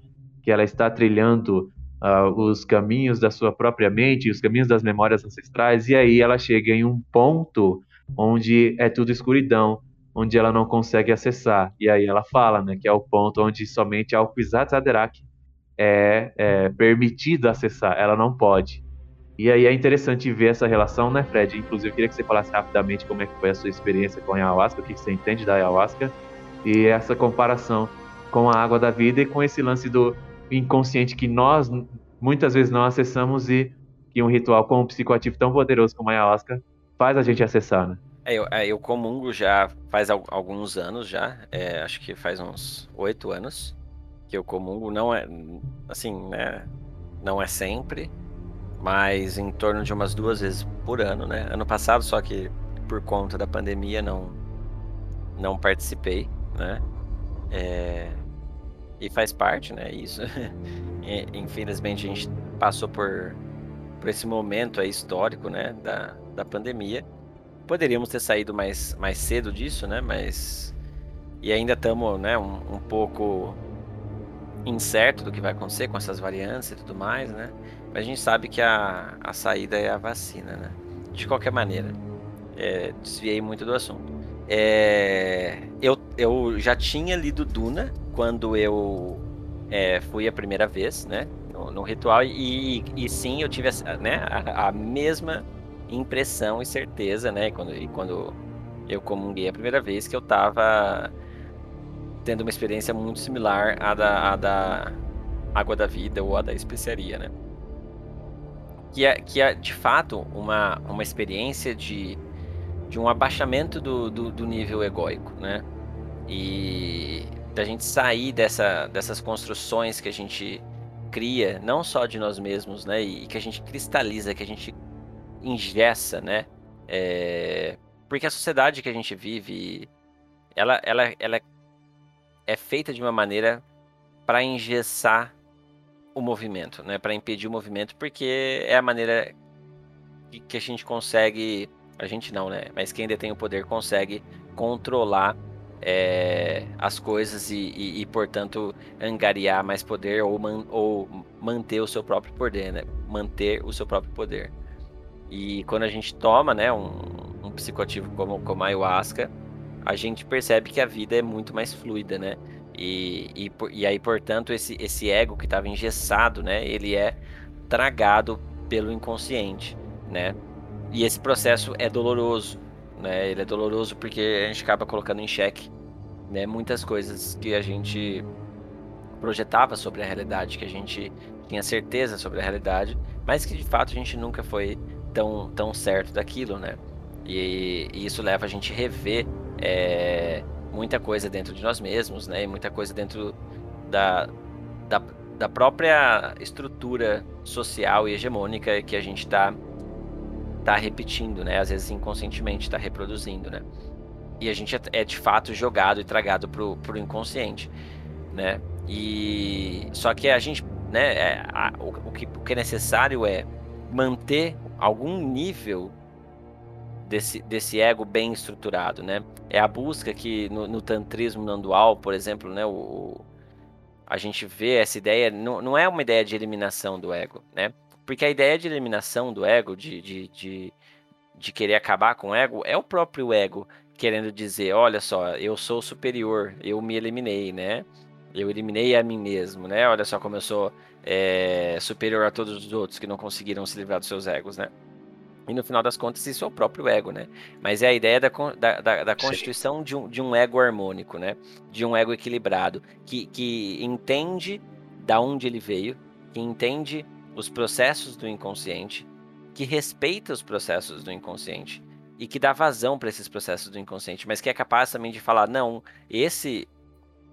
que ela está trilhando uh, os caminhos da sua própria mente, os caminhos das memórias ancestrais, e aí ela chega em um ponto onde é tudo escuridão, onde ela não consegue acessar. E aí ela fala, né, que é o ponto onde somente a Alquizat Haderach é, é permitido acessar, ela não pode. E aí é interessante ver essa relação, né, Fred? Inclusive, eu queria que você falasse rapidamente como é que foi a sua experiência com a ayahuasca, o que você entende da ayahuasca, e essa comparação com a água da vida e com esse lance do inconsciente que nós muitas vezes não acessamos e que um ritual com um psicoativo tão poderoso como a ayahuasca faz a gente acessar, né? É, eu, é, eu comungo já faz alguns anos já, é, acho que faz uns oito anos que eu comungo, não é, assim, né, não é sempre, mas em torno de umas duas vezes por ano, né? Ano passado, só que por conta da pandemia não não participei, né? É, e faz parte, né? Isso. Infelizmente a gente passou por, por esse momento aí histórico, né? Da, da pandemia. Poderíamos ter saído mais, mais cedo disso, né? Mas e ainda estamos, né? Um, um pouco incerto do que vai acontecer com essas variantes e tudo mais, né? Mas a gente sabe que a, a saída é a vacina, né? De qualquer maneira, é, desviei muito do assunto. É, eu, eu já tinha lido Duna quando eu é, fui a primeira vez, né? No, no ritual, e, e, sim, eu tive a, né, a, a, mesma impressão e certeza, né? Quando, e quando eu comunguei a primeira vez, que eu tava tendo uma experiência muito similar à da, à da água da vida ou à da especiaria, né? Que é, que é de fato uma, uma experiência de, de um abaixamento do, do, do nível egóico, né? E da gente sair dessa, dessas construções que a gente cria, não só de nós mesmos, né? E que a gente cristaliza, que a gente ingessa, né? É... Porque a sociedade que a gente vive, ela, ela, ela é feita de uma maneira para engessar o movimento, né? Para impedir o movimento, porque é a maneira que a gente consegue, a gente não, né? Mas quem detém o poder consegue controlar é, as coisas e, e, e, portanto, angariar mais poder ou, man, ou manter o seu próprio poder, né? Manter o seu próprio poder. E quando a gente toma, né, um, um psicoativo como, como a ayahuasca, a gente percebe que a vida é muito mais fluida, né? E, e, e aí, portanto, esse, esse ego que estava engessado, né? Ele é tragado pelo inconsciente, né? E esse processo é doloroso, né? Ele é doloroso porque a gente acaba colocando em xeque, né? Muitas coisas que a gente projetava sobre a realidade, que a gente tinha certeza sobre a realidade, mas que de fato a gente nunca foi tão, tão certo daquilo, né? E, e isso leva a gente a rever é, muita coisa dentro de nós mesmos, né? E muita coisa dentro da, da, da própria estrutura social e hegemônica que a gente está tá repetindo, né? Às vezes inconscientemente está reproduzindo, né? E a gente é, é, de fato jogado e tragado pro, pro inconsciente, né? E só que a gente, né? É, a, o, o, que, o que é necessário é manter algum nível desse, desse ego bem estruturado, né? É a busca que no, no tantrismo nandual, por exemplo, né? O, a gente vê essa ideia, não, não é uma ideia de eliminação do ego, né? Porque a ideia de eliminação do ego, de, de, de, de querer acabar com o ego, é o próprio ego querendo dizer, olha só, eu sou superior, eu me eliminei, né? Eu eliminei a mim mesmo, né? Olha só como eu sou é, superior a todos os outros que não conseguiram se livrar dos seus egos, né? E no final das contas, isso é o próprio ego, né? Mas é a ideia da, da, da, da constituição de um, de um ego harmônico, né? De um ego equilibrado, que, que entende da onde ele veio, que entende os processos do inconsciente, que respeita os processos do inconsciente e que dá vazão para esses processos do inconsciente, mas que é capaz também de falar, não, esse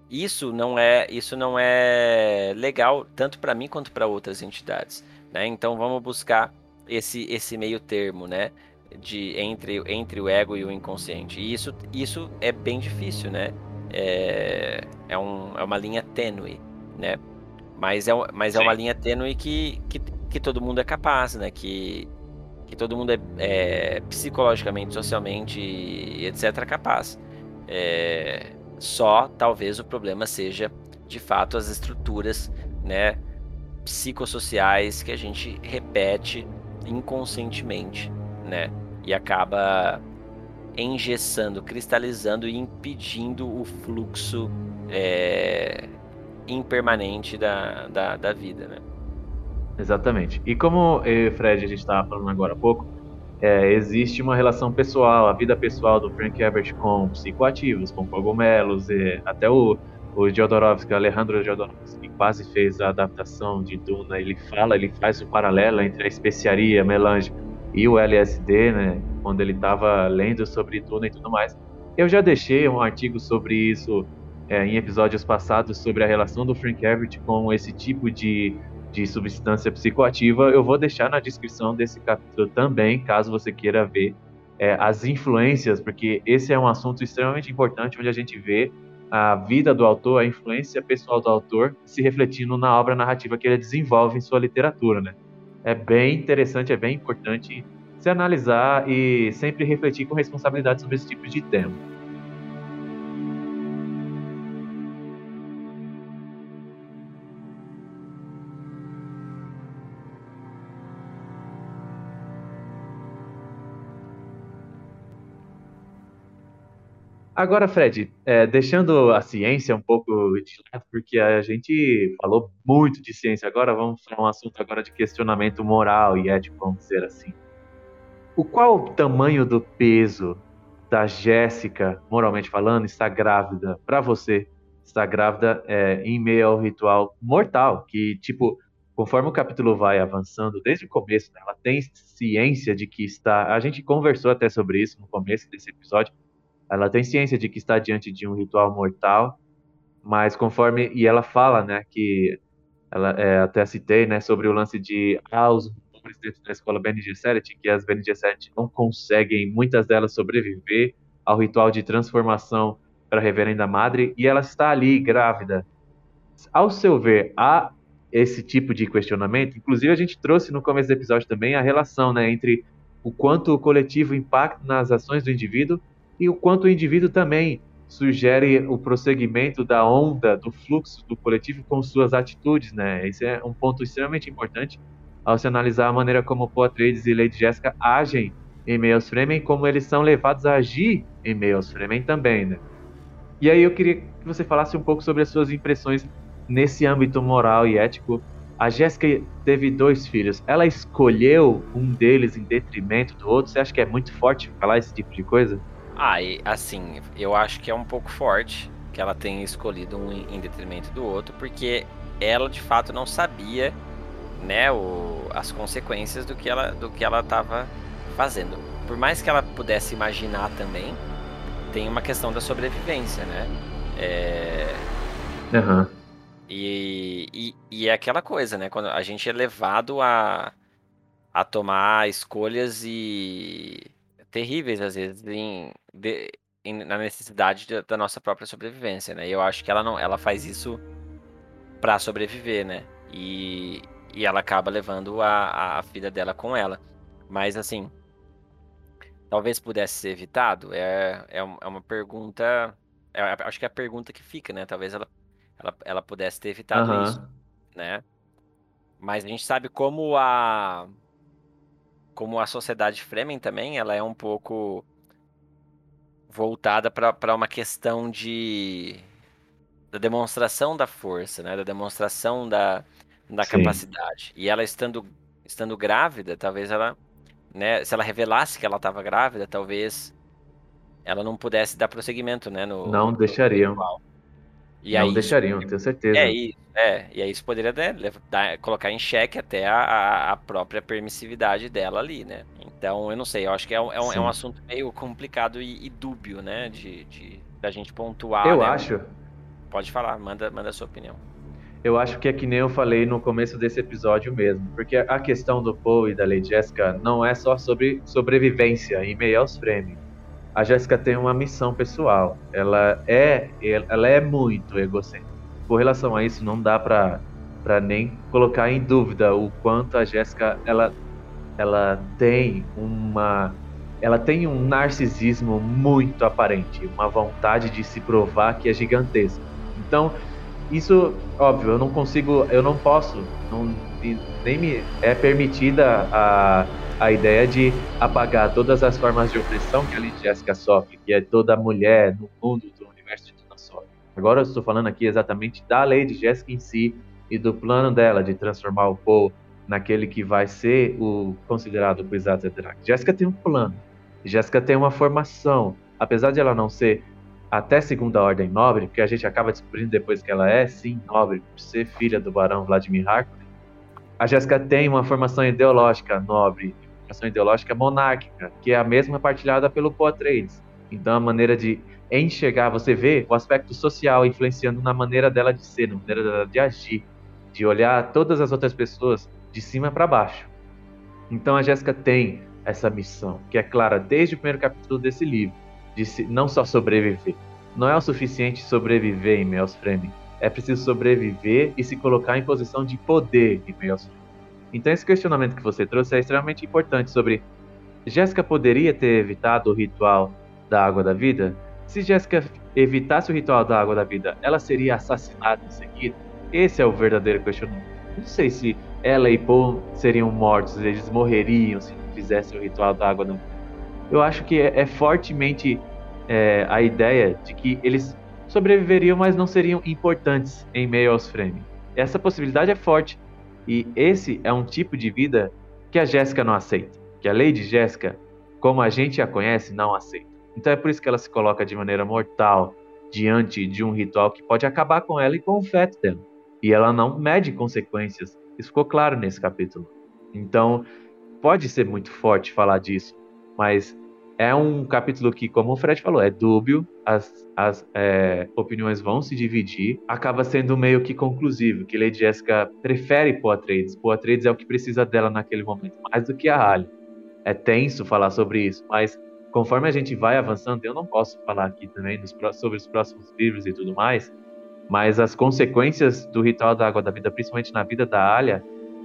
isso não é isso não é legal tanto para mim quanto para outras entidades, né? Então vamos buscar esse, esse meio termo, né? De, entre, entre o ego e o inconsciente. E isso, isso é bem difícil, né? É, é, um, é uma linha tênue, né? Mas é, mas é uma linha tênue que, que, que todo mundo é capaz, né? Que, que todo mundo é, é psicologicamente, socialmente, etc., capaz. É, só talvez o problema seja, de fato, as estruturas, né? psicossociais que a gente repete inconscientemente, né? E acaba engessando, cristalizando e impedindo o fluxo é, impermanente da, da, da, vida, né? Exatamente. E como eu, Fred, a gente estava falando agora há pouco, é, existe uma relação pessoal, a vida pessoal do Frank Herbert com psicoativos, com cogumelos, e até o o Jodorowsky, Alejandro Jodorowsky, quase fez a adaptação de Duna, ele fala, ele faz o paralelo entre a especiaria, melange e o LSD, né, quando ele estava lendo sobre Duna e tudo mais. Eu já deixei um artigo sobre isso é, em episódios passados, sobre a relação do Frank Herbert com esse tipo de, de substância psicoativa. Eu vou deixar na descrição desse capítulo também, caso você queira ver é, as influências, porque esse é um assunto extremamente importante, onde a gente vê a vida do autor, a influência pessoal do autor se refletindo na obra narrativa que ele desenvolve em sua literatura, né? É bem interessante, é bem importante se analisar e sempre refletir com responsabilidade sobre esse tipo de tema. Agora, Fred, é, deixando a ciência um pouco de lado, porque a gente falou muito de ciência agora, vamos falar um assunto agora de questionamento moral e ético, vamos dizer assim. O qual o tamanho do peso da Jéssica, moralmente falando, está grávida para você? Está grávida é, em meio ao ritual mortal, que, tipo, conforme o capítulo vai avançando, desde o começo, né, ela tem ciência de que está. A gente conversou até sobre isso no começo desse episódio ela tem ciência de que está diante de um ritual mortal, mas conforme e ela fala, né, que ela é, até citei, né, sobre o lance de ah, os presidentes da escola Bene Gesserit, que as Bene Gesserit não conseguem, muitas delas sobreviver ao ritual de transformação para a Reverenda Madre, e ela está ali grávida. Ao seu ver, há esse tipo de questionamento, inclusive a gente trouxe no começo do episódio também a relação, né, entre o quanto o coletivo impacta nas ações do indivíduo e o quanto o indivíduo também sugere o prosseguimento da onda, do fluxo do coletivo com suas atitudes, né? Esse é um ponto extremamente importante ao se analisar a maneira como Paul Atreides e Lady Jessica agem em meio aos Fremen, como eles são levados a agir em meio aos Fremen também, né? E aí eu queria que você falasse um pouco sobre as suas impressões nesse âmbito moral e ético. A Jéssica teve dois filhos. Ela escolheu um deles em detrimento do outro? Você acha que é muito forte falar esse tipo de coisa? Ah, e assim, eu acho que é um pouco forte que ela tenha escolhido um em detrimento do outro, porque ela de fato não sabia, né, o, as consequências do que ela do que ela estava fazendo. Por mais que ela pudesse imaginar também, tem uma questão da sobrevivência, né? É... Uhum. E, e, e é aquela coisa, né? Quando a gente é levado a, a tomar escolhas e terríveis, às vezes, em, de, em, na necessidade de, da nossa própria sobrevivência, né? E eu acho que ela não, ela faz isso para sobreviver, né? E, e ela acaba levando a, a filha dela com ela. Mas assim, talvez pudesse ser evitado. É, é, é uma pergunta. É, acho que é a pergunta que fica, né? Talvez ela, ela, ela pudesse ter evitado uhum. isso, né? Mas a gente sabe como a como a sociedade Fremen também, ela é um pouco voltada para uma questão de da demonstração da força, né? Da demonstração da, da capacidade. E ela estando estando grávida, talvez ela né, se ela revelasse que ela estava grávida, talvez ela não pudesse dar prosseguimento, né? No, não no deixariam. E não aí, deixariam, tenho certeza. É, isso, é, e aí isso poderia né, dar, colocar em xeque até a, a, própria permissividade dela ali, né? Então, eu não sei, eu acho que é um, é um, é um assunto meio complicado e, e, dúbio, né? De, de da gente pontuar. Eu né? acho. Pode falar, manda, manda a sua opinião. Eu acho que é que nem eu falei no começo desse episódio mesmo, porque a questão do Poe e da Lady Jessica não é só sobre sobrevivência em meio aos frames a Jéssica tem uma missão pessoal. Ela é, ela é muito egocêntrica. Com relação a isso, não dá para para nem colocar em dúvida o quanto a Jéssica ela ela tem uma ela tem um narcisismo muito aparente, uma vontade de se provar que é gigantesca. Então, isso, óbvio, eu não consigo, eu não posso, não, nem me é permitida a a ideia de apagar todas as formas de opressão que a Lady Jessica sofre, que é toda mulher no mundo do universo de Duna sofre. Agora eu estou falando aqui exatamente da Lady Jessica em si e do plano dela de transformar o Paul naquele que vai ser o considerado o Kwisatz Haderach. Jessica tem um plano. Jessica tem uma formação, apesar de ela não ser até segunda ordem nobre, porque a gente acaba descobrindo depois que ela é sim nobre por ser filha do barão Vladimir Harkonnen. A Jéssica tem uma formação ideológica nobre ação ideológica monárquica, que é a mesma partilhada pelo Poitrades. Então, a maneira de enxergar, você vê o aspecto social influenciando na maneira dela de ser, na maneira dela de agir, de olhar todas as outras pessoas de cima para baixo. Então, a Jéssica tem essa missão, que é clara desde o primeiro capítulo desse livro, de não só sobreviver. Não é o suficiente sobreviver em Meus Framing, é preciso sobreviver e se colocar em posição de poder em Framing. Então esse questionamento que você trouxe é extremamente importante sobre Jéssica poderia ter evitado o ritual da água da vida? Se Jéssica evitasse o ritual da água da vida, ela seria assassinada em seguida? Esse é o verdadeiro questionamento. Não sei se ela e Paul seriam mortos, eles morreriam se fizessem o ritual da água da vida. Eu acho que é, é fortemente é, a ideia de que eles sobreviveriam, mas não seriam importantes em meio aos frames. Essa possibilidade é forte, e esse é um tipo de vida que a Jéssica não aceita, que a Lady Jéssica, como a gente a conhece, não aceita. Então é por isso que ela se coloca de maneira mortal diante de um ritual que pode acabar com ela e com o feto dela. E ela não mede consequências. Isso ficou claro nesse capítulo. Então, pode ser muito forte falar disso, mas é um capítulo que, como o Fred falou, é dúbio, as, as é, opiniões vão se dividir, acaba sendo meio que conclusivo, que Lady Jessica prefere. Poe Atreides é o que precisa dela naquele momento, mais do que a Halle. É tenso falar sobre isso, mas conforme a gente vai avançando, eu não posso falar aqui também dos, sobre os próximos livros e tudo mais, mas as consequências do ritual da água da vida, principalmente na vida da Alia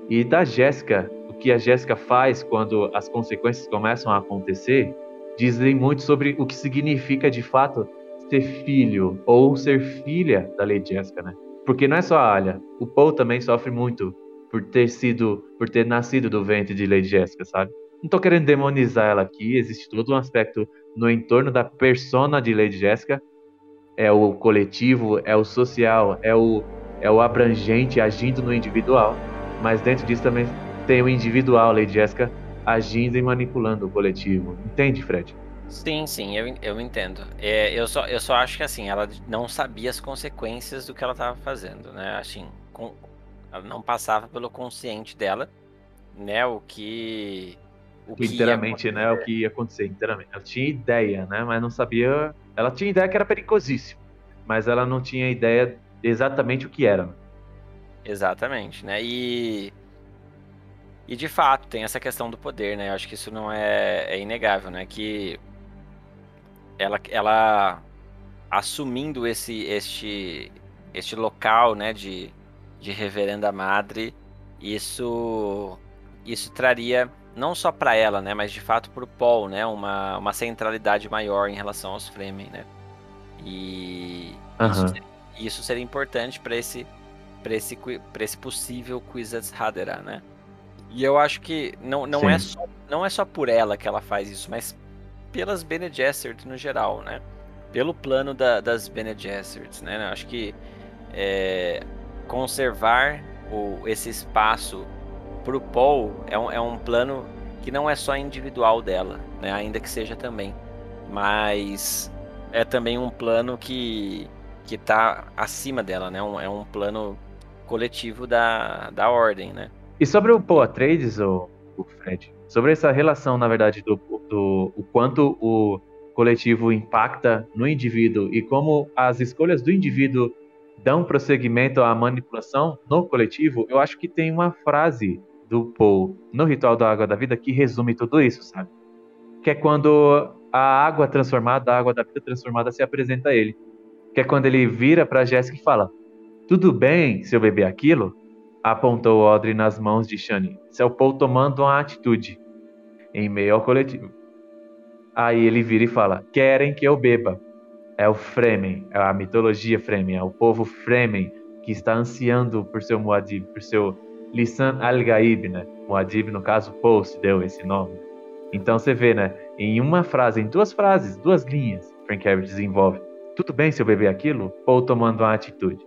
e da Jéssica, o que a Jéssica faz quando as consequências começam a acontecer, dizem muito sobre o que significa de fato ser filho ou ser filha da Lady Jessica, né? Porque não é só a Alia, o Paul também sofre muito por ter sido, por ter nascido do ventre de Lady Jessica, sabe? Não tô querendo demonizar ela aqui, existe todo um aspecto no entorno da persona de Lady Jessica, é o coletivo, é o social, é o é o abrangente agindo no individual, mas dentro disso também tem o individual Lady Jessica agindo e manipulando o coletivo. Entende, Fred? Sim, sim, eu, eu entendo. É, eu, só, eu só acho que assim, ela não sabia as consequências do que ela estava fazendo, né? Assim, com, ela não passava pelo consciente dela, né? O que. O que inteiramente, né? O que ia acontecer, inteiramente. Ela tinha ideia, né? Mas não sabia. Ela tinha ideia que era perigosíssimo, mas ela não tinha ideia exatamente o que era. Exatamente, né? E e de fato, tem essa questão do poder, né? Eu acho que isso não é, é inegável, né? Que ela, ela assumindo esse este este local, né, de, de reverenda madre, isso isso traria não só para ela, né, mas de fato para o Paul, né, uma, uma centralidade maior em relação aos Fremen, né? E uhum. isso, seria, isso, seria importante para esse para esse para esse possível Kwisatz Haderach, né? E eu acho que não, não, é só, não é só por ela que ela faz isso, mas pelas Bene Gesserit no geral, né? Pelo plano da, das Bene Gesserit, né? Eu acho que é, conservar o, esse espaço pro Paul é um, é um plano que não é só individual dela, né? Ainda que seja também, mas é também um plano que que está acima dela, né? Um, é um plano coletivo da, da ordem, né? E sobre o Poa Trades, o, o Fred, sobre essa relação, na verdade, do, do o quanto o coletivo impacta no indivíduo e como as escolhas do indivíduo dão prosseguimento à manipulação no coletivo, eu acho que tem uma frase do Paul no Ritual da Água da Vida que resume tudo isso, sabe? Que é quando a água transformada, a água da vida transformada se apresenta a ele. Que é quando ele vira para Jéssica e fala: Tudo bem se eu beber aquilo? Apontou Audrey nas mãos de Shani. Seu Paul tomando uma atitude em meio ao coletivo. Aí ele vira e fala: Querem que eu beba. É o Fremen, é a mitologia Fremen, é o povo Fremen que está ansiando por seu Muad'Dib, por seu Lisan al-Gaib, né? Muad'Dib, no caso, Paul se deu esse nome. Então você vê, né? Em uma frase, em duas frases, duas linhas, Frank Herbert desenvolve. Tudo bem se eu beber aquilo? Paul tomando uma atitude.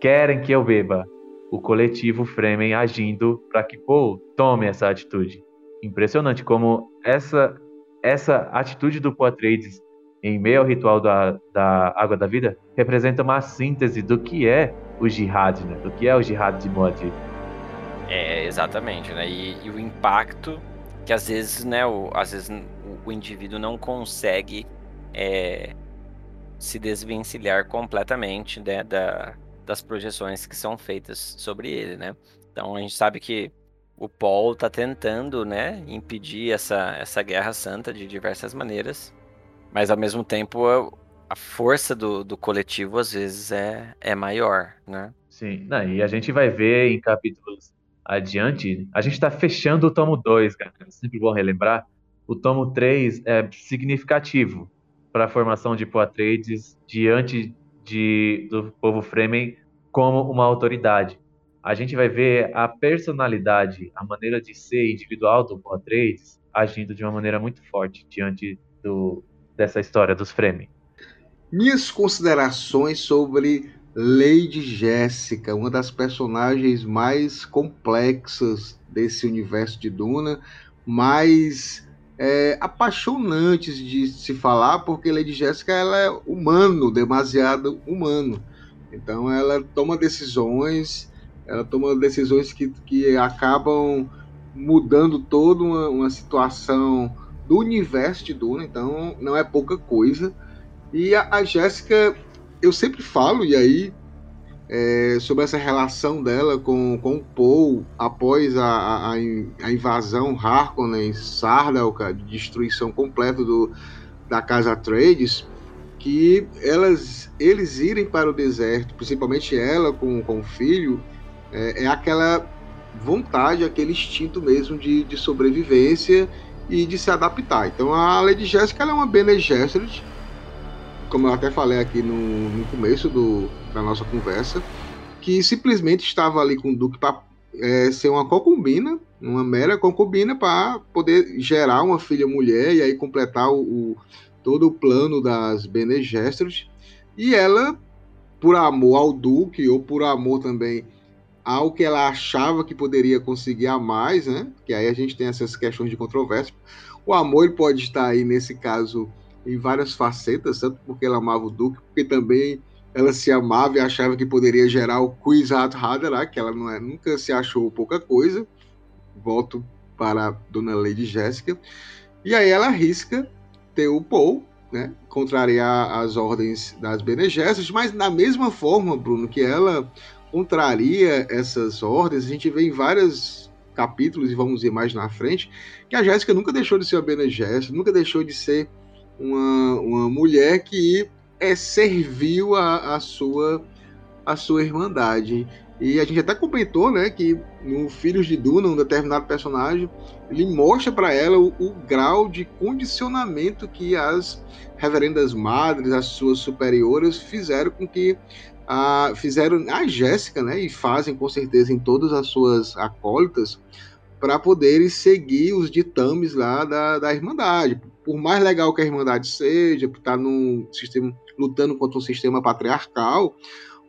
Querem que eu beba. O coletivo Fremen agindo para que Paul tome essa atitude. Impressionante como essa essa atitude do Poitrades em meio ao ritual da, da água da vida representa uma síntese do que é o jihad, né? Do que é o jihad de Muad'Dib. É, exatamente, né? E, e, o impacto que às vezes, né, o, às vezes o, o indivíduo não consegue é, se desvencilhar completamente né, da, das projeções que são feitas sobre ele, né? Então a gente sabe que o Paul está tentando, né, impedir essa, essa guerra santa de diversas maneiras, mas ao mesmo tempo a, força do, do coletivo às vezes é, é maior, né? Sim, Não, e a gente vai ver em capítulos adiante, a gente está fechando o tomo 2, cara, é sempre bom relembrar, o tomo 3 é significativo para a formação de Poatrades diante de, do povo Fremen como uma autoridade a gente vai ver a personalidade, a maneira de ser individual do Poitrades agindo de uma maneira muito forte diante do, dessa história dos Fremen. Minhas considerações sobre Lady Jéssica, uma das personagens mais complexas desse universo de Duna, mais é, apaixonantes de se falar, porque Lady Jéssica ela é humano, demasiado humano. Então ela toma decisões ela toma decisões que, que acabam mudando toda uma, uma situação do universo de Duna, então não é pouca coisa. E a, a Jéssica, eu sempre falo, e aí, é, sobre essa relação dela com, com o Paul após a, a, a invasão Harkonnen, Sardaukar, de destruição completa do, da Casa Trades, que elas, eles irem para o deserto, principalmente ela com, com o filho, é, é aquela vontade, aquele instinto mesmo de, de sobrevivência e de se adaptar. Então a Lady Jessica é uma Bene Gesserit, como eu até falei aqui no, no começo do, da nossa conversa, que simplesmente estava ali com o Duque para é, ser uma concubina, uma mera concubina para poder gerar uma filha mulher e aí completar o, o todo o plano das Bene Gesserit. E ela, por amor ao Duque ou por amor também ao que ela achava que poderia conseguir a mais, né? Que aí a gente tem essas questões de controvérsia. O amor ele pode estar aí nesse caso em várias facetas, tanto porque ela amava o Duque, porque também ela se amava e achava que poderia gerar o Kwisatz Haderach, que ela é, nunca se achou pouca coisa. Volto para a Dona Lady Jéssica. E aí ela arrisca ter o Paul, né, contrariar as ordens das Bene Gesserit, mas da mesma forma, Bruno, que ela contraria essas ordens, a gente vê em vários capítulos, e vamos ver mais na frente, que a Jéssica nunca deixou de ser uma Bene Gesserit, nunca deixou de ser uma, uma mulher que é, serviu a, a, sua, a sua irmandade. E a gente até comentou, né, que no Filhos de Duna, um determinado personagem, ele mostra para ela o, o, grau de condicionamento que as reverendas madres, as suas superiores, fizeram com que a, fizeram a Jéssica, né, e fazem com certeza em todas as suas acólitas, para poderem seguir os ditames lá da, da Irmandade. Por mais legal que a Irmandade seja, por estar num sistema, lutando contra um sistema patriarcal,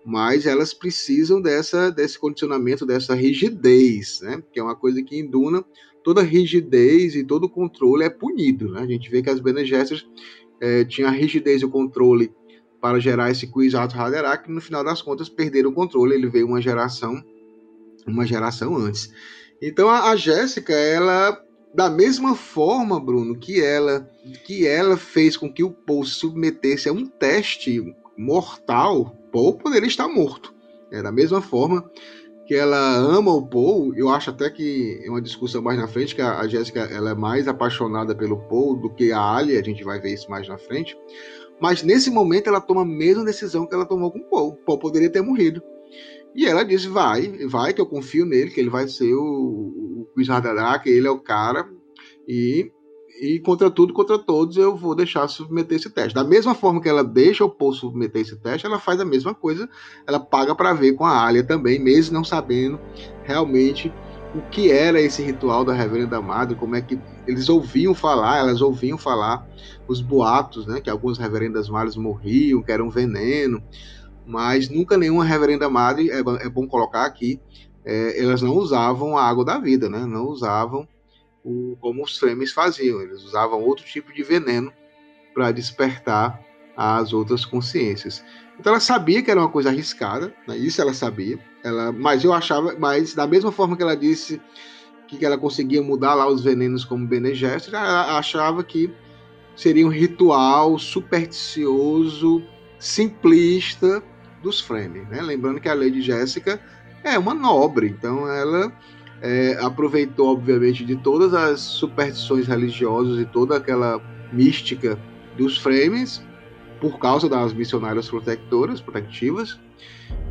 mas elas precisam dessa, desse condicionamento, dessa rigidez, né? Que é uma coisa que em Duna toda rigidez e todo controle é punido, né? A gente vê que as Bene Gesserit é, tinham a rigidez e o controle para gerar esse Kwisatz Haderach, e no final das contas perderam o controle, ele veio uma geração uma geração antes. Então a, a Jéssica, ela da mesma forma, Bruno, que ela que ela fez com que o Paul se submetesse a um teste mortal, Paul poderia estar morto. É da mesma forma que ela ama o Paul, eu acho até que é uma discussão mais na frente que a, a Jéssica ela é mais apaixonada pelo Paul do que a Ali, a gente vai ver isso mais na frente. Mas nesse momento ela toma a mesma decisão que ela tomou com o Paul. Paul poderia ter morrido. E ela disse: vai, vai, que eu confio nele, que ele vai ser o, o que ele é o cara. E, e contra tudo, contra todos, eu vou deixar submeter esse teste. Da mesma forma que ela deixa o Paul submeter esse teste, ela faz a mesma coisa. Ela paga para ver com a Alia também, mesmo não sabendo realmente o que era esse ritual da Reverenda Madre, como é que eles ouviam falar, elas ouviam falar os boatos, né, que algumas Reverendas Madres morriam, que era um veneno mas nunca nenhuma reverenda madre, é, é bom colocar aqui, é, elas não usavam a água da vida, né? não usavam o, como os Fremes faziam, eles usavam outro tipo de veneno para despertar as outras consciências. Então ela sabia que era uma coisa arriscada, né? isso ela sabia, ela, mas eu achava, mas da mesma forma que ela disse que ela conseguia mudar lá os venenos como Bene Gesserit, ela achava que seria um ritual supersticioso, simplista, dos Fremen. Né? Lembrando que a Lady Jéssica é uma nobre, então ela é, aproveitou, obviamente, de todas as superstições religiosas e toda aquela mística dos Fremen por causa das missionárias protectoras, protectivas,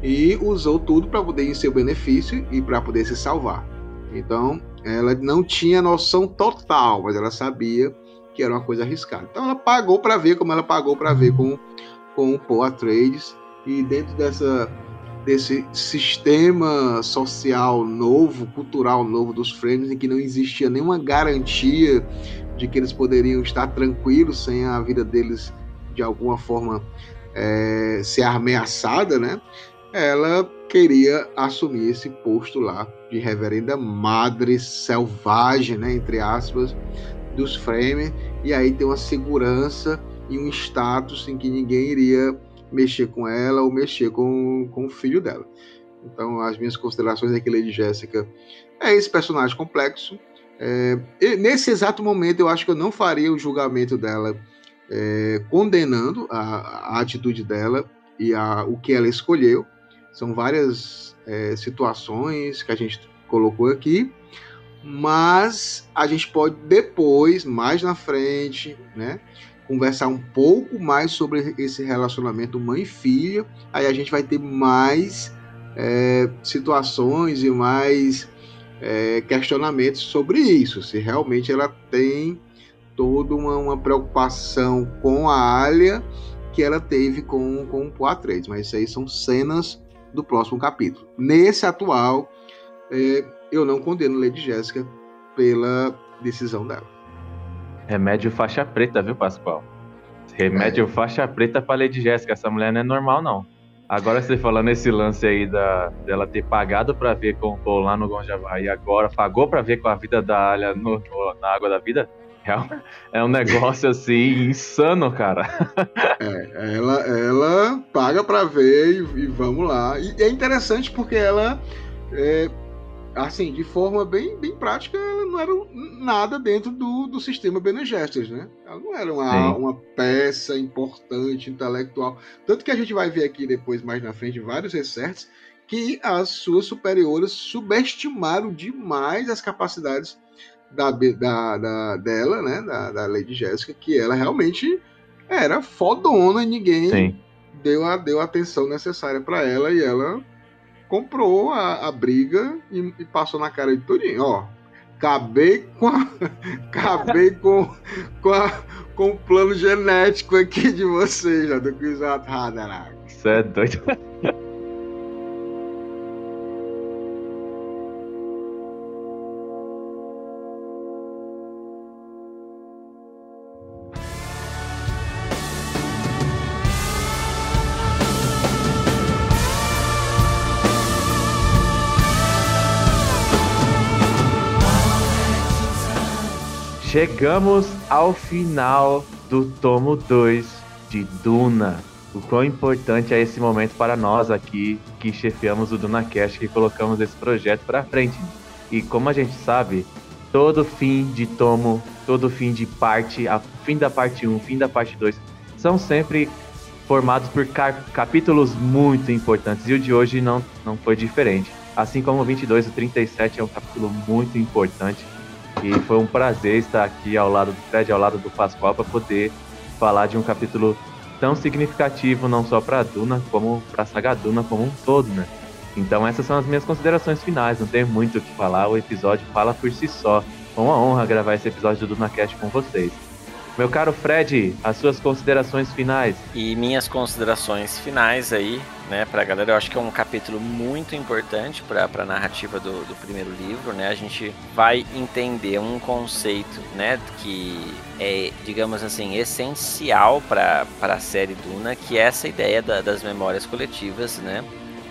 e usou tudo para poder em seu benefício e para poder se salvar. Então, ela não tinha noção total, mas ela sabia que era uma coisa arriscada. Então, ela pagou para ver, como ela pagou para ver com, com o Trades e dentro dessa desse sistema social novo, cultural novo dos frames, em que não existia nenhuma garantia de que eles poderiam estar tranquilos sem a vida deles de alguma forma é, ser ameaçada, né? Ela queria assumir esse posto lá de reverenda madre selvagem, né? Entre aspas, dos Fremen, e aí tem uma segurança e um status em que ninguém iria mexer com ela ou mexer com, com o filho dela. Então, as minhas considerações é que Lady Jéssica é esse personagem complexo. É, nesse exato momento, eu acho que eu não faria o julgamento dela é, condenando a, a, atitude dela e a, o que ela escolheu. São várias é, situações que a gente colocou aqui, mas a gente pode depois, mais na frente, né, conversar um pouco mais sobre esse relacionamento mãe-filha, aí a gente vai ter mais é, situações e mais é, questionamentos sobre isso, se realmente ela tem toda uma, uma preocupação com a Alia que ela teve com, com o Poitrades, mas isso aí são cenas do próximo capítulo. Nesse atual, é, eu não condeno Lady Jéssica pela decisão dela. Remédio faixa preta, viu, Pascoal? Remédio é. faixa preta pra Lady Jéssica. Essa mulher não é normal, não. Agora você falando esse lance aí da, dela ter pagado pra ver com o Paul lá no Gonjavá e agora pagou pra ver com a vida da Alha no, no, na água da vida, é um negócio assim insano, cara. É, ela, ela paga pra ver e, e vamos lá. E é interessante porque ela é, assim, de forma bem, bem prática, ela não era nada dentro do, do sistema Bene Gesserit, né? Ela não era uma, uma peça importante, intelectual. Tanto que a gente vai ver aqui depois, mais na frente, vários recertos, que as suas superiores subestimaram demais as capacidades da, da, da dela, né? Da, da Lady Jéssica, que ela realmente era fodona e ninguém Sim. deu a, deu a atenção necessária para ela e ela comprou a, a briga e, e, passou na cara de tudinho. Ó, acabei com a, acabei com, com, a, com o plano genético aqui de vocês, já do Kizat Hadarak. Você é doido. Chegamos ao final do tomo 2 de Duna. O quão importante é esse momento para nós aqui que chefiamos o DunaCast, que colocamos esse projeto para frente. E como a gente sabe, todo fim de tomo, todo fim de parte, a fim da parte 1, fim da parte 2, são sempre formados por capítulos muito importantes. E o de hoje não, não foi diferente. Assim como o 22 e o 37 é um capítulo muito importante. E foi um prazer estar aqui ao lado do Fred, ao lado do Pascoal, para poder falar de um capítulo tão significativo, não só para Duna, como para a saga Duna como um todo, né? Então essas são as minhas considerações finais, não tem muito o que falar, o episódio fala por si só. Foi uma honra gravar esse episódio do DunaCast com vocês. Meu caro Fred, as suas considerações finais. E minhas considerações finais aí, né, pra galera, eu acho que é um capítulo muito importante para a narrativa do, do, primeiro livro, né? A gente vai entender um conceito, né, que é, digamos assim, essencial para a série Duna, que é essa ideia da, das memórias coletivas, né?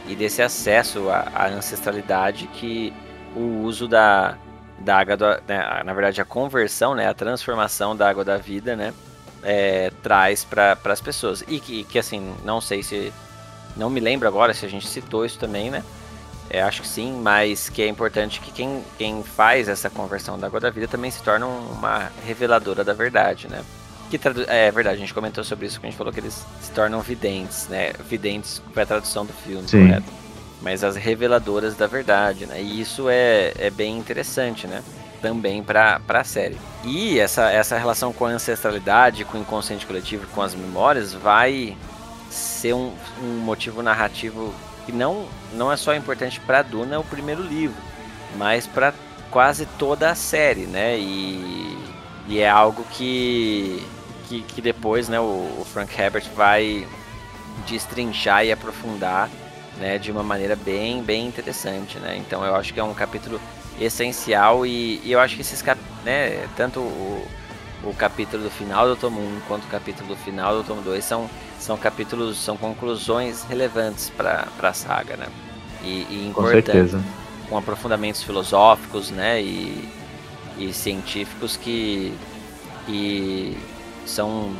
E desse acesso à, à ancestralidade que o uso da, da água, né, na verdade a conversão, né, a transformação da água da vida, né, é, traz para as pessoas. E que, que, assim, não sei se, não me lembro agora se a gente citou isso também, né, é, acho que sim, mas que é importante que quem, quem faz essa conversão da água da vida também se torne uma reveladora da verdade, né. Que é verdade, a gente comentou sobre isso, que a gente falou que eles se tornam videntes, né, videntes foi a tradução do filme, sim. correto? Mas as reveladoras da verdade, né? E isso é, é bem interessante, né? Também para a série. E essa, essa relação com a ancestralidade, com o inconsciente coletivo, com as memórias, vai ser um, um motivo narrativo que não, não é só importante para Duna, o primeiro livro, mas para quase toda a série, né? E, e é algo que, que, que depois né, o, o Frank Herbert vai destrinchar e aprofundar né, de uma maneira bem, bem interessante, né? Então eu acho que é um capítulo essencial e, e eu acho que esses cap né, tanto o, o capítulo do final do tomo 1 quanto o capítulo do final do tomo 2 são, são capítulos, são conclusões relevantes para a saga, né? E, e importantes, com, certeza. com aprofundamentos filosóficos, né, e, e científicos que, que são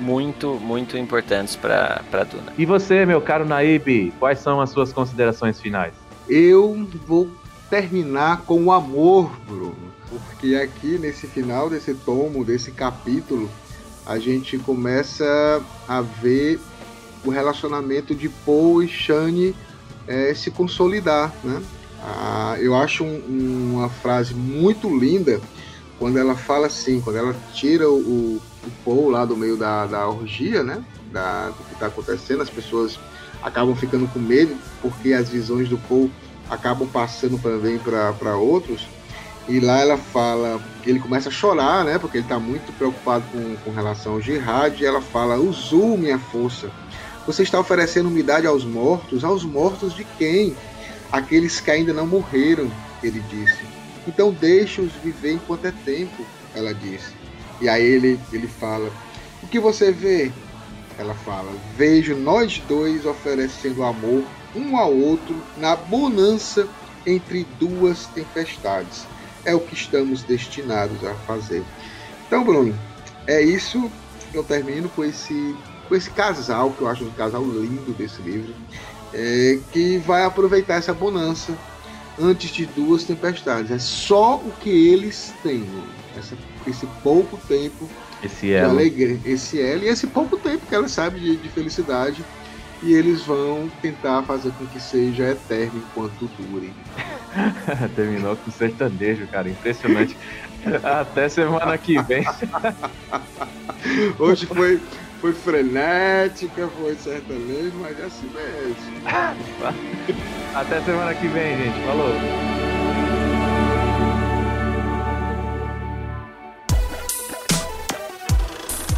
muito, muito importantes para Duna. E você, meu caro Naib, quais são as suas considerações finais? Eu vou terminar com o amor, Bruno, porque aqui nesse final desse tomo, desse capítulo, a gente começa a ver o relacionamento de Paul e Shane é, se consolidar, né? Ah, eu acho um, uma frase muito linda quando ela fala assim, quando ela tira o, o Paul lá do meio da, da orgia, né? Da, do que está acontecendo, as pessoas acabam ficando com medo porque as visões do Paul acabam passando também para outros. E lá ela fala, ele começa a chorar, né? Porque ele está muito preocupado com, com relação ao jihad. E ela fala: Usu, minha força. Você está oferecendo umidade aos mortos? Aos mortos de quem? Aqueles que ainda não morreram, ele disse. Então deixe-os viver enquanto é tempo, ela disse. E aí ele, ele fala: O que você vê? Ela fala: Vejo nós dois oferecendo amor um ao outro na bonança entre duas tempestades. É o que estamos destinados a fazer. Então, Bruno, é isso. Eu termino com esse, com esse casal, que eu acho um casal lindo desse livro, é, que vai aproveitar essa bonança antes de duas tempestades. É só o que eles têm. Essa esse pouco tempo esse de alegria, esse elo e esse pouco tempo que ela sabe de, de, felicidade e eles vão tentar fazer com que seja eterno enquanto dure. Terminou com sertanejo, cara, impressionante. Até semana que vem. Hoje foi, foi frenética, foi sertanejo, mas é assim mesmo. Até semana que vem, gente. Falou.